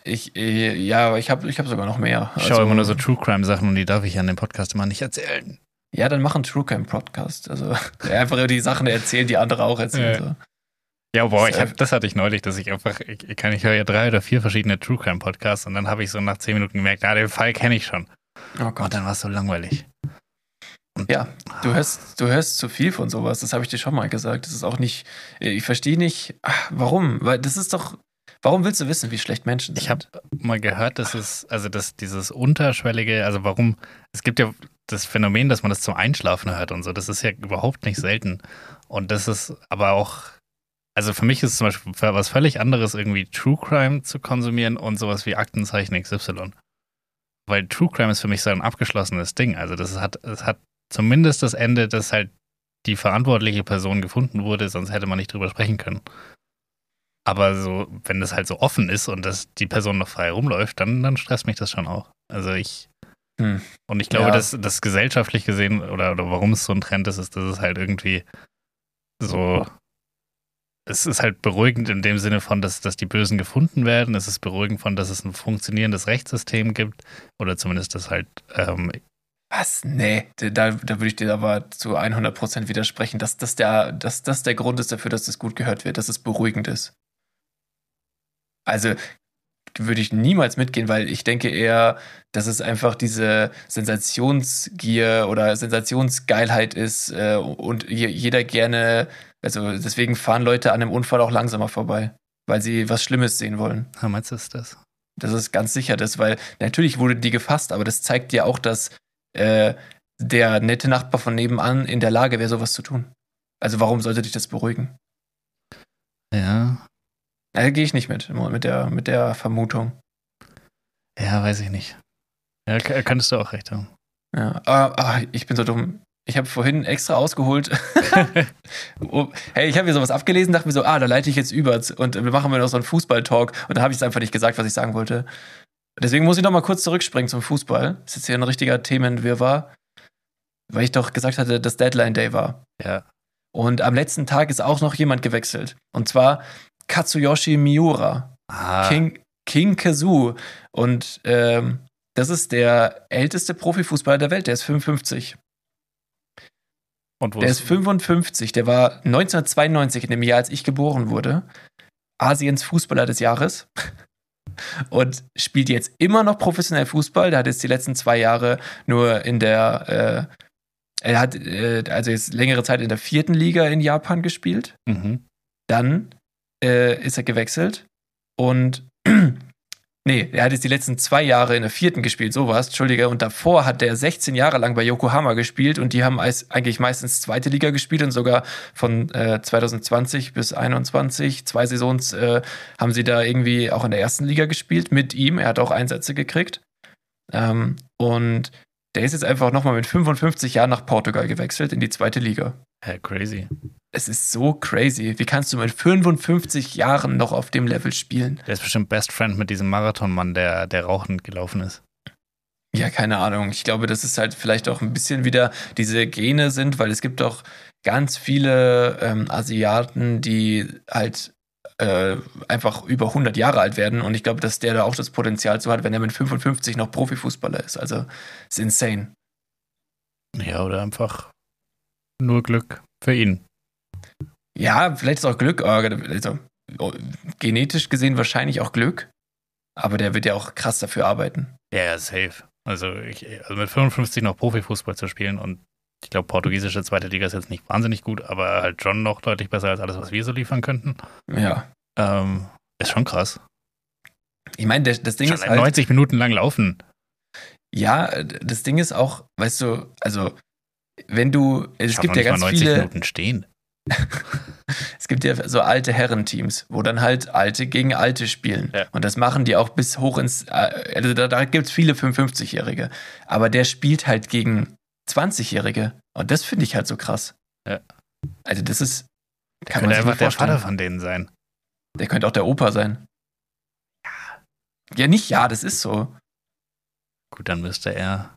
Ich, äh, ja, ich habe ich hab sogar noch mehr. Ich schaue also, immer nur so True Crime Sachen und die darf ich an dem Podcast immer nicht erzählen. Ja, dann mach einen True Crime Podcast. Also einfach die Sachen erzählen, die andere auch erzählen. Ja. So. Ja, boah, ich hab, das hatte ich neulich, dass ich einfach, ich, ich, kann, ich höre ja drei oder vier verschiedene True Crime Podcasts und dann habe ich so nach zehn Minuten gemerkt, ah, den Fall kenne ich schon. Oh Gott. Und dann war es so langweilig. Ja, du hörst, du hörst zu viel von sowas. Das habe ich dir schon mal gesagt. Das ist auch nicht, ich verstehe nicht, warum, weil das ist doch, warum willst du wissen, wie schlecht Menschen sind? Ich habe mal gehört, dass es, also dass dieses unterschwellige, also warum, es gibt ja das Phänomen, dass man das zum Einschlafen hört und so, das ist ja überhaupt nicht selten. Und das ist aber auch also für mich ist es zum Beispiel was völlig anderes, irgendwie True Crime zu konsumieren und sowas wie Aktenzeichen XY. Weil True Crime ist für mich so ein abgeschlossenes Ding. Also das hat, es hat zumindest das Ende, dass halt die verantwortliche Person gefunden wurde, sonst hätte man nicht drüber sprechen können. Aber so, wenn das halt so offen ist und dass die Person noch frei rumläuft, dann, dann stresst mich das schon auch. Also ich. Hm. Und ich glaube, ja. dass das gesellschaftlich gesehen oder, oder warum es so ein Trend ist, ist, dass es halt irgendwie so es ist halt beruhigend in dem Sinne von, dass, dass die Bösen gefunden werden. Es ist beruhigend von, dass es ein funktionierendes Rechtssystem gibt. Oder zumindest das halt. Ähm, Was? Nee, da, da würde ich dir aber zu 100% widersprechen, dass das der, dass das der Grund ist dafür, dass das gut gehört wird, dass es beruhigend ist. Also würde ich niemals mitgehen, weil ich denke eher, dass es einfach diese Sensationsgier oder Sensationsgeilheit ist äh, und jeder gerne also deswegen fahren Leute an einem Unfall auch langsamer vorbei, weil sie was Schlimmes sehen wollen. Ja, meinst du, ist das? Das ist ganz sicher das, weil natürlich wurde die gefasst, aber das zeigt dir auch, dass äh, der nette Nachbar von nebenan in der Lage wäre, sowas zu tun. Also warum sollte dich das beruhigen? Ja. Da gehe ich nicht mit, mit der, mit der Vermutung. Ja, weiß ich nicht. Ja, könntest du auch recht haben. Ja, ah, ah, ich bin so dumm. Ich habe vorhin extra ausgeholt. [laughs] Oh, hey, ich habe mir sowas abgelesen, dachte mir so, ah, da leite ich jetzt über und wir machen wir noch so einen Fußball-Talk und da habe ich es einfach nicht gesagt, was ich sagen wollte. Deswegen muss ich noch mal kurz zurückspringen zum Fußball. Das ist jetzt hier ein richtiger Themenwirrwarr, weil ich doch gesagt hatte, dass Deadline Day war. Ja. Und am letzten Tag ist auch noch jemand gewechselt. Und zwar Katsuyoshi Miura. Ah. King, King Kazoo. Und ähm, das ist der älteste Profifußballer der Welt, der ist 55 der ist 55, der war 1992 in dem Jahr, als ich geboren wurde, Asiens Fußballer des Jahres und spielt jetzt immer noch professionell Fußball. Der hat jetzt die letzten zwei Jahre nur in der, äh, er hat äh, also jetzt längere Zeit in der vierten Liga in Japan gespielt. Mhm. Dann äh, ist er gewechselt und [clears throat] Nee, er hat jetzt die letzten zwei Jahre in der vierten gespielt, sowas, Entschuldige. Und davor hat er 16 Jahre lang bei Yokohama gespielt und die haben eigentlich meistens zweite Liga gespielt und sogar von äh, 2020 bis 21, zwei Saisons, äh, haben sie da irgendwie auch in der ersten Liga gespielt mit ihm. Er hat auch Einsätze gekriegt. Ähm, und der ist jetzt einfach nochmal mit 55 Jahren nach Portugal gewechselt in die zweite Liga. Hä, crazy. Es ist so crazy. Wie kannst du mit 55 Jahren noch auf dem Level spielen? Der ist bestimmt Best Friend mit diesem Marathonmann, der, der rauchend gelaufen ist. Ja, keine Ahnung. Ich glaube, dass es halt vielleicht auch ein bisschen wieder diese Gene sind, weil es gibt doch ganz viele ähm, Asiaten, die halt äh, einfach über 100 Jahre alt werden. Und ich glaube, dass der da auch das Potenzial zu hat, wenn er mit 55 noch Profifußballer ist. Also, ist insane. Ja, oder einfach nur Glück für ihn. Ja, vielleicht ist auch Glück, also, genetisch gesehen wahrscheinlich auch Glück, aber der wird ja auch krass dafür arbeiten. Ja, ja safe. Also, ich, also mit 55 noch Profifußball zu spielen und ich glaube, portugiesische zweite Liga ist jetzt nicht wahnsinnig gut, aber halt schon noch deutlich besser als alles, was wir so liefern könnten. Ja. Ähm, ist schon krass. Ich meine, das, das Ding schon ist halt. 90 Minuten lang laufen. Ja, das Ding ist auch, weißt du, also wenn du, es gibt ja ganz 90 viele. Minuten stehen. [laughs] es gibt ja so alte Herrenteams, wo dann halt Alte gegen Alte spielen. Ja. Und das machen die auch bis hoch ins. äh, Also da, da gibt es viele 55-Jährige. Aber der spielt halt gegen 20-Jährige. Und das finde ich halt so krass. Ja. Also, das ist. Der Kann man einfach der. Vater von denen sein. Der könnte auch der Opa sein. Ja. Ja, nicht ja, das ist so. Gut, dann müsste er,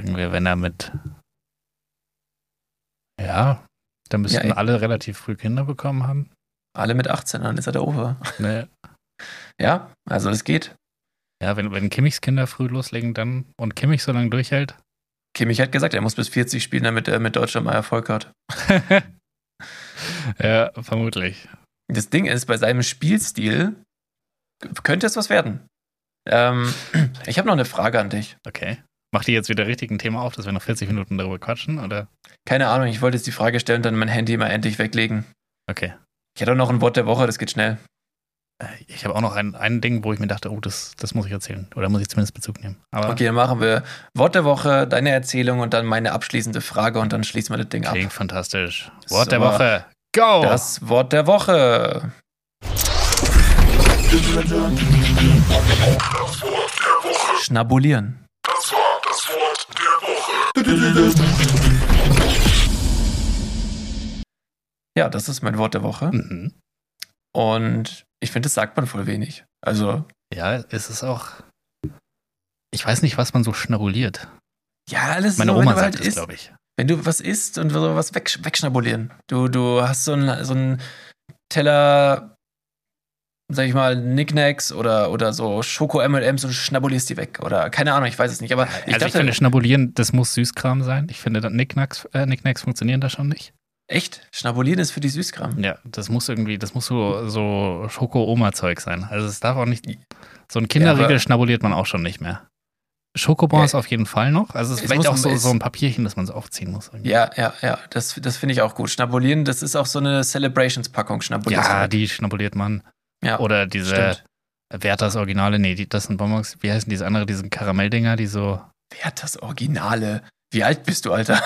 sagen wir, wenn er mit, ja, dann müssten Ja, alle relativ früh Kinder bekommen haben. Alle mit 18, dann ist er der Opa. Ne? Ja, also das geht. Ja, wenn, wenn Kimmichs Kinder früh loslegen, dann und Kimmich so lange durchhält. Kimmich hat gesagt, er muss bis 40 spielen, damit er mit Deutschland mal Erfolg hat. [laughs] ja, vermutlich. Das Ding ist, bei seinem Spielstil könnte es was werden. Ähm, [clears throat] ich habe noch eine Frage an dich. Okay. Macht die jetzt wieder richtig ein Thema auf, dass wir noch 40 Minuten darüber quatschen? Oder? Keine Ahnung, ich wollte jetzt die Frage stellen und dann mein Handy mal endlich weglegen. Okay. Ich hätte auch noch ein Wort der Woche, das geht schnell. Äh, Ich habe auch noch ein, ein Ding, wo ich mir dachte, oh, das, das muss ich erzählen. Oder muss ich zumindest Bezug nehmen. Aber Okay, dann machen wir Wort der Woche, deine Erzählung und dann meine abschließende Frage und dann schließen wir das Ding ab. klingt fantastisch. Wort So. der Woche. Go! Das Wort der Woche. Schnabulieren. Ja, das ist mein Wort der Woche. mhm. Und ich finde, das sagt man voll wenig. Also, Ja, es ist auch. Ich weiß nicht, was man so schnabuliert. ja, alles Meine so, Oma sagt halt isst. glaube ich. Wenn du was isst und so was weg, wegschnabulieren. Du, du hast so einen so einen Teller, sag ich mal, Knickknacks oder, oder so Schoko-M&M's und du schnabulierst die weg. Oder keine Ahnung, ich weiß es nicht. Aber ich also ich dachte, finde, schnabulieren, das muss Süßkram sein. Ich finde, Nicknacks, äh, Knickknacks funktionieren da schon nicht. echt, schnabulieren ist für die Süßkram. Ja, das muss irgendwie, das muss so, so Schoko-Oma-Zeug sein. Also es darf auch nicht. So ein Kinderriegel aber- schnabuliert man auch schon nicht mehr. Schokobons Ja. auf jeden Fall noch. Also es Es ist vielleicht auch so, so ein Papierchen, das man so aufziehen muss. irgendwie. Ja, ja, ja, das, das finde ich auch gut. Schnabulieren, das ist auch so eine Celebrations-Packung, Ja, die schnabuliert man. Ja, Oder diese stimmt. Werthers Originale, nee, die, das sind Bonbons. Wie heißen diese andere, diese Karamelldinger, die so, Wer hat das Originale? Wie alt bist du, Alter?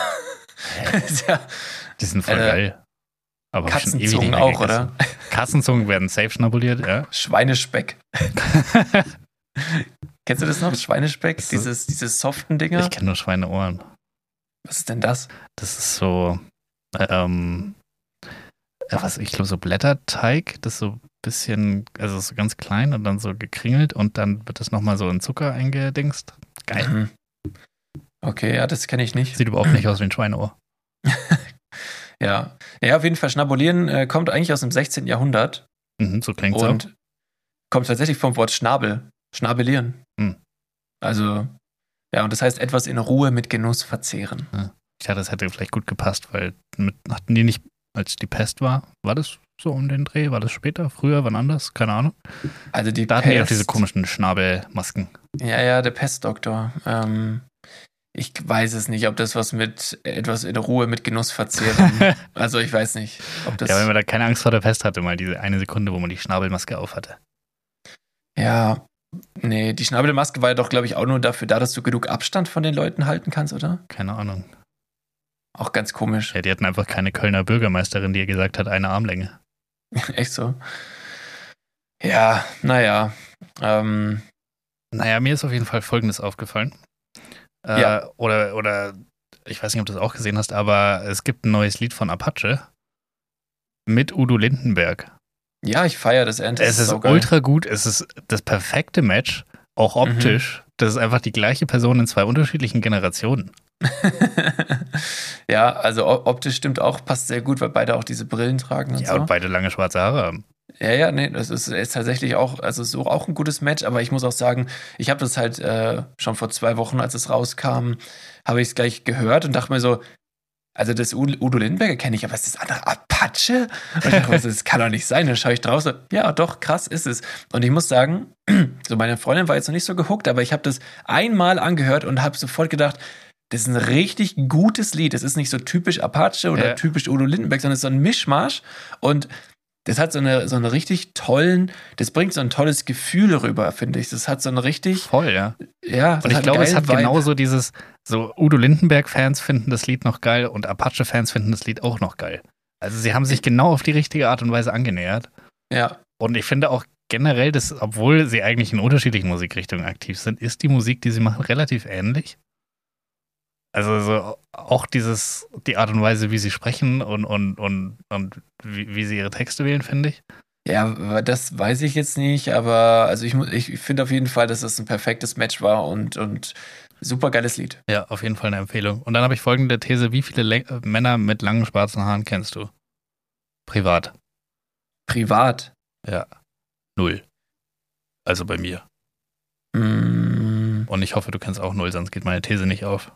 [laughs] Ist ja die sind voll Äh, geil. Aber Katzenzungen auch, gegessen. oder? Katzenzungen werden safe schnabuliert, ja. [laughs] Schweinespeck. [laughs] Kennst du das noch? Schweinespeck? Das ist- Dieses, diese soften Dinger? Ich kenne nur Schweineohren. Was ist denn das? Das ist so, ähm, äh, was, ich glaube, so Blätterteig, das so ein bisschen, also so ganz klein und dann so gekringelt und dann wird das nochmal so in Zucker eingedingst. Geil. Mhm. Okay, ja, das kenne ich nicht. Sieht überhaupt nicht aus wie ein Schweineohr. [laughs] Ja. Ja, auf jeden Fall, Schnabulieren äh, kommt eigentlich aus dem 16. Jahrhundert Mhm, so klingt so. und kommt tatsächlich vom Wort Schnabel. Schnabelieren. Hm. Also, ja, und das heißt etwas in Ruhe mit Genuss verzehren. Ich dachte, das hätte vielleicht gut gepasst, weil mit, hatten die nicht, als die Pest war, war das so um den Dreh? War das später, früher, wann anders? Keine Ahnung. Also die Da hatten die auch Pest- diese komischen Schnabelmasken. Ja, ja, der Pestdoktor. Ähm, ich weiß es nicht, ob das was mit etwas in Ruhe mit Genuss verzehren. [laughs] also ich weiß nicht, ob das. ja, wenn man da keine Angst vor der Pest hatte, mal diese eine Sekunde, wo man die Schnabelmaske aufhatte. Ja, nee, die Schnabelmaske war ja doch, glaube ich, auch nur dafür da, dass du genug Abstand von den Leuten halten kannst, oder? Keine Ahnung. Auch ganz komisch. Ja, die hatten einfach keine Kölner Bürgermeisterin, die ihr gesagt hat, eine Armlänge. [laughs] Echt so. Ja, naja. Ähm, Naja, mir ist auf jeden Fall Folgendes aufgefallen. Äh, Ja. Oder, oder, ich weiß nicht, ob du das auch gesehen hast, aber es gibt ein neues Lied von Apache mit Udo Lindenberg. ja, ich feiere das End. es ist saugeil. ultra gut, es ist das perfekte Match, auch optisch. Das ist einfach die gleiche Person in zwei unterschiedlichen Generationen. [laughs] ja, also optisch stimmt auch, passt sehr gut, weil beide auch diese Brillen tragen und Ja, so. und beide lange schwarze Haare haben. Ja, ja, nee, das ist, ist tatsächlich auch, also so auch ein gutes Match, aber ich muss auch sagen, ich habe das halt äh, schon vor zwei Wochen, als es rauskam, habe ich es gleich gehört und dachte mir so, also das Udo Lindenberger kenne ich, aber ist das andere Apache? Und ich dachte mir so, das kann doch nicht sein. Dann schaue ich draußen, ja, doch, krass ist es. Und ich muss sagen, [clears throat] so meine Freundin war jetzt noch nicht so gehuckt, aber ich habe das einmal angehört und habe sofort gedacht, das ist ein richtig gutes Lied. Das ist nicht so typisch Apache oder Ja. typisch Udo Lindenberg, sondern es ist so ein Mischmasch. Und das hat so eine, so einen richtig tollen, das bringt so ein tolles Gefühl rüber, finde ich. Das hat so einen richtig, Voll, ja. ja, Und ich glaube, es hat geilen Vibe. genauso dieses, So, Udo Lindenberg-Fans finden das Lied noch geil und Apache-Fans finden das Lied auch noch geil. Also sie haben sich genau auf die richtige Art und Weise angenähert. Ja. Und ich finde auch generell, dass, obwohl sie eigentlich in unterschiedlichen Musikrichtungen aktiv sind, ist die Musik, die sie machen, relativ ähnlich. Also so auch dieses, die Art und Weise, wie sie sprechen und, und, und, und wie, wie sie ihre Texte wählen, finde ich. Ja, das weiß ich jetzt nicht, aber also ich, ich finde auf jeden Fall, dass es ein perfektes Match war und, und super geiles Lied. Ja, auf jeden Fall eine Empfehlung. Und dann habe ich folgende These: Wie viele Le äh, Männer mit langen schwarzen Haaren kennst du? Privat. Privat. Ja. Null. Also bei mir. Mm, Und ich hoffe, du kennst auch null, sonst geht meine These nicht auf.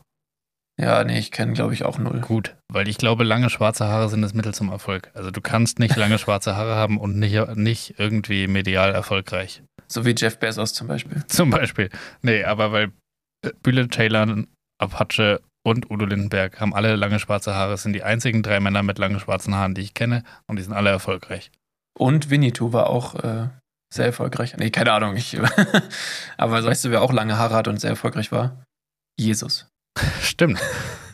Ja, nee, ich kenne, glaube ich, auch null. Gut, weil ich glaube, lange schwarze Haare sind das Mittel zum Erfolg. Also du kannst nicht lange schwarze Haare haben und nicht, nicht irgendwie medial erfolgreich. So wie Jeff Bezos zum Beispiel. Zum Beispiel. Nee, aber weil äh, Bühle Taylor, Apache und Udo Lindenberg haben alle lange schwarze Haare. Es sind die einzigen drei Männer mit langen schwarzen Haaren, die ich kenne und die sind alle erfolgreich. Und Winnetou war auch äh, sehr erfolgreich. Nee, keine Ahnung. Ich, [laughs] aber weißt du, wer auch lange Haare hat und sehr erfolgreich war? Jesus. Stimmt.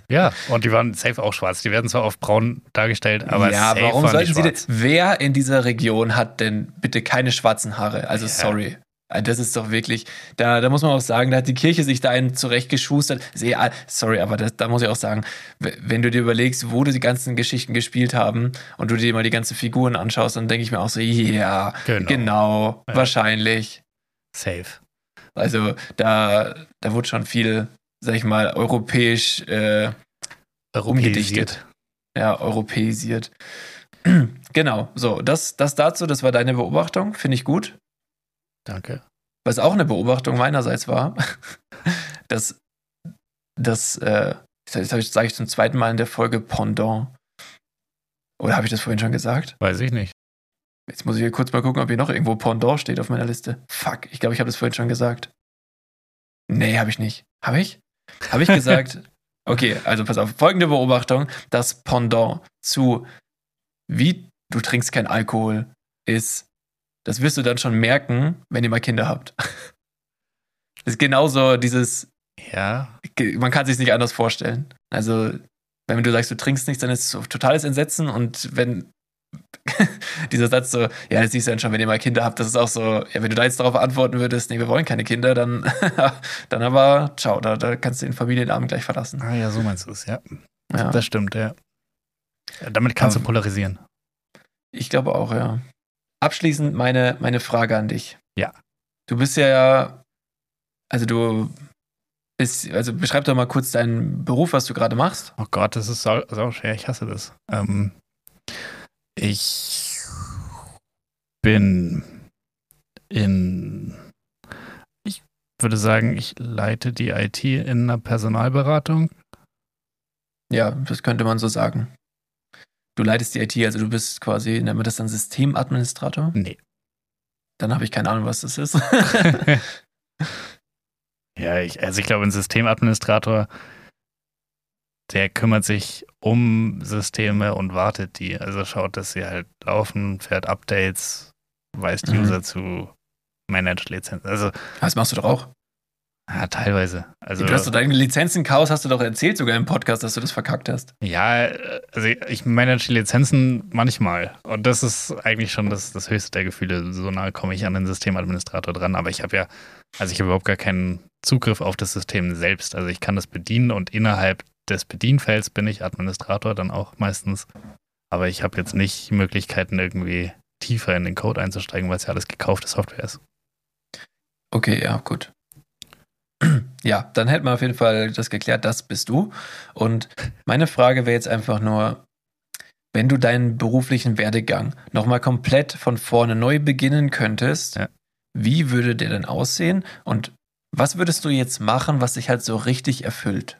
Ja, und die waren safe auch schwarz. Die werden zwar oft braun dargestellt, aber ja, safe warum waren sollten sie denn? Wer in dieser Region hat denn bitte keine schwarzen Haare? Also Ja. sorry. Also Das ist doch wirklich, da, da muss man auch sagen, da hat die Kirche sich da einen zurechtgeschustert. Ah, sorry, aber das, da muss ich auch sagen, wenn du dir überlegst, wo die ganzen Geschichten gespielt haben und du dir mal die ganzen Figuren anschaust, dann denke ich mir auch so, ja, Genau. genau, Ja. wahrscheinlich. Safe. Also da, da wurde schon viel, sag ich mal, europäisch, äh, Umgedichtet. ja, europäisiert. [clears throat] genau, so, das, das dazu, das war deine Beobachtung, finde ich gut. Danke. Was auch eine Beobachtung meinerseits war, [laughs] dass das, äh, das habe ich, sage ich zum zweiten Mal in der Folge Pendant. Oder habe ich das vorhin schon gesagt? Weiß ich nicht. Jetzt muss ich hier kurz mal gucken, ob hier noch irgendwo Pendant steht auf meiner Liste. Fuck, ich glaube, ich habe das vorhin schon gesagt. Nee, habe ich nicht. Habe ich? Habe ich gesagt? [laughs] Okay, also pass auf. Folgende Beobachtung: Das Pendant zu wie du trinkst kein Alkohol ist, das wirst du dann schon merken, wenn ihr mal Kinder habt. Das [laughs] ist genauso dieses, Ja, man kann sich nicht anders vorstellen. Also, wenn du sagst, du trinkst nichts, dann ist es totales Entsetzen und wenn [laughs] dieser Satz so, ja, das siehst du dann schon, wenn ihr mal Kinder habt, das ist auch so, ja, wenn du da jetzt darauf antworten würdest, nee, wir wollen keine Kinder, dann, [laughs] dann aber, ciao, da, da kannst du den Familienabend gleich verlassen. ah ja, so meinst du es, ja. Ja, Das stimmt, ja. Ja, Damit kannst Aber- du polarisieren. ich glaube auch, ja. Abschließend meine, meine Frage an dich. Ja. Du bist ja, also du bist, also beschreib doch mal kurz deinen Beruf, was du gerade machst. Oh Gott, das ist sau, sau schwer, ich hasse das. Ähm, ich bin in, ich würde sagen, ich leite die IT in einer Personalberatung. Ja, das könnte man so sagen. Du leitest die IT, also du bist quasi, nennen wir das dann Systemadministrator? Nee. Dann habe ich keine Ahnung, was das ist. [laughs] [laughs] ja, ich, also ich glaube, ein Systemadministrator, der kümmert sich um Systeme und wartet die. Also schaut, dass sie halt laufen, fährt Updates, weist Mhm. User zu, managt Lizenzen. Also das machst du doch auch. ja, teilweise. Also du hast doch deine Lizenzen-Chaos, hast du doch erzählt sogar im Podcast, dass du das verkackt hast. Ja, also ich manage die Lizenzen manchmal. Und das ist eigentlich schon das, das höchste der Gefühle. So nah komme ich an den Systemadministrator dran. Aber ich habe ja, also ich habe überhaupt gar keinen Zugriff auf das System selbst. Also ich kann das bedienen und innerhalb des Bedienfelds bin ich Administrator dann auch meistens. Aber ich habe jetzt nicht Möglichkeiten, irgendwie tiefer in den Code einzusteigen, weil es ja alles gekaufte Software ist. Okay, ja, gut. [clears throat] Ja, dann hätten wir auf jeden Fall das geklärt, das bist du. Und meine Frage wäre jetzt einfach nur, wenn du deinen beruflichen Werdegang nochmal komplett von vorne neu beginnen könntest, Ja. wie würde der denn aussehen? Und was würdest du jetzt machen, was dich halt so richtig erfüllt?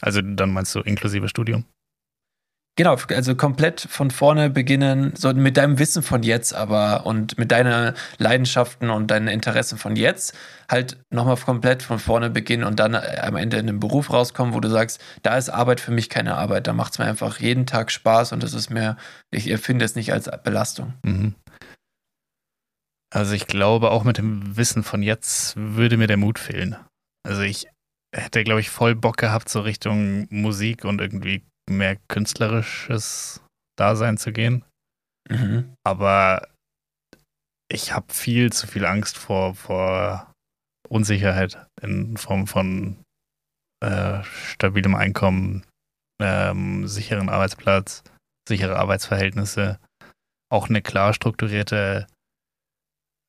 Also dann meinst du inklusive Studium? Genau, also komplett von vorne beginnen, so mit deinem Wissen von jetzt aber und mit deinen Leidenschaften und deinen Interessen von jetzt halt nochmal komplett von vorne beginnen und dann am Ende in einen Beruf rauskommen, wo du sagst, da ist Arbeit für mich keine Arbeit, da macht es mir einfach jeden Tag Spaß und das ist mir, ich empfinde es nicht als Belastung. Mhm. Also ich glaube, auch mit dem Wissen von jetzt würde mir der Mut fehlen. Also ich hätte, glaube ich, voll Bock gehabt, so Richtung Musik und irgendwie mehr künstlerisches Dasein zu gehen. Mhm. Aber ich habe viel zu viel Angst vor, vor Unsicherheit in Form von äh, stabilem Einkommen, ähm, sicheren Arbeitsplatz, sichere Arbeitsverhältnisse, auch eine klar strukturierte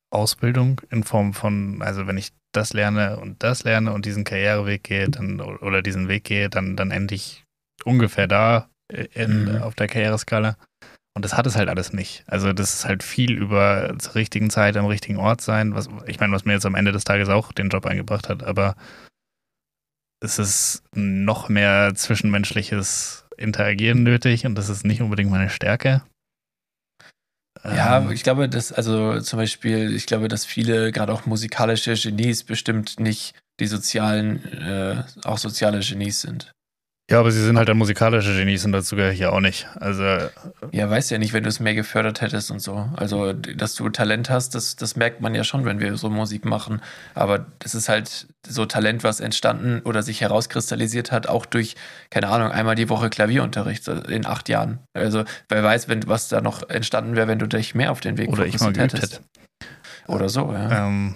Ausbildung in Form von, also wenn ich das lerne und das lerne und diesen Karriereweg gehe, dann oder diesen Weg gehe, dann, dann ende ich ungefähr da in, Mhm. auf der Karriereskala. Und das hat es halt alles nicht. Also das ist halt viel über zur richtigen Zeit am richtigen Ort sein, was ich meine, was mir jetzt am Ende des Tages auch den Job eingebracht hat, aber es ist noch mehr zwischenmenschliches Interagieren nötig und das ist nicht unbedingt meine Stärke. Ja, Ähm, ich glaube, dass, also zum Beispiel, ich glaube, dass viele, gerade auch musikalische Genies, bestimmt nicht die sozialen, äh, auch soziale Genies sind. Ja, aber sie sind halt dann musikalische Genies und dazu gehöre ich ja auch nicht. Also Ja, weißt ja nicht, wenn du es mehr gefördert hättest und so. Also, dass du Talent hast, das, das merkt man ja schon, wenn wir so Musik machen. Aber das ist halt so Talent, was entstanden oder sich herauskristallisiert hat, auch durch, keine Ahnung, einmal die Woche Klavierunterricht in acht Jahren. Also, wer weiß, wenn, was da noch entstanden wäre, wenn du dich mehr auf den Weg oder ich mal geübt hättest. hätte. Oder so, ja. Ähm,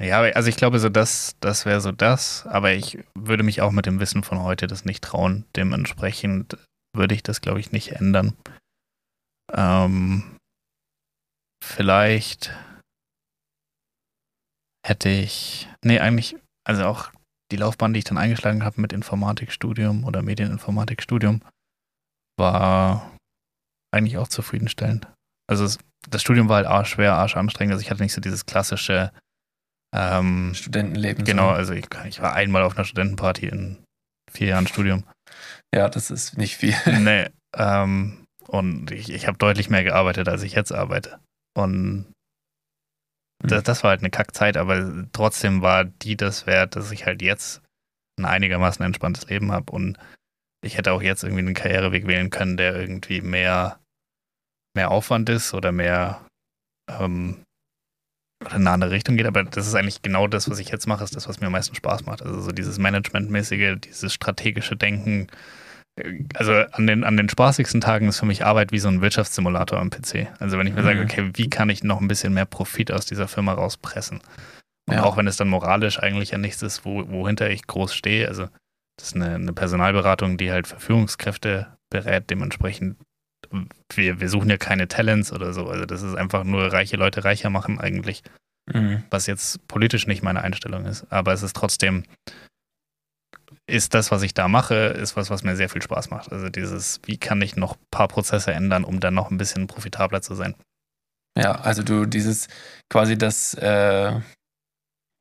ja, also ich glaube, so das, das wäre so das, aber ich würde mich auch mit dem Wissen von heute das nicht trauen. Dementsprechend würde ich das, glaube ich, nicht ändern. Ähm, vielleicht hätte ich, nee, eigentlich, also auch die Laufbahn, die ich dann eingeschlagen habe mit Informatikstudium oder Medieninformatikstudium, war eigentlich auch zufriedenstellend. Also es, das Studium war halt arschschwer, arschanstrengend. Also ich hatte nicht so dieses klassische, ähm, Studentenleben. genau, So. also ich, ich war einmal auf einer Studentenparty in vier Jahren Studium. Ja, das ist nicht viel. [laughs] nee, ähm, und ich, ich habe deutlich mehr gearbeitet, als ich jetzt arbeite. Und das, das war halt eine Kackzeit, aber trotzdem war die das wert, dass ich halt jetzt ein einigermaßen entspanntes Leben habe und ich hätte auch jetzt irgendwie einen Karriereweg wählen können, der irgendwie mehr, mehr Aufwand ist oder mehr ähm, oder in eine andere Richtung geht, aber das ist eigentlich genau das, was ich jetzt mache, ist das, was mir am meisten Spaß macht. Also so dieses Managementmäßige, dieses strategische Denken. Also an den, an den spaßigsten Tagen ist für mich Arbeit wie so ein Wirtschaftssimulator am PC. Also wenn ich mir Mhm. sage, okay, wie kann ich noch ein bisschen mehr Profit aus dieser Firma rauspressen? Und Ja. auch wenn es dann moralisch eigentlich ja nichts ist, wo, wohinter ich groß stehe. Also das ist eine, eine Personalberatung, die halt für Führungskräfte berät. Dementsprechend, wir, wir suchen ja keine Talents oder so. Also das ist einfach nur reiche Leute reicher machen eigentlich Mhm. was jetzt politisch nicht meine Einstellung ist, aber es ist trotzdem, ist das, was ich da mache, ist was, was mir sehr viel Spaß macht. Also dieses, wie kann ich noch ein paar Prozesse ändern, um dann noch ein bisschen profitabler zu sein. Ja, also du dieses quasi das, äh,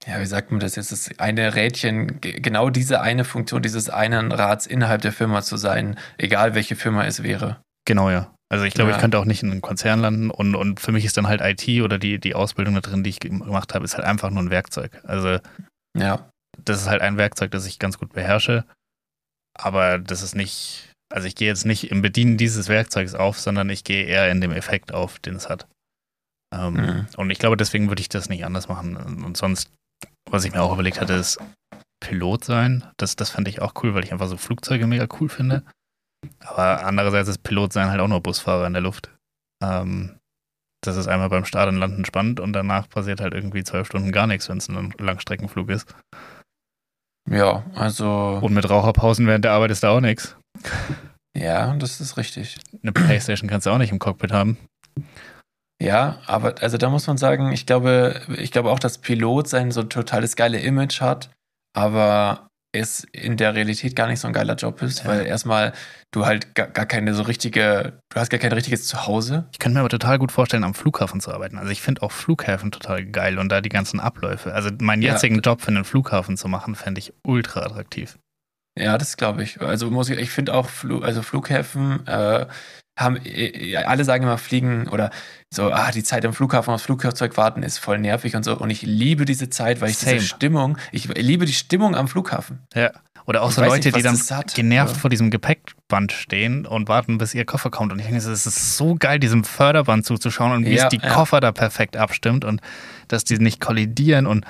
ja, wie sagt man das jetzt, das eine Rädchen, ge- genau diese eine Funktion dieses einen Rats innerhalb der Firma zu sein, egal welche Firma es wäre. Genau, ja. Also ich glaube, Ja. ich könnte auch nicht in einem Konzern landen und, und für mich ist dann halt IT oder die, die Ausbildung da drin, die ich gemacht habe, ist halt einfach nur ein Werkzeug. Also Ja, das ist halt ein Werkzeug, das ich ganz gut beherrsche, aber das ist nicht, also ich gehe jetzt nicht im Bedienen dieses Werkzeugs auf, sondern ich gehe eher in dem Effekt auf, den es hat. Ähm, Mhm. Und ich glaube, deswegen würde ich das nicht anders machen. Und sonst, was ich mir auch überlegt hatte, ist Pilot sein. Das, das fände ich auch cool, weil ich einfach so Flugzeuge mega cool finde. Aber andererseits ist Pilot sein halt auch nur Busfahrer in der Luft. Ähm, das ist einmal beim Start und Landen spannend und danach passiert halt irgendwie zwölf Stunden gar nichts, wenn es ein Langstreckenflug ist. ja, also, Und mit Raucherpausen während der Arbeit ist da auch nichts. ja, das ist richtig. Eine Playstation kannst du auch nicht im Cockpit haben. Ja, aber also da muss man sagen, ich glaube, ich glaube auch, dass Pilot sein so ein totales geile Image hat, aber es in der Realität gar nicht so ein geiler Job ist, Ja. weil erstmal du halt gar, gar keine so richtige, du hast gar kein richtiges Zuhause. Ich könnte mir aber total gut vorstellen, am Flughafen zu arbeiten. Also ich finde auch Flughäfen total geil und da die ganzen Abläufe. Also meinen Ja. jetzigen Job für einen Flughafen zu machen, fände ich ultra attraktiv. Ja, das glaube ich. Also muss ich, ich finde auch, Flu, also Flughäfen äh, haben, äh, alle sagen immer Fliegen oder so, ah, die Zeit am Flughafen aufs Flugzeug warten ist voll nervig und so. Und ich liebe diese Zeit, weil ich Same. diese Stimmung, ich liebe die Stimmung am Flughafen. Ja. Oder auch Ich so Leute, nicht, die dann hat, genervt aber- vor diesem Gepäckband stehen und warten, bis ihr Koffer kommt. Und ich denke, es ist so geil, diesem Förderband zuzuschauen und wie Ja, es die ja. Koffer da perfekt abstimmt und dass die nicht kollidieren und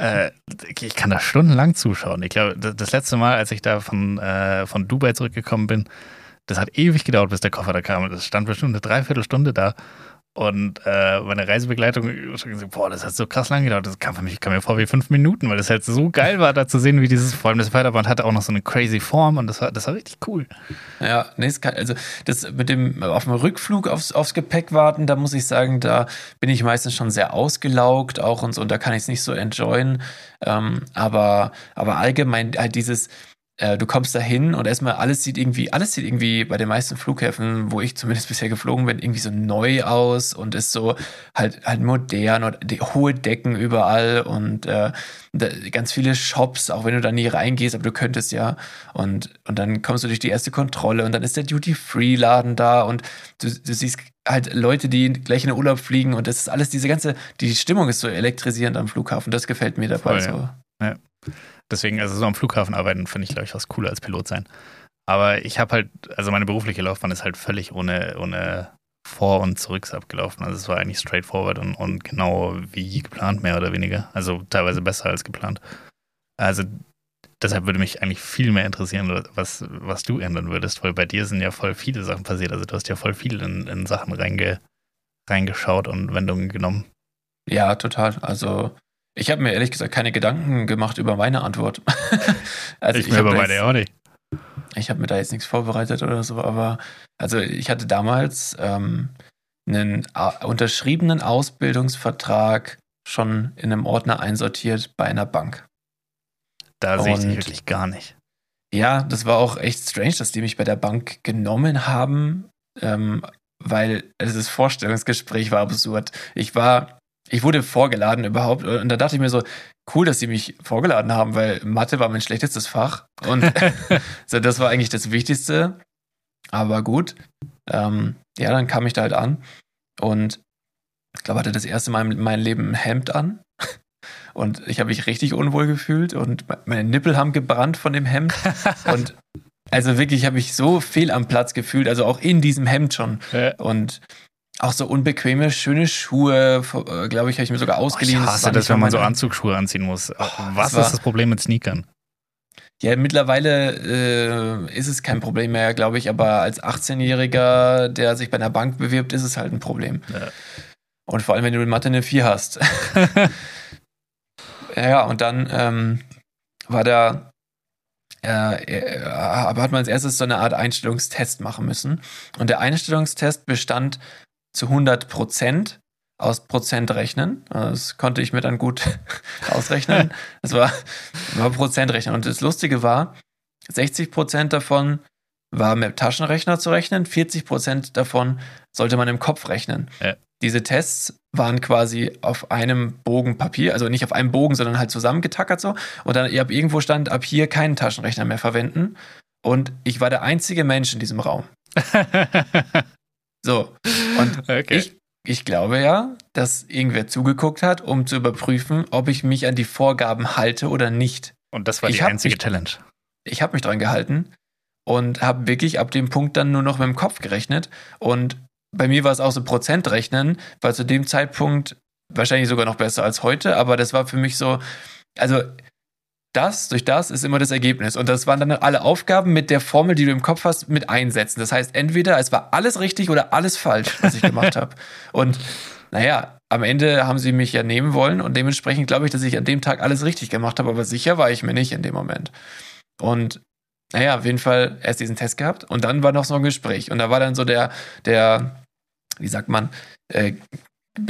Äh, ich kann da stundenlang zuschauen. Ich glaube, das letzte Mal, als ich da von, äh, von Dubai zurückgekommen bin, das hat ewig gedauert, bis der Koffer da kam. Das stand bestimmt eine Dreiviertelstunde da. Und äh, meine Reisebegleitung boah, das hat so krass lang gedauert. Das kam für mich kam mir vor wie fünf Minuten, weil das halt so geil war, da zu sehen, wie dieses, vor allem das Förderband hatte auch noch so eine crazy Form und das war, das war richtig cool. Ja, nee, kann, also das mit dem auf dem Rückflug aufs, aufs Gepäck warten, da muss ich sagen, da bin ich meistens schon sehr ausgelaugt auch und so, und da kann ich es nicht so enjoyen. Ähm, aber, aber allgemein halt dieses, du kommst da hin und erstmal alles sieht irgendwie, alles sieht irgendwie bei den meisten Flughäfen, wo ich zumindest [laughs] bisher geflogen bin, irgendwie so neu aus und ist so halt halt modern und hohe Decken überall und äh, ganz viele Shops, auch wenn du da nie reingehst, aber du könntest ja. Und, und dann kommst du durch die erste Kontrolle und dann ist der Duty-Free-Laden da und du, du siehst halt Leute, die gleich in den Urlaub fliegen und das ist alles diese ganze, die Stimmung ist so elektrisierend am Flughafen. Das gefällt mir dabei Voll, so. Ja. Deswegen, also so am Flughafen arbeiten, finde ich, glaube ich, was cooler als Pilot sein. Aber ich habe halt, also meine berufliche Laufbahn ist halt völlig ohne, ohne Vor- und Zurücks abgelaufen. Also es war eigentlich straightforward und, und genau wie geplant, mehr oder weniger. Also teilweise besser als geplant. Also deshalb würde mich eigentlich viel mehr interessieren, was, was du ändern würdest, weil bei dir sind ja voll viele Sachen passiert. Also du hast ja voll viel in, in Sachen reinge, reingeschaut und Wendungen genommen. Ja, total. Also ich habe mir ehrlich gesagt keine Gedanken gemacht über meine Antwort. [laughs] also ich, ich mir über meine auch nicht. Ich habe mir da jetzt nichts vorbereitet oder so, aber also ich hatte damals ähm, einen unterschriebenen Ausbildungsvertrag schon in einem Ordner einsortiert bei einer Bank. Da sehe ich dich wirklich gar nicht. Ja, das war auch echt strange, dass die mich bei der Bank genommen haben, ähm, weil das Vorstellungsgespräch war absurd. Ich war ich wurde vorgeladen überhaupt und da dachte ich mir so, cool, dass sie mich vorgeladen haben, weil Mathe war mein schlechtestes Fach und [laughs] so, das war eigentlich das Wichtigste. Aber gut, ähm, ja, dann kam ich da halt an und ich glaube, hatte das erste Mal in meinem Leben ein Hemd an [laughs] und ich habe mich richtig unwohl gefühlt und meine Nippel haben gebrannt von dem Hemd [laughs] und also wirklich habe ich so fehl am Platz gefühlt, also auch in diesem Hemd schon. Ja. Und auch so unbequeme, schöne Schuhe, äh, glaube ich, habe ich mir sogar ausgeliehen. Oh, ich hasse das, das wenn man so Anzugsschuhe anziehen muss. Oh, Was ist das Problem mit Sneakern? Ja, mittlerweile äh, ist es kein Problem mehr, glaube ich, aber als 18-Jähriger, der sich bei einer Bank bewirbt, ist es halt ein Problem. Ja. Und vor allem, wenn du in Mathe eine 4 hast. [laughs] ja, und dann ähm, war da, äh, äh, aber hat man als erstes so eine Art Einstellungstest machen müssen. Und der Einstellungstest bestand zu 100 Prozent aus Prozent rechnen. Das konnte ich mir dann gut [laughs] ausrechnen. [laughs] Das war, war Prozentrechnen. Und das Lustige war, 60 Prozent davon war mit Taschenrechner zu rechnen, 40 Prozent davon sollte man im Kopf rechnen. Ja. Diese Tests waren quasi auf einem Bogen Papier, also nicht auf einem Bogen, sondern halt zusammengetackert so. Und dann, ihr habt irgendwo stand, ab hier keinen Taschenrechner mehr verwenden. Und ich war der einzige Mensch in diesem Raum. [laughs] So. Und okay. ich, ich glaube ja, dass irgendwer zugeguckt hat, um zu überprüfen, ob ich mich an die Vorgaben halte oder nicht. Und das war die einzige mich, Challenge. Ich habe mich dran gehalten und habe wirklich ab dem Punkt dann nur noch mit dem Kopf gerechnet. Und bei mir war es auch so Prozentrechnen, weil zu dem Zeitpunkt wahrscheinlich sogar noch besser als heute, aber das war für mich so, also das durch das ist immer das Ergebnis. Und das waren dann alle Aufgaben mit der Formel, die du im Kopf hast, mit einsetzen. Das heißt, entweder es war alles richtig oder alles falsch, was ich gemacht habe. [laughs] Und naja, am Ende haben sie mich ja nehmen wollen und dementsprechend glaube ich, dass ich an dem Tag alles richtig gemacht habe, aber sicher war ich mir nicht in dem Moment. Und naja, auf jeden Fall erst diesen Test gehabt und dann war noch so ein Gespräch. Und da war dann so der, der, wie sagt man, äh,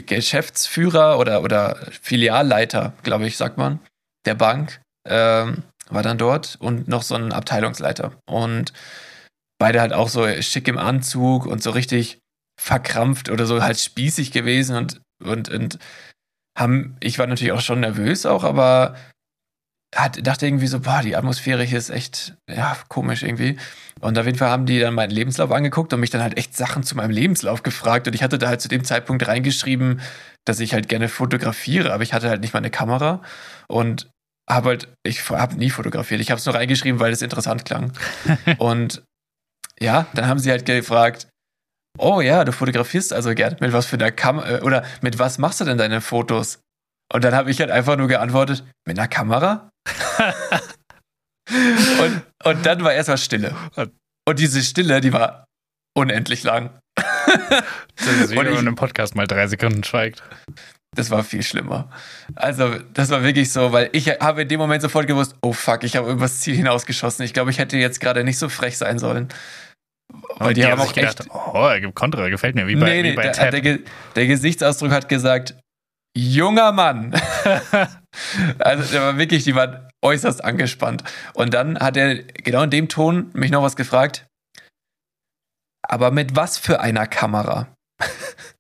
Geschäftsführer oder, oder Filialleiter, glaube ich, sagt man, der Bank, ähm, war dann dort und noch so ein Abteilungsleiter. Und beide halt auch so schick im Anzug und so richtig verkrampft oder so halt spießig gewesen und, und, und haben, ich war natürlich auch schon nervös auch, aber hat, dachte irgendwie so, boah, die Atmosphäre hier ist echt, ja, komisch irgendwie. Und auf jeden Fall haben die dann meinen Lebenslauf angeguckt und mich dann halt echt Sachen zu meinem Lebenslauf gefragt. Und ich hatte da halt zu dem Zeitpunkt reingeschrieben, dass ich halt gerne fotografiere, aber ich hatte halt nicht mal eine Kamera. Und habe halt, ich habe nie fotografiert. Ich habe es nur reingeschrieben, weil es interessant klang. [laughs] und ja, dann haben sie halt gefragt, oh ja, du fotografierst also gern. Mit was für einer Kamera äh, oder mit was machst du denn deine Fotos? Und dann habe ich halt einfach nur geantwortet, mit einer Kamera? [laughs] und, und dann war erstmal Stille. Und diese Stille, die war unendlich lang. Das ist wie [laughs] Und wenn man im Podcast mal drei Sekunden schweigt. Das war viel schlimmer. Also, das war wirklich so, weil ich habe in dem Moment sofort gewusst, oh fuck, ich habe übers Ziel hinausgeschossen. Ich glaube, ich hätte jetzt gerade nicht so frech sein sollen. Weil Und die, haben sich auch echt. gedacht, oh, er gibt Kontra, gefällt mir, wie bei, nee, wie bei der, Ted. der, der Gesichtsausdruck hat gesagt, junger Mann. [laughs] also, der war wirklich, die waren äußerst angespannt. Und dann hat er genau in dem Ton mich noch was gefragt. Aber mit was für einer Kamera? [laughs]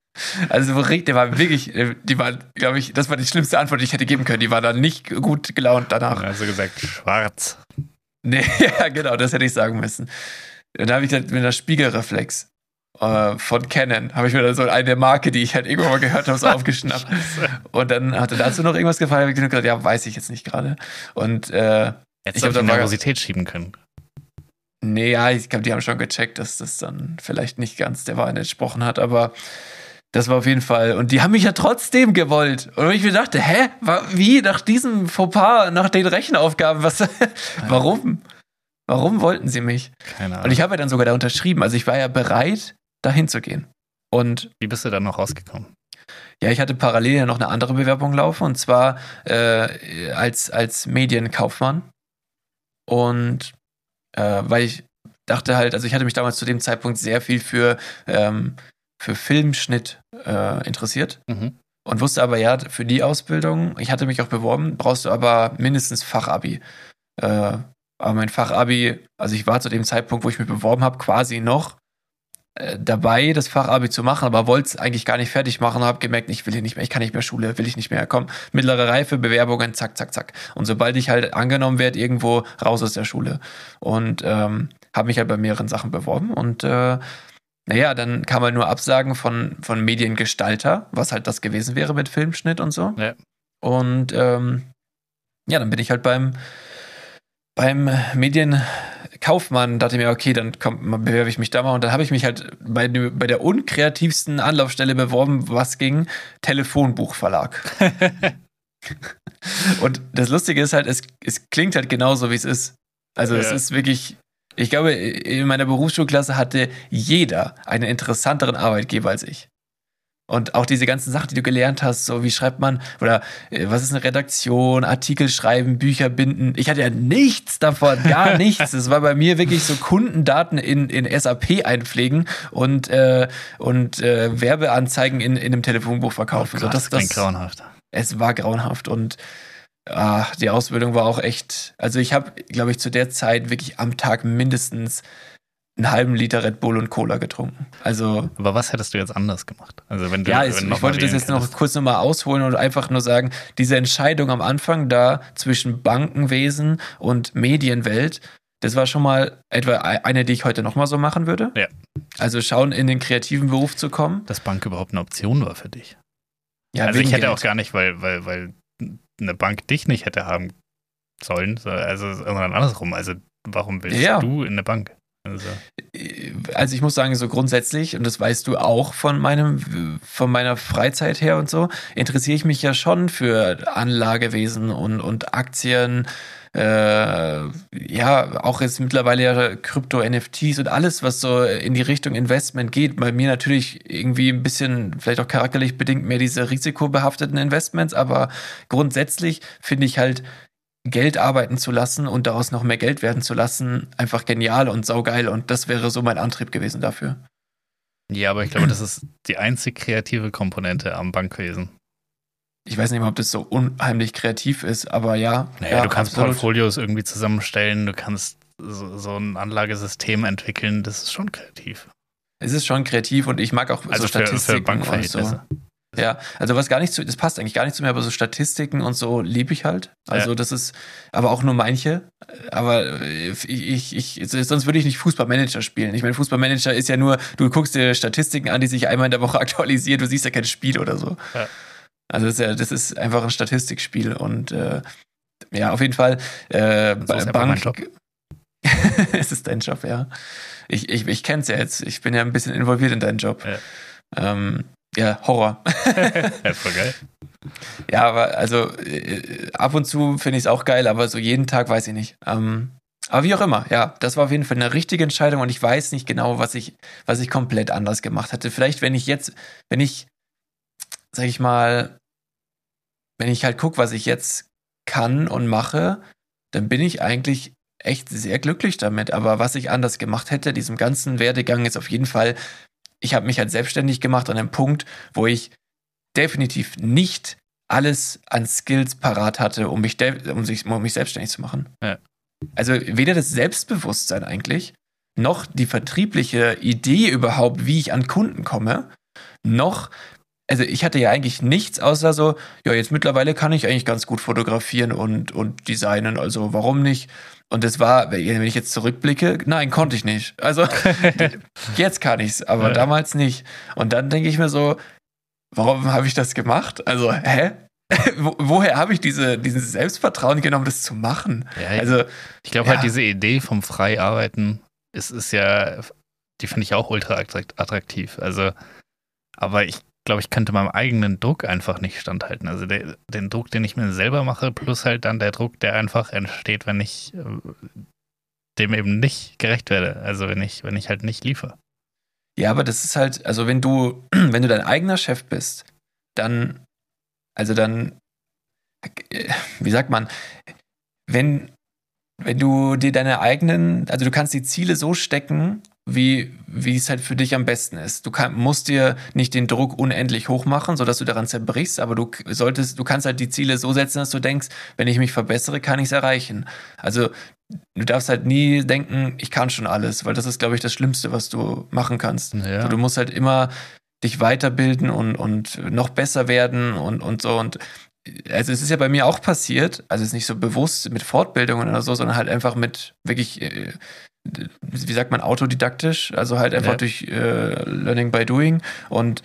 Also der war wirklich, die war, glaube ich, das war die schlimmste Antwort, die ich hätte geben können. Die war dann nicht gut gelaunt danach. Also gesagt, schwarz. Nee, [laughs] ja, genau, das hätte ich sagen müssen. Dann habe ich gesagt, mit einer Spiegelreflex äh, von Canon, habe ich mir dann so eine Marke, die ich halt irgendwann mal gehört habe, so [laughs] aufgeschnappt. Und dann hatte dazu noch irgendwas gefallen, habe ich gesagt, ja, weiß ich jetzt nicht gerade. Und äh, Jetzt Ich ich hab auf die dann Nervosität schieben können. nee, ja, ich glaube, die haben schon gecheckt, dass das dann vielleicht nicht ganz der Wahrheit entsprochen hat, aber das war auf jeden Fall. Und die haben mich ja trotzdem gewollt. Und ich mir dachte, hä? Wie? Nach diesem Fauxpas, nach den Rechenaufgaben, was? [laughs] Warum? Warum wollten sie mich? Keine Ahnung. Und ich habe ja dann sogar da unterschrieben. Also ich war ja bereit, dahin zu gehen. Und wie bist du dann noch rausgekommen? ja, ich hatte parallel ja noch eine andere Bewerbung laufen, und zwar äh, als, als Medienkaufmann. Und äh, weil ich dachte halt, also ich hatte mich damals zu dem Zeitpunkt sehr viel für, ähm, für Filmschnitt äh, interessiert Mhm. und wusste aber ja, für die Ausbildung, ich hatte mich auch beworben, brauchst du aber mindestens Fachabi. Äh, aber mein Fachabi, also ich war zu dem Zeitpunkt, wo ich mich beworben habe, quasi noch äh, dabei, das Fachabi zu machen, aber wollte es eigentlich gar nicht fertig machen, habe gemerkt, ich will hier nicht mehr, ich kann nicht mehr Schule, will ich nicht mehr. Komm, mittlere Reife, Bewerbungen, zack, zack, zack. Und sobald ich halt angenommen werde, irgendwo raus aus der Schule. Und ähm, habe mich halt bei mehreren Sachen beworben und äh, naja, dann kam halt nur Absagen von, von Mediengestalter, was halt das gewesen wäre mit Filmschnitt und so. Ja. Und ähm, ja, dann bin ich halt beim, beim Medienkaufmann, dachte mir, okay, dann komm, bewerbe ich mich da mal. Und dann habe ich mich halt bei, bei der unkreativsten Anlaufstelle beworben, was ging, Telefonbuchverlag. [laughs] und das Lustige ist halt, es, es klingt halt genauso, wie es ist. Also es Ja. ist wirklich, ich glaube, in meiner Berufsschulklasse hatte jeder einen interessanteren Arbeitgeber als ich. Und auch diese ganzen Sachen, die du gelernt hast, so wie schreibt man, oder äh, was ist eine Redaktion, Artikel schreiben, Bücher binden. Ich hatte ja nichts davon, gar [laughs] nichts. Es war bei mir wirklich so Kundendaten in, in SAP einpflegen und, äh, und äh, Werbeanzeigen in, in einem Telefonbuch verkaufen. Oh Gott, so, das klingt grauenhaft. es war grauenhaft und ah, die Ausbildung war auch echt. Also ich habe, glaube ich, zu der Zeit wirklich am Tag mindestens einen halben Liter Red Bull und Cola getrunken. Also Aber was hättest du jetzt anders gemacht? Also wenn du, ja, wenn ich, noch wollte das jetzt noch könntest. kurz nochmal ausholen und einfach nur sagen, diese Entscheidung am Anfang da zwischen Bankenwesen und Medienwelt, das war schon mal etwa eine, die ich heute nochmal so machen würde. Ja. Also schauen, in den kreativen Beruf zu kommen. Dass Bank überhaupt eine Option war für dich. Ja, also ich hätte Geld. auch gar nicht, weil, weil, weil eine Bank dich nicht hätte haben sollen, so- also sondern andersrum. Also warum willst Ja. du in eine Bank? Also, also ich muss sagen, so grundsätzlich, und das weißt du auch von meinem, von meiner Freizeit her und so, interessiere ich mich ja schon für Anlagewesen und, und Aktien, äh, ja, auch jetzt mittlerweile ja Krypto-NFTs und alles, was so in die Richtung Investment geht. Bei mir natürlich irgendwie ein bisschen, vielleicht auch charakterlich bedingt mehr diese risikobehafteten Investments, aber grundsätzlich finde ich halt, Geld arbeiten zu lassen und daraus noch mehr Geld werden zu lassen, einfach genial und saugeil. Und das wäre so mein Antrieb gewesen dafür. ja, aber ich glaube, das ist die einzig kreative Komponente am Bankwesen. Ich weiß nicht mal, ob das so unheimlich kreativ ist, aber ja. Naja, ja, du kannst absolut. Portfolios irgendwie zusammenstellen, du kannst so, so ein Anlagesystem entwickeln, das ist schon kreativ. Es ist schon kreativ und ich mag auch Also so für, für Statistiken und so. Ja, also was gar nicht zu, das passt eigentlich gar nicht zu mir, aber so Statistiken und so liebe ich halt. Also Ja. das ist, aber auch nur manche. Aber äh, ich, ich, ich, sonst würde ich nicht Fußballmanager spielen. Ich meine, Fußballmanager ist ja nur, du guckst dir Statistiken an, die sich einmal in der Woche [laughs] aktualisieren, du siehst ja kein Spiel oder so. Ja. Also das ist ja, das ist einfach ein Statistikspiel und äh, ja, auf jeden Fall äh, Job. [laughs] es ist dein Job, ja. Ich, ich, ich kenne es ja jetzt. Ich bin ja ein bisschen involviert in deinen Job. Ja. Ähm, ja, Horror. [laughs] Ja, voll geil. Ja, aber also äh, ab und zu finde ich es auch geil, aber so jeden Tag weiß ich nicht. Ähm, aber wie auch immer, ja, das war auf jeden Fall eine richtige Entscheidung und ich weiß nicht genau, was ich, was ich komplett anders gemacht hatte. Vielleicht, wenn ich jetzt, wenn ich, sag ich mal, wenn ich halt gucke, was ich jetzt kann und mache, dann bin ich eigentlich echt sehr glücklich damit. Aber was ich anders gemacht hätte, diesem ganzen Werdegang ist auf jeden Fall, ich habe mich halt selbstständig gemacht an einem Punkt, wo ich definitiv nicht alles an Skills parat hatte, um mich, um, sich, um mich selbstständig zu machen. Ja. Also weder das Selbstbewusstsein eigentlich, noch die vertriebliche Idee überhaupt, wie ich an Kunden komme, noch, also ich hatte ja eigentlich nichts außer so, ja, jetzt mittlerweile kann ich eigentlich ganz gut fotografieren und, und designen, also warum nicht? Und das war, wenn ich jetzt zurückblicke, nein, konnte ich nicht. Also [laughs] jetzt kann ich's, aber ja. damals nicht. Und dann denke ich mir so, warum habe ich das gemacht? Also, hä? [laughs] woher habe ich diese, dieses Selbstvertrauen genommen, das zu machen? Ja, also, ich glaube halt, ja. halt, diese Idee vom Freiarbeiten ist, ist ja, die finde ich auch ultra attraktiv. Also, aber ich glaube, ich könnte meinem eigenen Druck einfach nicht standhalten. Also der, den Druck, den ich mir selber mache, plus halt dann der Druck, der einfach entsteht, wenn ich äh, dem eben nicht gerecht werde. Also wenn ich, wenn ich halt nicht liefere. Ja, aber das ist halt, also wenn du, [clears throat] wenn du dein eigener Chef bist, dann also dann, wie sagt man, wenn, wenn du dir deine eigenen, also du kannst die Ziele so stecken, wie, wie es halt für dich am besten ist. Du kann, musst dir nicht den Druck unendlich hoch machen, sodass du daran zerbrichst, aber du solltest, du kannst halt die Ziele so setzen, dass du denkst, wenn ich mich verbessere, kann ich es erreichen. Also du darfst halt nie denken, ich kann schon alles, weil das ist, glaube ich, das Schlimmste, was du machen kannst. Ja. Also du musst halt immer dich weiterbilden und, und noch besser werden und, und so. Und also es ist ja bei mir auch passiert, also es ist nicht so bewusst mit Fortbildungen oder so, sondern halt einfach mit wirklich, äh, wie sagt man, autodidaktisch, also halt einfach ja. durch äh, Learning by Doing und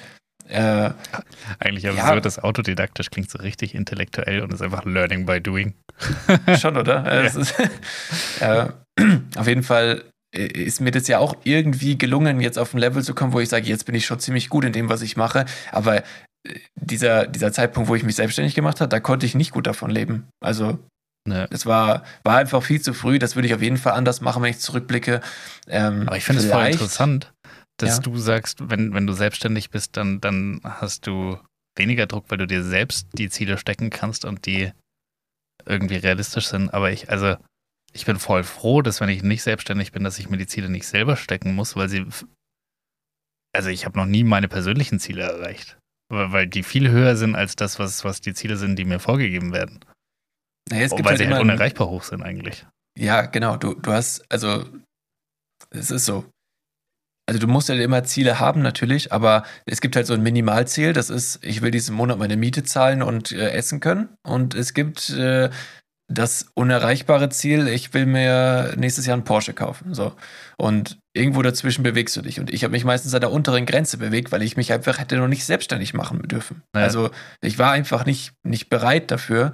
äh, Eigentlich aber ja, so, das autodidaktisch klingt so richtig intellektuell und ist einfach Learning by Doing. [laughs] Schon, oder? [laughs] Ja. Ist, [laughs] äh, [clears throat] auf jeden Fall äh, ist mir das ja auch irgendwie gelungen, jetzt auf ein Level zu kommen, wo ich sage, jetzt bin ich schon ziemlich gut in dem, was ich mache. Aber äh, dieser, dieser Zeitpunkt, wo ich mich selbstständig gemacht habe, da konnte ich nicht gut davon leben. Also Ne. Es war, war einfach viel zu früh. Das würde ich auf jeden Fall anders machen, wenn ich zurückblicke. Ähm, Aber ich finde es voll interessant, dass ja. du sagst, wenn, wenn du selbstständig bist, dann, dann hast du weniger Druck, weil du dir selbst die Ziele stecken kannst und die irgendwie realistisch sind. Aber ich, also ich bin voll froh, dass wenn ich nicht selbstständig bin, dass ich mir die Ziele nicht selber stecken muss, weil sie. Also ich habe noch nie meine persönlichen Ziele erreicht. Weil die viel höher sind als das, was, was die Ziele sind, die mir vorgegeben werden. Naja, es gibt weil halt sie halt unerreichbar hoch sind eigentlich. Ja, genau. Du, du hast, also es ist so. Also du musst ja immer Ziele haben natürlich, aber es gibt halt so ein Minimalziel, das ist, ich will diesen Monat meine Miete zahlen und äh, essen können. Und es gibt äh, das unerreichbare Ziel, ich will mir nächstes Jahr einen Porsche kaufen. So. Und irgendwo dazwischen bewegst du dich. Und ich habe mich meistens an der unteren Grenze bewegt, weil ich mich einfach hätte noch nicht selbstständig machen dürfen. Ja. Also ich war einfach nicht, nicht bereit dafür.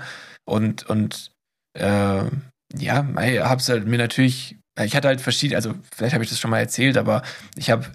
Und, und äh, ja, ich habe es halt mir natürlich, ich hatte halt verschiedene, also vielleicht habe ich das schon mal erzählt, aber ich habe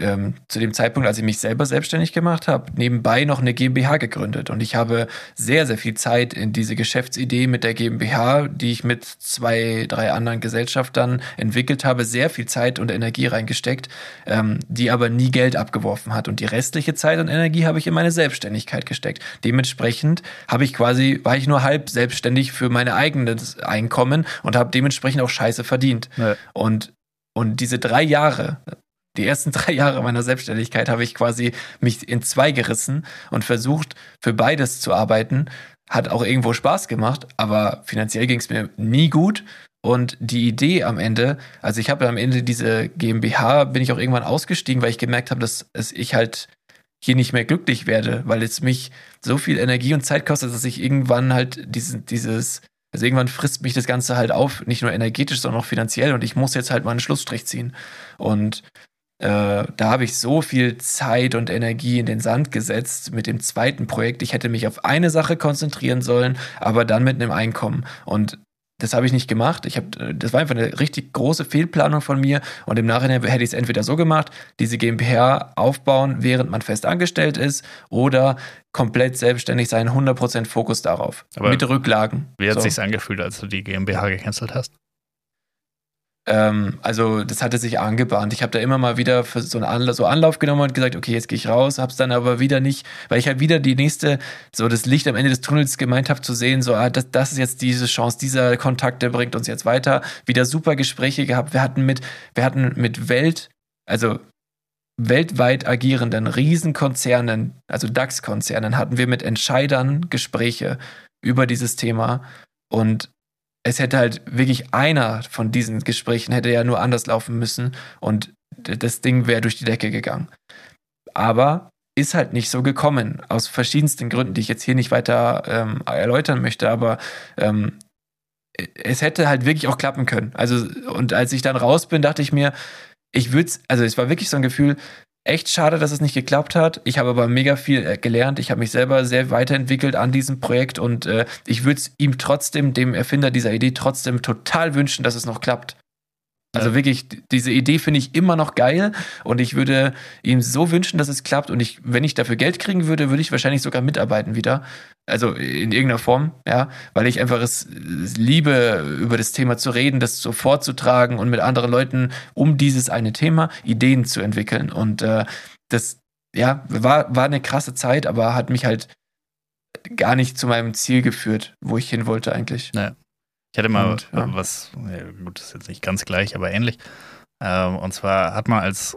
ähm, zu dem Zeitpunkt, als ich mich selber selbstständig gemacht habe, nebenbei noch eine GmbH gegründet. Und ich habe sehr, sehr viel Zeit in diese Geschäftsidee mit der GmbH, die ich mit zwei, drei anderen Gesellschaftern entwickelt habe, sehr viel Zeit und Energie reingesteckt, ähm, die aber nie Geld abgeworfen hat. Und die restliche Zeit und Energie habe ich in meine Selbstständigkeit gesteckt. Dementsprechend habe ich quasi, war ich nur halb selbstständig für mein eigenes Einkommen und habe dementsprechend auch Scheiße verdient. Ja. Und und diese drei Jahre, die ersten [laughs] drei Jahre meiner Selbstständigkeit habe ich quasi mich in zwei gerissen und versucht, für beides zu arbeiten. Hat auch irgendwo Spaß gemacht, aber finanziell ging es mir nie gut. Und die Idee am Ende, also ich habe am Ende diese GmbH, bin ich auch irgendwann ausgestiegen, weil ich gemerkt habe, dass ich halt hier nicht mehr glücklich werde, weil es mich so viel Energie und Zeit kostet, dass ich irgendwann halt dieses, dieses, also irgendwann frisst mich das Ganze halt auf, nicht nur energetisch, sondern auch finanziell und ich muss jetzt halt mal einen Schlussstrich ziehen. Und da habe ich so viel Zeit und Energie in den Sand gesetzt mit dem zweiten Projekt. Ich hätte mich auf eine Sache konzentrieren sollen, aber dann mit einem Einkommen. Und das habe ich nicht gemacht. Ich hab, das war einfach eine richtig große Fehlplanung von mir. Und im Nachhinein hätte ich es entweder so gemacht, diese GmbH aufbauen, während man fest angestellt ist, oder komplett selbstständig sein, 100% Fokus darauf. Aber mit Rücklagen. Wie hat So. sich's angefühlt, als du die GmbH gecancelt hast? Ähm, also das hatte sich angebahnt. Ich habe da immer mal wieder so einen Anlauf, so Anlauf genommen und gesagt, okay, jetzt gehe ich raus, hab's dann aber wieder nicht, weil ich halt wieder die nächste, so das Licht am Ende des Tunnels gemeint habe zu sehen, so, ah, das, das ist jetzt diese Chance, dieser Kontakt, der bringt uns jetzt weiter. Wieder super Gespräche gehabt. Wir hatten mit, wir hatten mit Welt, also weltweit agierenden Riesenkonzernen, also DAX-Konzernen, hatten wir mit Entscheidern Gespräche über dieses Thema und es hätte halt wirklich einer von diesen Gesprächen hätte ja nur anders laufen müssen und das Ding wäre durch die Decke gegangen. Aber ist halt nicht so gekommen, aus verschiedensten Gründen, die ich jetzt hier nicht weiter ähm, erläutern möchte, aber ähm, es hätte halt wirklich auch klappen können. Also, und als ich dann raus bin, dachte ich mir, ich würde also es war wirklich so ein Gefühl, echt schade, dass es nicht geklappt hat. Ich habe aber mega viel äh, gelernt. Ich habe mich selber sehr weiterentwickelt an diesem Projekt und äh, ich würde es ihm trotzdem, dem Erfinder dieser Idee, trotzdem total wünschen, dass es noch klappt. Also Ja. wirklich, diese Idee finde ich immer noch geil und ich würde ihm so wünschen, dass es klappt und ich, wenn ich dafür Geld kriegen würde, würde ich wahrscheinlich sogar mitarbeiten wieder. Also in irgendeiner Form, ja, weil ich einfach es, liebe, über das Thema zu reden, das so vorzutragen und mit anderen Leuten um dieses eine Thema Ideen zu entwickeln. Und äh, das, ja, war, war eine krasse Zeit, aber hat mich halt gar nicht zu meinem Ziel geführt, wo ich hin wollte eigentlich. Ich hatte mal Und, ja. was, gut, das ist jetzt nicht ganz gleich, aber ähnlich. Ähm, und zwar hat man als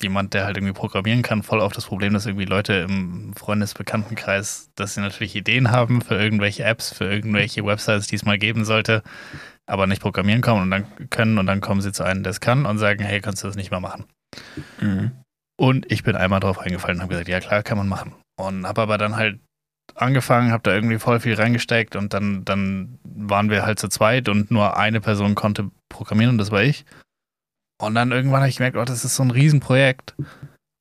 jemand, der halt irgendwie programmieren kann, voll auf das Problem, dass irgendwie Leute im Freundesbekanntenkreis, dass sie natürlich Ideen haben für irgendwelche Apps, für irgendwelche Websites, die es mal geben sollte, aber nicht programmieren kommen und dann können und dann kommen sie zu einem, der es kann und sagen, hey, kannst du das nicht mal machen? Mhm. Und ich bin einmal drauf eingefallen und habe gesagt, ja klar, kann man machen. Und habe aber dann halt angefangen, habe da irgendwie voll viel reingesteckt und dann, dann waren wir halt zu zweit und nur eine Person konnte programmieren und das war ich. Und dann irgendwann habe ich gemerkt, oh, das ist so ein Riesenprojekt.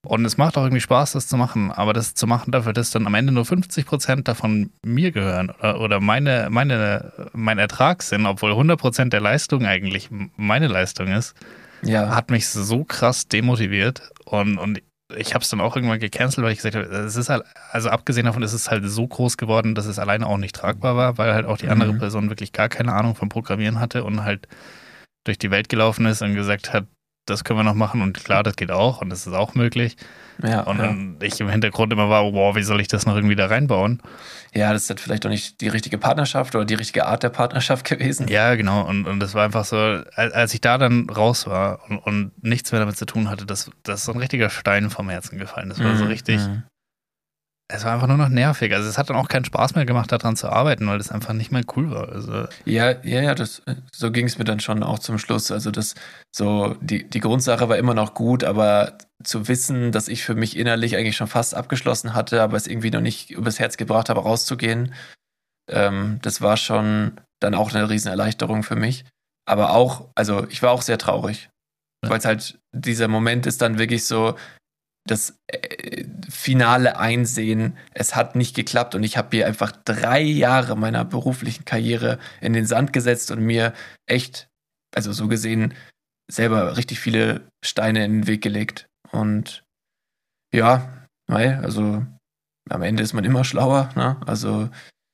Und es macht auch irgendwie Spaß, das zu machen. Aber das zu machen dafür, dass dann am Ende nur 50 Prozent davon mir gehören oder, oder meine, meine, mein Ertrag sind, obwohl 100 Prozent der Leistung eigentlich meine Leistung ist, Ja. hat mich so krass demotiviert und, und ich habe es dann auch irgendwann gecancelt, weil ich gesagt habe, es ist halt, also abgesehen davon ist es halt so groß geworden, dass es alleine auch nicht tragbar war, weil halt auch die andere Mhm. Person wirklich gar keine Ahnung vom Programmieren hatte und halt durch die Welt gelaufen ist und gesagt hat, das können wir noch machen und klar, das geht auch und das ist auch möglich. Ja, Und ja. ich im Hintergrund immer war, wow, wie soll ich das noch irgendwie da reinbauen? ja, das ist halt vielleicht auch nicht die richtige Partnerschaft oder die richtige Art der Partnerschaft [laughs] gewesen. Ja, genau. Und, und das war einfach so, als, als ich da dann raus war und, und nichts mehr damit zu tun hatte, das, das ist so ein richtiger Stein vom Herzen gefallen. Das war so Mhm, richtig, mhm. Es war einfach nur noch nervig. Also es hat dann auch keinen Spaß mehr gemacht, daran zu arbeiten, weil das einfach nicht mehr cool war. Also Ja, ja, ja, das, so ging es mir dann schon auch zum Schluss. Also das, so, die, die Grundsache war immer noch gut, aber zu wissen, dass ich für mich innerlich eigentlich schon fast abgeschlossen hatte, aber es irgendwie noch nicht übers Herz gebracht habe, rauszugehen, ähm, das war schon dann auch eine Riesenerleichterung für mich. Aber auch, also ich war auch sehr traurig, Ja. weil es halt, dieser Moment ist dann wirklich so, das äh, finale Einsehen, es hat nicht geklappt und ich habe hier einfach drei Jahre meiner beruflichen Karriere in den Sand gesetzt und mir echt, also so gesehen, selber richtig viele Steine in den Weg gelegt. Und ja, mei, also am Ende ist man immer schlauer, ne? Also,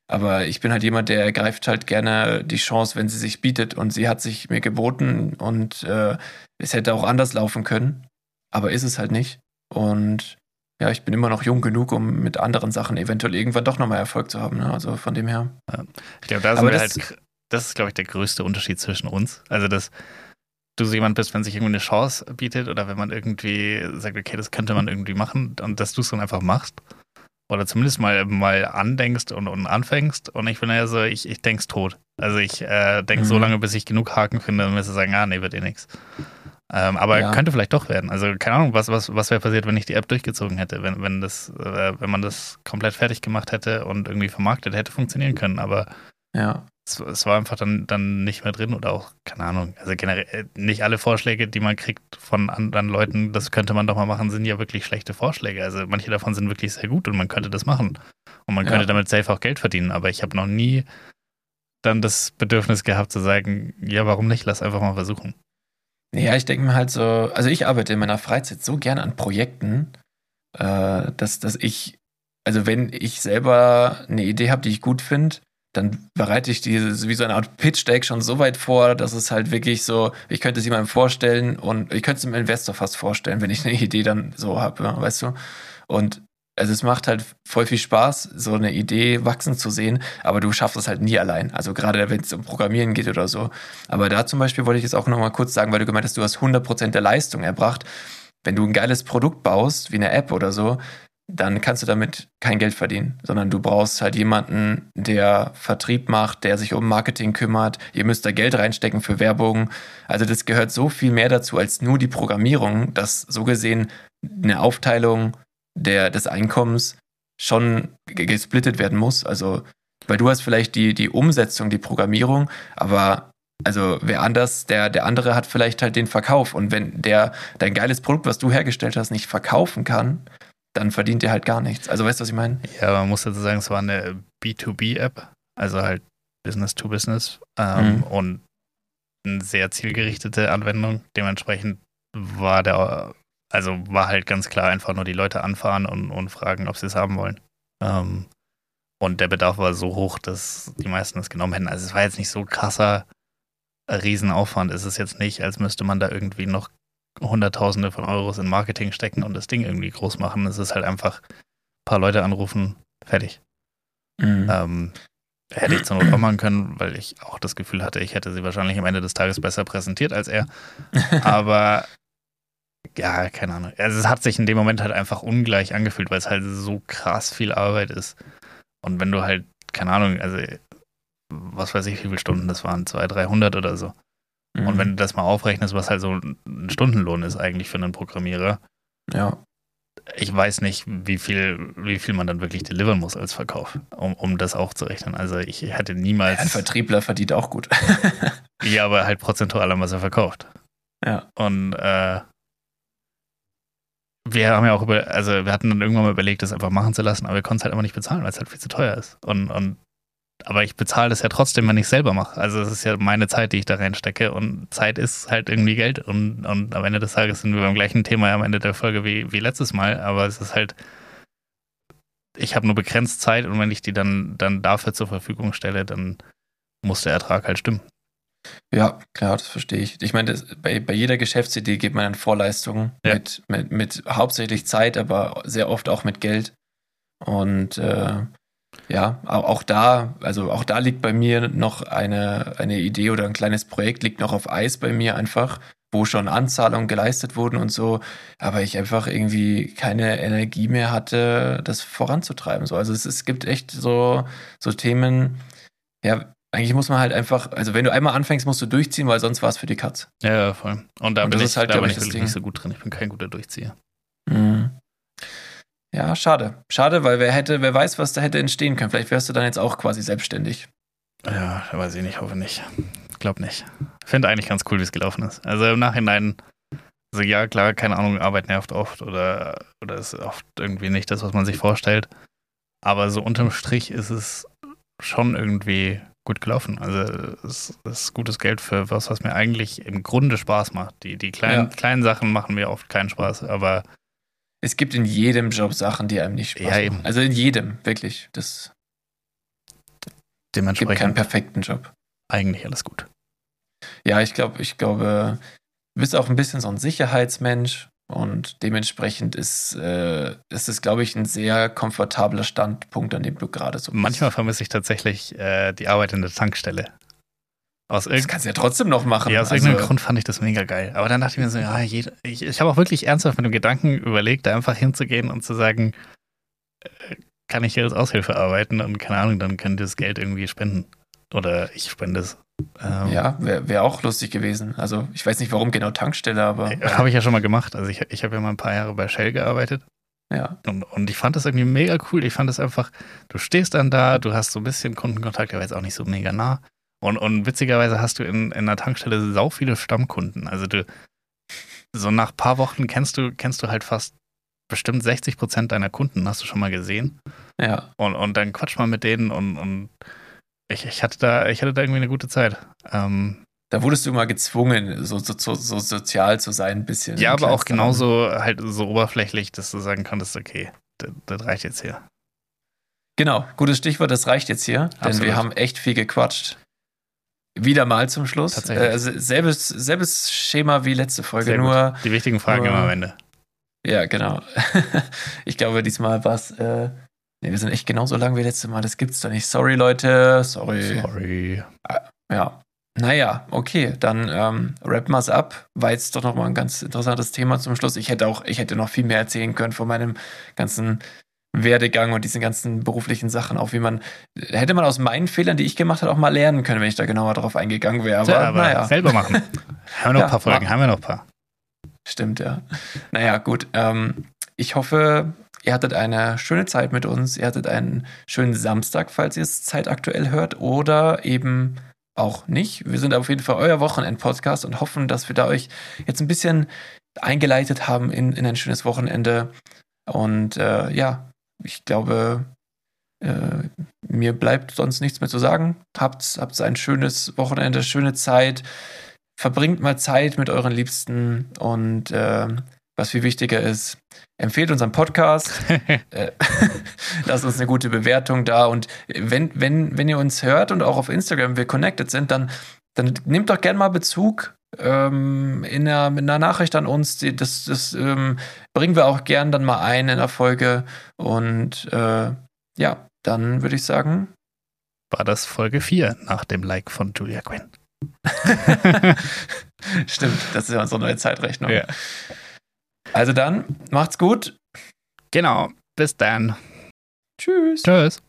aber ich bin halt jemand, der ergreift halt gerne die Chance, wenn sie sich bietet und sie hat sich mir geboten und äh, es hätte auch anders laufen können, aber ist es halt nicht. Und ja, ich bin immer noch jung genug, um mit anderen Sachen eventuell irgendwann doch nochmal Erfolg zu haben. Ne? Also von dem her. ich glaube, da sind Aber wir das- halt, das ist, glaube ich, der größte Unterschied zwischen uns. Also, dass du so jemand bist, wenn sich irgendwie eine Chance bietet oder wenn man irgendwie sagt, okay, das könnte man irgendwie machen und dass du es dann einfach machst. Oder zumindest mal, mal andenkst und, und anfängst. Und ich bin ja so, ich, ich denk's tot. Also ich äh, denke so Mhm. lange, bis ich genug Haken finde, um mir zu sagen, ah, nee, wird eh nix. Ähm, aber Ja. könnte vielleicht doch werden. Also keine Ahnung, was, was, was wäre passiert, wenn ich die App durchgezogen hätte, wenn, wenn das, äh, wenn man das komplett fertig gemacht hätte und irgendwie vermarktet hätte funktionieren können. Aber Ja. es, es war einfach dann, dann nicht mehr drin oder auch, keine Ahnung, also generell äh, nicht alle Vorschläge, die man kriegt von anderen Leuten, das könnte man doch mal machen, sind ja wirklich schlechte Vorschläge. Also manche davon sind wirklich sehr gut und man könnte das machen. Und man könnte Ja. damit safe auch Geld verdienen, aber ich habe noch nie dann das Bedürfnis gehabt zu sagen, ja, warum nicht? Lass einfach mal versuchen. Ja, ich denke mir halt so, also ich arbeite in meiner Freizeit so gerne an Projekten, äh, dass, dass ich, also wenn ich selber eine Idee habe, die ich gut finde, dann bereite ich diese wie so eine Art Pitch-Deck schon so weit vor, dass es halt wirklich so, ich könnte es jemandem vorstellen und ich könnte es dem Investor fast vorstellen, wenn ich eine Idee dann so habe, weißt du? Und also es macht halt voll viel Spaß, so eine Idee wachsen zu sehen, aber du schaffst es halt nie allein. Also gerade wenn es um Programmieren geht oder so. Aber da zum Beispiel wollte ich jetzt auch nochmal kurz sagen, weil du gemeint hast, du hast 100% der Leistung erbracht. Wenn du ein geiles Produkt baust, wie eine App oder so, dann kannst du damit kein Geld verdienen, sondern du brauchst halt jemanden, der Vertrieb macht, der sich um Marketing kümmert. Ihr müsst da Geld reinstecken für Werbung. Also das gehört so viel mehr dazu als nur die Programmierung, dass so gesehen eine Aufteilung der, des Einkommens schon gesplittet werden muss. Also, weil du hast vielleicht die, die Umsetzung, die Programmierung, aber also wer anders, der, der andere hat vielleicht halt den Verkauf. Und wenn der dein geiles Produkt, was du hergestellt hast, nicht verkaufen kann, dann verdient er halt gar nichts. Also weißt du, was ich meine? Ja, man muss dazu sagen, es war eine B2B-App, also halt Business to Business ähm, mhm. und eine sehr zielgerichtete Anwendung. Dementsprechend war der also war halt ganz klar einfach nur die Leute anfahren und, und fragen, ob sie es haben wollen. Ähm, und der Bedarf war so hoch, dass die meisten es genommen hätten. Also es war jetzt nicht so krasser Riesenaufwand. Es ist jetzt nicht, als müsste man da irgendwie noch Hunderttausende von Euros in Marketing stecken und das Ding irgendwie groß machen. Es ist halt einfach ein paar Leute anrufen, fertig. Mhm. Ähm, hätte ich zur Not auch machen können, weil ich auch das Gefühl hatte, ich hätte sie wahrscheinlich am Ende des Tages besser präsentiert als er. [laughs] Aber ja, keine Ahnung. Also es hat sich in dem Moment halt einfach ungleich angefühlt, weil es halt so krass viel Arbeit ist. Und wenn du halt, keine Ahnung, also was weiß ich, wie viele Stunden das waren, 200, 300 oder so. Mhm. Und wenn du das mal aufrechnest, was halt so ein Stundenlohn ist eigentlich für einen Programmierer. Ja. Ich weiß nicht, wie viel, wie viel man dann wirklich delivern muss als Verkauf, um, um das aufzurechnen. Also ich hätte niemals. ein Vertriebler verdient auch gut. ja, aber halt prozentual an was er verkauft. Ja. Und äh, wir haben ja auch über, also wir hatten dann irgendwann mal überlegt, das einfach machen zu lassen, aber wir konnten es halt einfach nicht bezahlen, weil es halt viel zu teuer ist. Und, und aber ich bezahle das ja trotzdem, wenn ich es selber mache. Also es ist ja meine Zeit, die ich da reinstecke und Zeit ist halt irgendwie Geld und, und am Ende des Tages sind wir beim gleichen Thema am Ende der Folge wie, wie letztes Mal, aber es ist halt, ich habe nur begrenzt Zeit und wenn ich die dann, dann dafür zur Verfügung stelle, dann muss der Ertrag halt stimmen. Ja, klar, das verstehe ich. Ich meine, das, bei, bei jeder Geschäftsidee gibt man dann Vorleistungen ja. mit, mit, mit hauptsächlich Zeit, aber sehr oft auch mit Geld. Und äh, ja, auch, auch, da, also auch da liegt bei mir noch eine, eine Idee oder ein kleines Projekt liegt noch auf Eis bei mir einfach, wo schon Anzahlungen geleistet wurden und so, aber ich einfach irgendwie keine Energie mehr hatte, das voranzutreiben. So. Also es, es gibt echt so, so Themen, ja, eigentlich muss man halt einfach, also wenn du einmal anfängst, musst du durchziehen, weil sonst war es für die Katz. Ja, ja, voll. Und da Und bin ich halt, da bin ich wirklich nicht so gut drin. Ich bin kein guter Durchzieher. Mhm. Ja, schade. Schade, weil wer hätte, wer weiß, was da hätte entstehen können. Vielleicht wärst du dann jetzt auch quasi selbstständig. Ja, weiß ich nicht, hoffe nicht. Glaub nicht. Finde eigentlich ganz cool, wie es gelaufen ist. Also im Nachhinein, also ja, klar, keine Ahnung, Arbeit nervt oft oder, oder ist oft irgendwie nicht das, was man sich vorstellt. Aber so unterm Strich ist es schon irgendwie gut gelaufen. Also es ist gutes Geld für was, was mir eigentlich im Grunde Spaß macht. Die, die kleinen, ja. kleinen Sachen machen mir oft keinen Spaß, aber es gibt in jedem Job Sachen, die einem nicht Spaß ja, machen. Also in jedem, wirklich. Das Dementsprechend gibt keinen perfekten Job. Eigentlich alles gut. Ja, ich glaube, ich glaube, du bist auch ein bisschen so ein Sicherheitsmensch und dementsprechend ist, äh, ist es, glaube ich, ein sehr komfortabler Standpunkt, an dem du gerade so bist. Manchmal vermisse ich tatsächlich äh, die Arbeit in der Tankstelle. Aus das kannst du ja trotzdem noch machen. Ja, aus also, irgendeinem Grund fand ich das mega geil. Aber dann dachte ich mir so, ja, jeder, ich, ich habe auch wirklich ernsthaft mit dem Gedanken überlegt, da einfach hinzugehen und zu sagen, äh, kann ich hier als Aushilfe arbeiten und keine Ahnung, dann könnt ihr das Geld irgendwie spenden. Oder ich spende es. Ähm, ja, wäre wär auch lustig gewesen. Also ich weiß nicht, warum genau Tankstelle, aber. [laughs] Äh, habe ich ja schon mal gemacht. Also ich, ich habe ja mal ein paar Jahre bei Shell gearbeitet. Ja. Und, und ich fand das irgendwie mega cool. Ich fand das einfach, du stehst dann da, du hast so ein bisschen Kundenkontakt, aber jetzt auch nicht so mega nah. Und, und witzigerweise hast du in, in einer Tankstelle sau viele Stammkunden. Also du, so nach ein paar Wochen kennst du, kennst du halt fast bestimmt 60 Prozent deiner Kunden, hast du schon mal gesehen. Ja. Und, und dann quatscht man mit denen und, und ich, ich, hatte da, ich hatte da irgendwie eine gute Zeit. Ähm, Da wurdest du mal gezwungen, so, so, so, so sozial zu sein, ein bisschen. ja, aber auch genauso halt so oberflächlich, dass du sagen konntest, okay, das, das reicht jetzt hier. Genau, gutes Stichwort, das reicht jetzt hier, denn Absolut. wir haben echt viel gequatscht. Wieder mal zum Schluss. Tatsächlich. Äh, se- selbes, selbes Schema wie letzte Folge, nur. Die wichtigen Fragen nur- immer am Ende. Ja, genau. [laughs] ich glaube, diesmal war es. Äh, nee, wir sind echt genauso lang wie letztes Mal. Das gibt's doch nicht. Sorry, Leute. Sorry. Sorry. Ja. Naja, okay, dann ähm, rappen wir es ab. War jetzt doch nochmal ein ganz interessantes Thema zum Schluss. Ich hätte auch, ich hätte noch viel mehr erzählen können von meinem ganzen Werdegang und diesen ganzen beruflichen Sachen, auch wie man, hätte man aus meinen Fehlern, die ich gemacht habe, auch mal lernen können, wenn ich da genauer drauf eingegangen wäre. Aber, Tja, aber naja, selber machen. [laughs] haben wir noch Ja, ein paar Folgen, haben wir noch ein paar. stimmt, ja. Naja, gut. Ähm, ich hoffe, ihr hattet eine schöne Zeit mit uns. Ihr hattet einen schönen Samstag, falls ihr es zeitaktuell hört, oder eben auch nicht. Wir sind auf jeden Fall euer Wochenend-Podcast und hoffen, dass wir da euch jetzt ein bisschen eingeleitet haben in, in ein schönes Wochenende. Und äh, ja, ich glaube, äh, mir bleibt sonst nichts mehr zu sagen. Habt, habt ein schönes Wochenende, schöne Zeit. Verbringt mal Zeit mit euren Liebsten und äh, was viel wichtiger ist, empfehlt unseren Podcast. [laughs] äh, [laughs] lasst uns eine gute Bewertung da. Und wenn, wenn, wenn ihr uns hört und auch auf Instagram wir connected sind, dann, dann nehmt doch gerne mal Bezug ähm, in, einer, mit einer Nachricht an uns. Die, das das ähm, bringen wir auch gern dann mal ein in der Folge. Und äh, ja, dann würde ich sagen, War das Folge 4 nach dem Like von Julia Quinn. [laughs] stimmt, das ist ja unsere neue Zeitrechnung. Ja. Also dann, macht's gut. Genau. Bis dann. Tschüss. Tschüss.